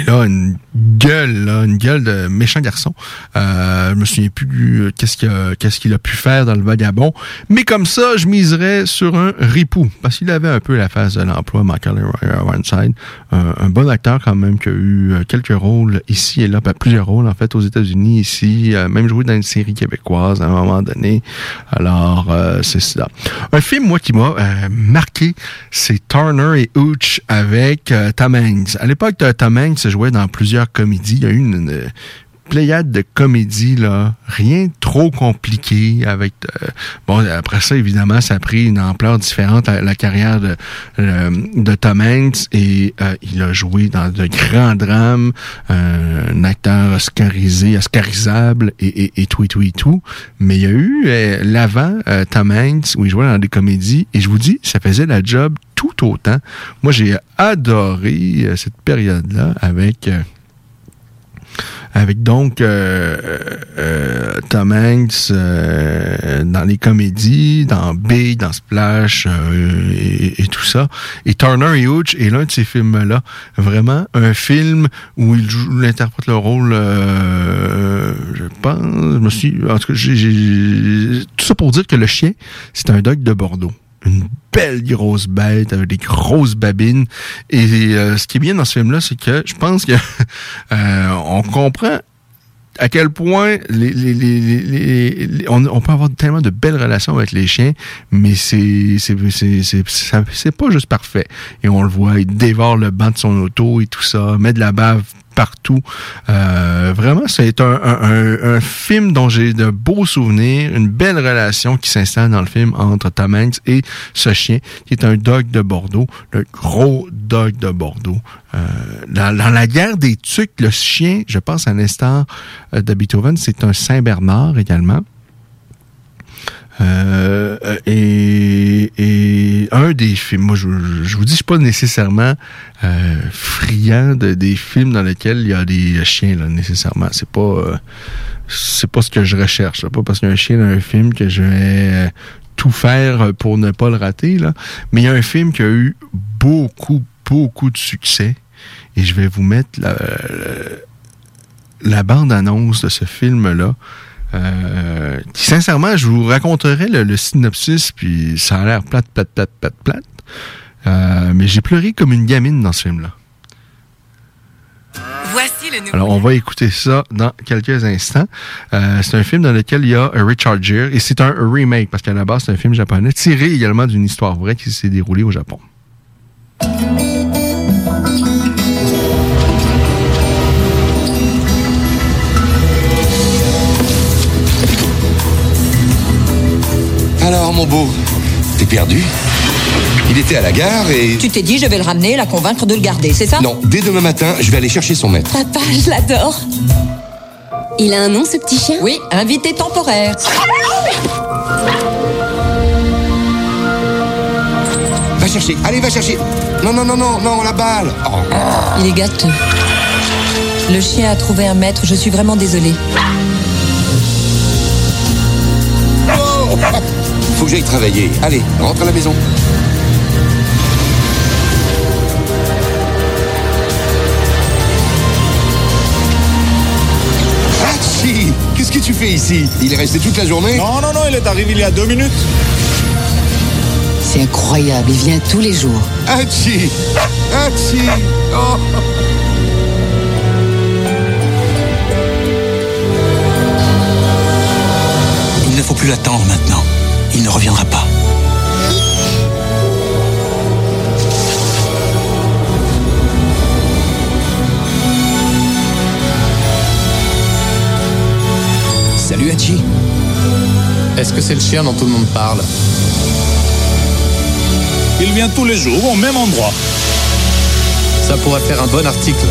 là, une gueule, là, une gueule de méchant garçon. Euh, je me souviens plus euh, qu'est-ce qu'il a, qu'est-ce qu'il a pu faire dans le vagabond. Mais comme ça, je miserais sur un ripou. Parce qu'il avait un peu la phase de l'emploi, Michael Ironside. Un, un bon acteur quand même qui a eu euh, quelques rôles ici et là, ben, plusieurs rôles en fait aux États-Unis, ici, euh, même joué dans une série québécoise à un moment donné. Alors, euh, c'est ça. Un film, moi, qui m'a euh, marqué, c'est Turner et Hooch avec euh, Tom Hanks. À l'époque, euh, Tom Hanks jouait dans plusieurs comédies. Il y a eu une, une pléiade de comédies, là, rien trop compliqué avec euh, bon après ça évidemment ça a pris une ampleur différente. La, la carrière de, euh, de Tom Hanks et euh, il a joué dans de grands drames euh, un acteur oscarisé oscarisable et, et, et tout et tout et tout. Mais il y a eu euh, l'avant euh, Tom Hanks où il jouait dans des comédies. Et je vous dis ça faisait la job tout autant. Moi j'ai adoré euh, cette période là avec euh, avec donc euh, euh, Tom Hanks euh, dans les comédies, dans Big, dans Splash euh, et, et tout ça. Et Turner et Hooch est l'un de ces films-là. Vraiment un film où il joue, interprète le rôle, euh, je pense, je me suis, en tout cas, j'ai- tout ça pour dire que le chien, c'est un dog de Bordeaux une belle grosse bête avec des grosses babines. Et euh, ce qui est bien dans ce film-là, c'est que je pense que [LAUGHS] euh, on comprend à quel point les, on, peut avoir tellement de belles relations avec les chiens, mais c'est c'est pas juste parfait. Et on le voit, il dévore le banc de son auto et tout ça, met de la bave partout. Euh, vraiment, c'est un, un, film dont j'ai de beaux souvenirs, une belle relation qui s'installe dans le film entre Tom Hanks et ce chien, qui est un dog de Bordeaux, le gros dog de Bordeaux. Euh, dans, la guerre des tucs, le chien, je pense à l'instant euh, de Beethoven, c'est un Saint-Bernard également. Euh, et, et un des films, moi je, je vous dis, je suis pas nécessairement euh, friand de, des films dans lesquels il y a des chiens là, nécessairement. C'est pas euh, c'est pas ce que je recherche. là. Pas parce qu'il y a un chien dans un film que je vais euh, tout faire pour ne pas le rater. Là. Mais il y a un film qui a eu beaucoup, beaucoup de succès. Et je vais vous mettre la, la bande-annonce de ce film-là. Euh, sincèrement, je vous raconterai le, le synopsis, puis ça a l'air plate, plate, plate, plate, plate. Euh, mais j'ai pleuré comme une gamine dans ce film-là. Voici le nouveau. Alors, on va écouter ça dans quelques instants. Euh, c'est un film dans lequel il y a Richard Gere, et c'est un remake, parce qu'à la base, c'est un film japonais, tiré également d'une histoire vraie qui s'est déroulée au Japon. Alors, mon beau, t'es perdu Il était à la gare et... Tu t'es dit, je vais le ramener, la convaincre de le garder, c'est ça? Non, dès demain matin, je vais aller chercher son maître. Papa, je l'adore. Il a un nom, ce petit chien? Oui, invité temporaire. Va chercher, allez, va chercher Non, non, non, non, non, la balle Oh, Il est gâteux. Le chien a trouvé un maître, je suis vraiment désolée. oh. Faut que j'aille travailler. Allez, rentre à la maison. Hachi Qu'est-ce que tu fais ici? Il est resté toute la journée? Non, non, non, il est arrivé il y a deux minutes. C'est incroyable, il vient tous les jours. Hachi Hachi Oh. Il ne faut plus l'attendre maintenant. Il ne reviendra pas. Salut Hachi. Est-ce que c'est le chien dont tout le monde parle? Il vient tous les jours au même endroit. Ça pourrait faire un bon article.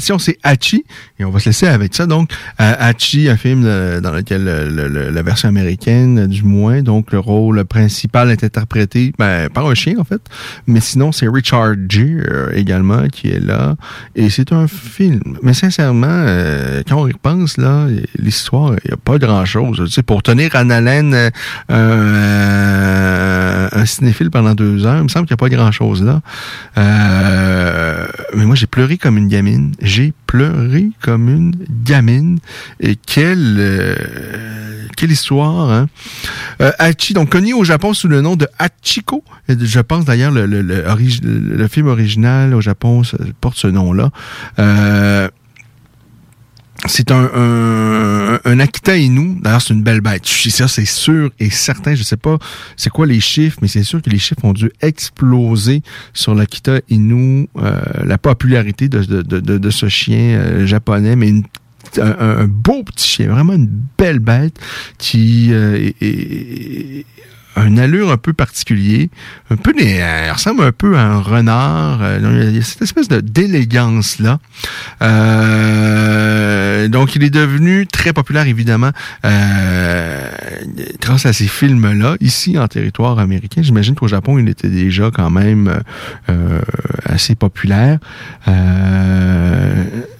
C'est Hachi. Et on va se laisser avec ça. Donc, euh, Hachi, un film euh, dans lequel euh, le- le- la version américaine, du moins, donc le rôle principal est interprété ben, par un chien, en fait. Mais sinon, c'est Richard Gere également qui est là. Et c'est un film. Mais sincèrement, euh, quand on y repense, là, l'histoire, il n'y a pas grand-chose. Tu sais, pour tenir en haleine euh, un cinéphile pendant deux heures, il me semble qu'il n'y a pas grand-chose là. Mais moi, j'ai pleuré comme une gamine. J'ai pleuré comme une gamine. Et quelle, euh, quelle histoire, hein? Euh, Hachi, donc connu au Japon sous le nom de Hachiko. Je pense d'ailleurs le, le, le, le- film original au Japon porte ce nom-là. Euh, c'est un, un, Akita Inu. D'ailleurs, c'est une belle bête. Sûr, c'est sûr et certain. Je sais pas c'est quoi les chiffres, mais c'est sûr que les chiffres ont dû exploser sur l'Akita Inu, euh, la popularité de, de, de, ce chien euh, japonais, mais un, beau petit chien, vraiment une belle bête qui euh, une allure un peu particulier, un peu il ressemble un peu à un renard. euh, il y a cette espèce d'élégance là. Euh, donc il est devenu très populaire évidemment euh, grâce à ces films là ici en territoire américain. J'imagine qu'au Japon il était déjà quand même euh, assez populaire.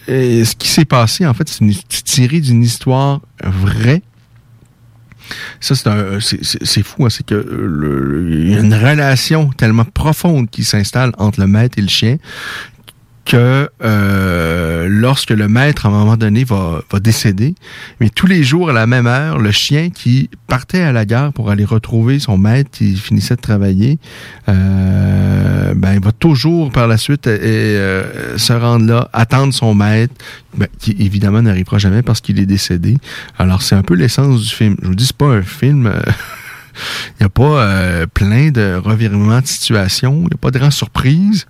Ce qui s'est passé en fait c'est une- c'est tiré d'une histoire vraie ça, c'est c'est fou, hein, c'est que euh, y a une relation tellement profonde qui s'installe entre le maître et le chien que euh, lorsque le maître, à un moment donné, va, va décéder, mais tous les jours, à la même heure, le chien qui partait à la gare pour aller retrouver son maître qui finissait de travailler, euh, ben, il va toujours par la suite euh, euh, se rendre là, attendre son maître, ben, qui évidemment n'arrivera jamais parce qu'il est décédé. Alors, c'est un peu l'essence du film. Je vous dis, c'est pas un film... il n'y a pas euh, plein de revirements de situation, il n'y a pas de grande surprise.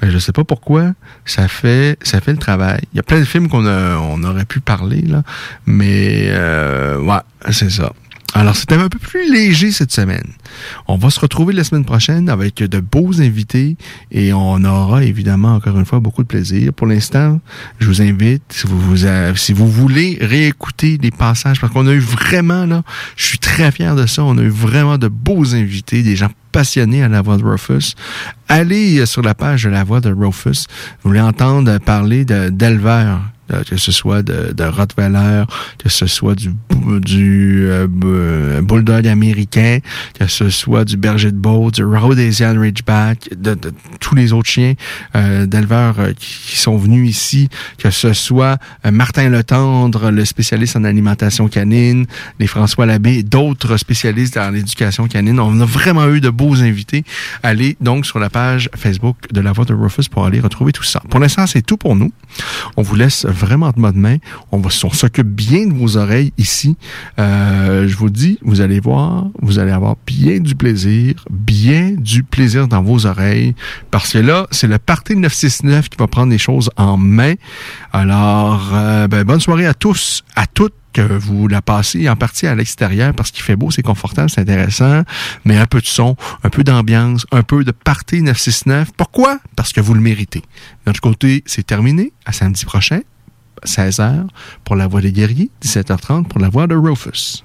Ben, je sais pas pourquoi. Ça fait ça fait le travail. Il y a plein de films qu'on aurait pu parler, là. Mais euh, ouais, c'est ça. Alors, c'était un peu plus léger cette semaine. On va se retrouver la semaine prochaine avec de beaux invités et on aura évidemment encore une fois beaucoup de plaisir. Pour l'instant, je vous invite, si vous, vous voulez réécouter les passages, parce qu'on a eu vraiment, là, je suis très fier de ça, on a eu vraiment de beaux invités, des gens passionnés à la voix de Rufus. Allez euh, sur la page de la voix de Rufus. Vous voulez entendre parler d'éleveurs euh, que ce soit de, de Rottweiler, que ce soit du, du euh, bu- bulldog américain, que ce soit du berger de Beauce, du Rhodesian Ridgeback, de, de tous les autres chiens euh, d'éleveurs euh, qui, sont venus ici, que ce soit euh, Martin Letendre, le spécialiste en alimentation canine, les François Labbé, d'autres spécialistes dans l'éducation canine. On a vraiment eu de beaux invités. Allez donc sur la page Facebook de la voix de Rufus pour aller retrouver tout ça. Pour l'instant, c'est tout pour nous. On vous laisse vraiment de bonnes mains. On, va, on s'occupe bien de vos oreilles ici. Euh, je vous dis, vous allez voir, vous allez avoir bien du plaisir, bien du plaisir dans vos oreilles, parce que là, c'est le Parti 969 qui va prendre les choses en main. Alors, euh, ben, bonne soirée à tous, à toutes que vous la passez en partie à l'extérieur parce qu'il fait beau, c'est confortable, c'est intéressant, mais un peu de son, un peu d'ambiance, un peu de party 969. Pourquoi? Parce que vous le méritez. De notre côté, c'est terminé. À samedi prochain, 16h pour la voix des guerriers, 17h30 pour la voix de Rufus.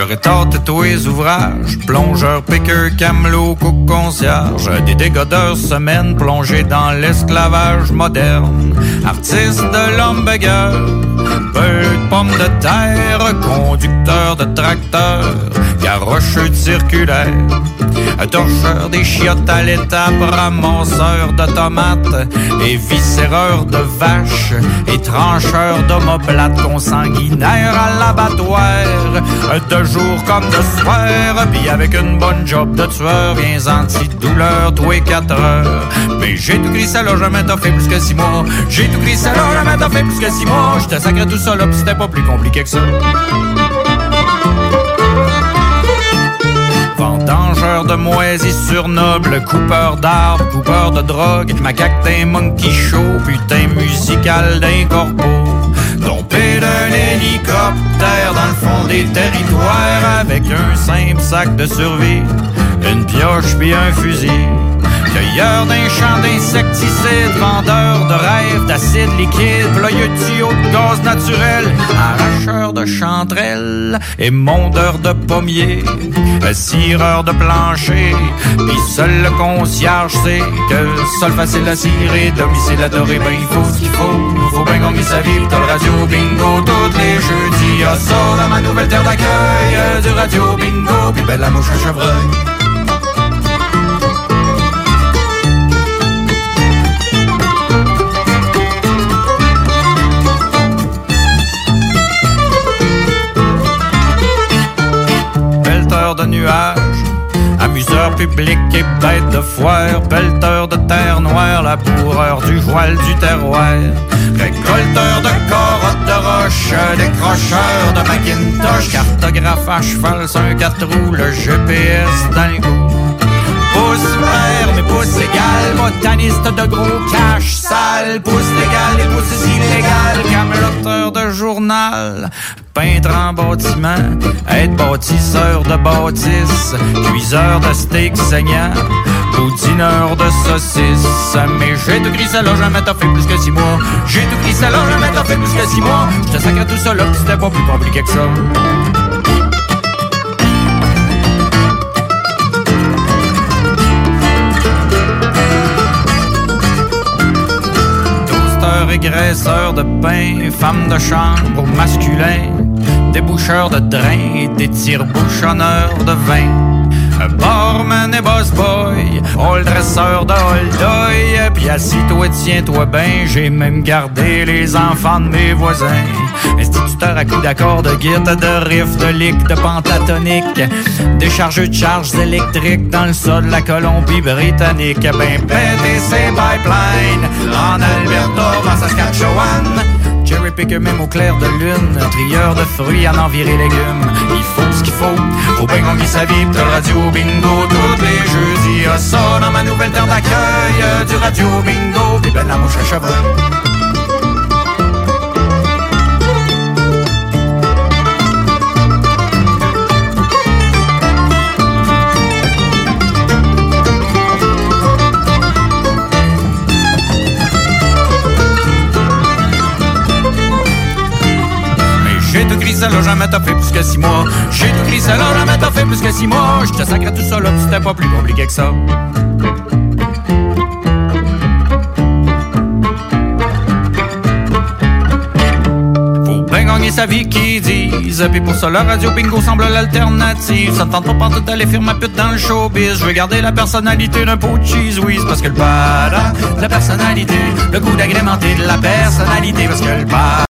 J'aurais tort de tous les ouvrages, plongeur, piqueur, camelot, cook, concierge, des dégodeurs semaines plongés dans l'esclavage moderne, artiste de l'hamburger, peu de pommes de terre, conducteur de tracteur, garocheux circulaire, torcheur des chiottes à l'étape, ramasseur de tomates, et viscéreur de vaches, et trancheur d'omoplates consanguinaire à l'abattoir, de jour comme de soir, puis avec une bonne job de tueur, viens anti-douleur, tous les quatre heures. Mais j'ai tout gris ça là, jamais t'as fait plus que six mois. J'ai tout gris ça là, jamais t'as fait plus que six mois. J'étais sacré tout là, pis c'était pas plus compliqué que ça. Vendangeur de moisissures nobles, coupeur d'arbres, coupeur de drogue, macaque d'un monkey show, putain musical d'un corbeau. Tombé d'un hélicoptère dans le fond des territoires avec un simple sac de survie, une pioche puis un fusil. Cueilleur d'un champ d'insecticides, vendeur de rêves d'acide liquide, ployeux tuyaux de gaz naturel, arracheur de chanterelles et mondeur de pommiers, cireur de plancher, puis seul le concierge sait que sol facile à cirer, domicile adoré, ben il faut ce qu'il faut, faut bien gagner sa vie, t'as le radio bingo tous les jeudis, y'a ça dans ma nouvelle terre d'accueil, du radio bingo, puis belle la mouche à chevreuil. De nuages, amuseur public et bête de foire, pelleteur de terre noire, laboureur du voile du terroir, récolteur de corottes de roche, décrocheur de Macintosh, cartographe à cheval sur un quatre roues, le GPS dans goût. Pouce vert, mais pouce égal, botaniste de gros cash sale, pouce légal et pouce illégal, cameloteur de journal, peintre en bâtiment, être bâtisseur de bâtisse, cuiseur de steak saignant, boudineur de saucisses. Mais j'ai tout gris, là, jamais t'as fait plus que six mois. J'ai tout gris, là, jamais t'as fait plus que six mois. Je te sacre tout ça là, c'était pas plus compliqué que ça. Graisseur de pain, femme de chambre masculin, déboucheur de drain des tire-bouchonneurs de vin. Barman et boss boy, all dresseur de hold Puis assis-toi, tiens-toi ben, j'ai même gardé les enfants de mes voisins. Instituteur à coups d'accords, de guitare, de riff, de lick, de pentatonique. Déchargeux de charges électriques dans le sol de la Colombie-Britannique. Ben, péter ses pipelines en Alberta, en Saskatchewan. Cherry picker même au clair de lune, trieur de fruits en enviré légumes. Il faut ce qu'il faut, faut bien gagner sa vie, radio bingo tous les jeudis. Y'a ça dans ma nouvelle terre d'accueil, du radio bingo, pis ben la mouche à chevreuil. J'ai tout gris, ça là, jamais t'as fait plus que six mois. J'ai tout gris, ça là, jamais t'as fait plus que six mois. Je te sacre tout pis c'était pas plus compliqué que ça. Gagner sa vie qui disent. Puis pour ça, la radio bingo semble l'alternative. Ça tente pas partout d'aller faire ma pute dans le showbiz. Je veux garder la personnalité d'un pot de cheese whiz. Parce que le para, la personnalité, le goût d'agrémenter de la personnalité. Parce que le para.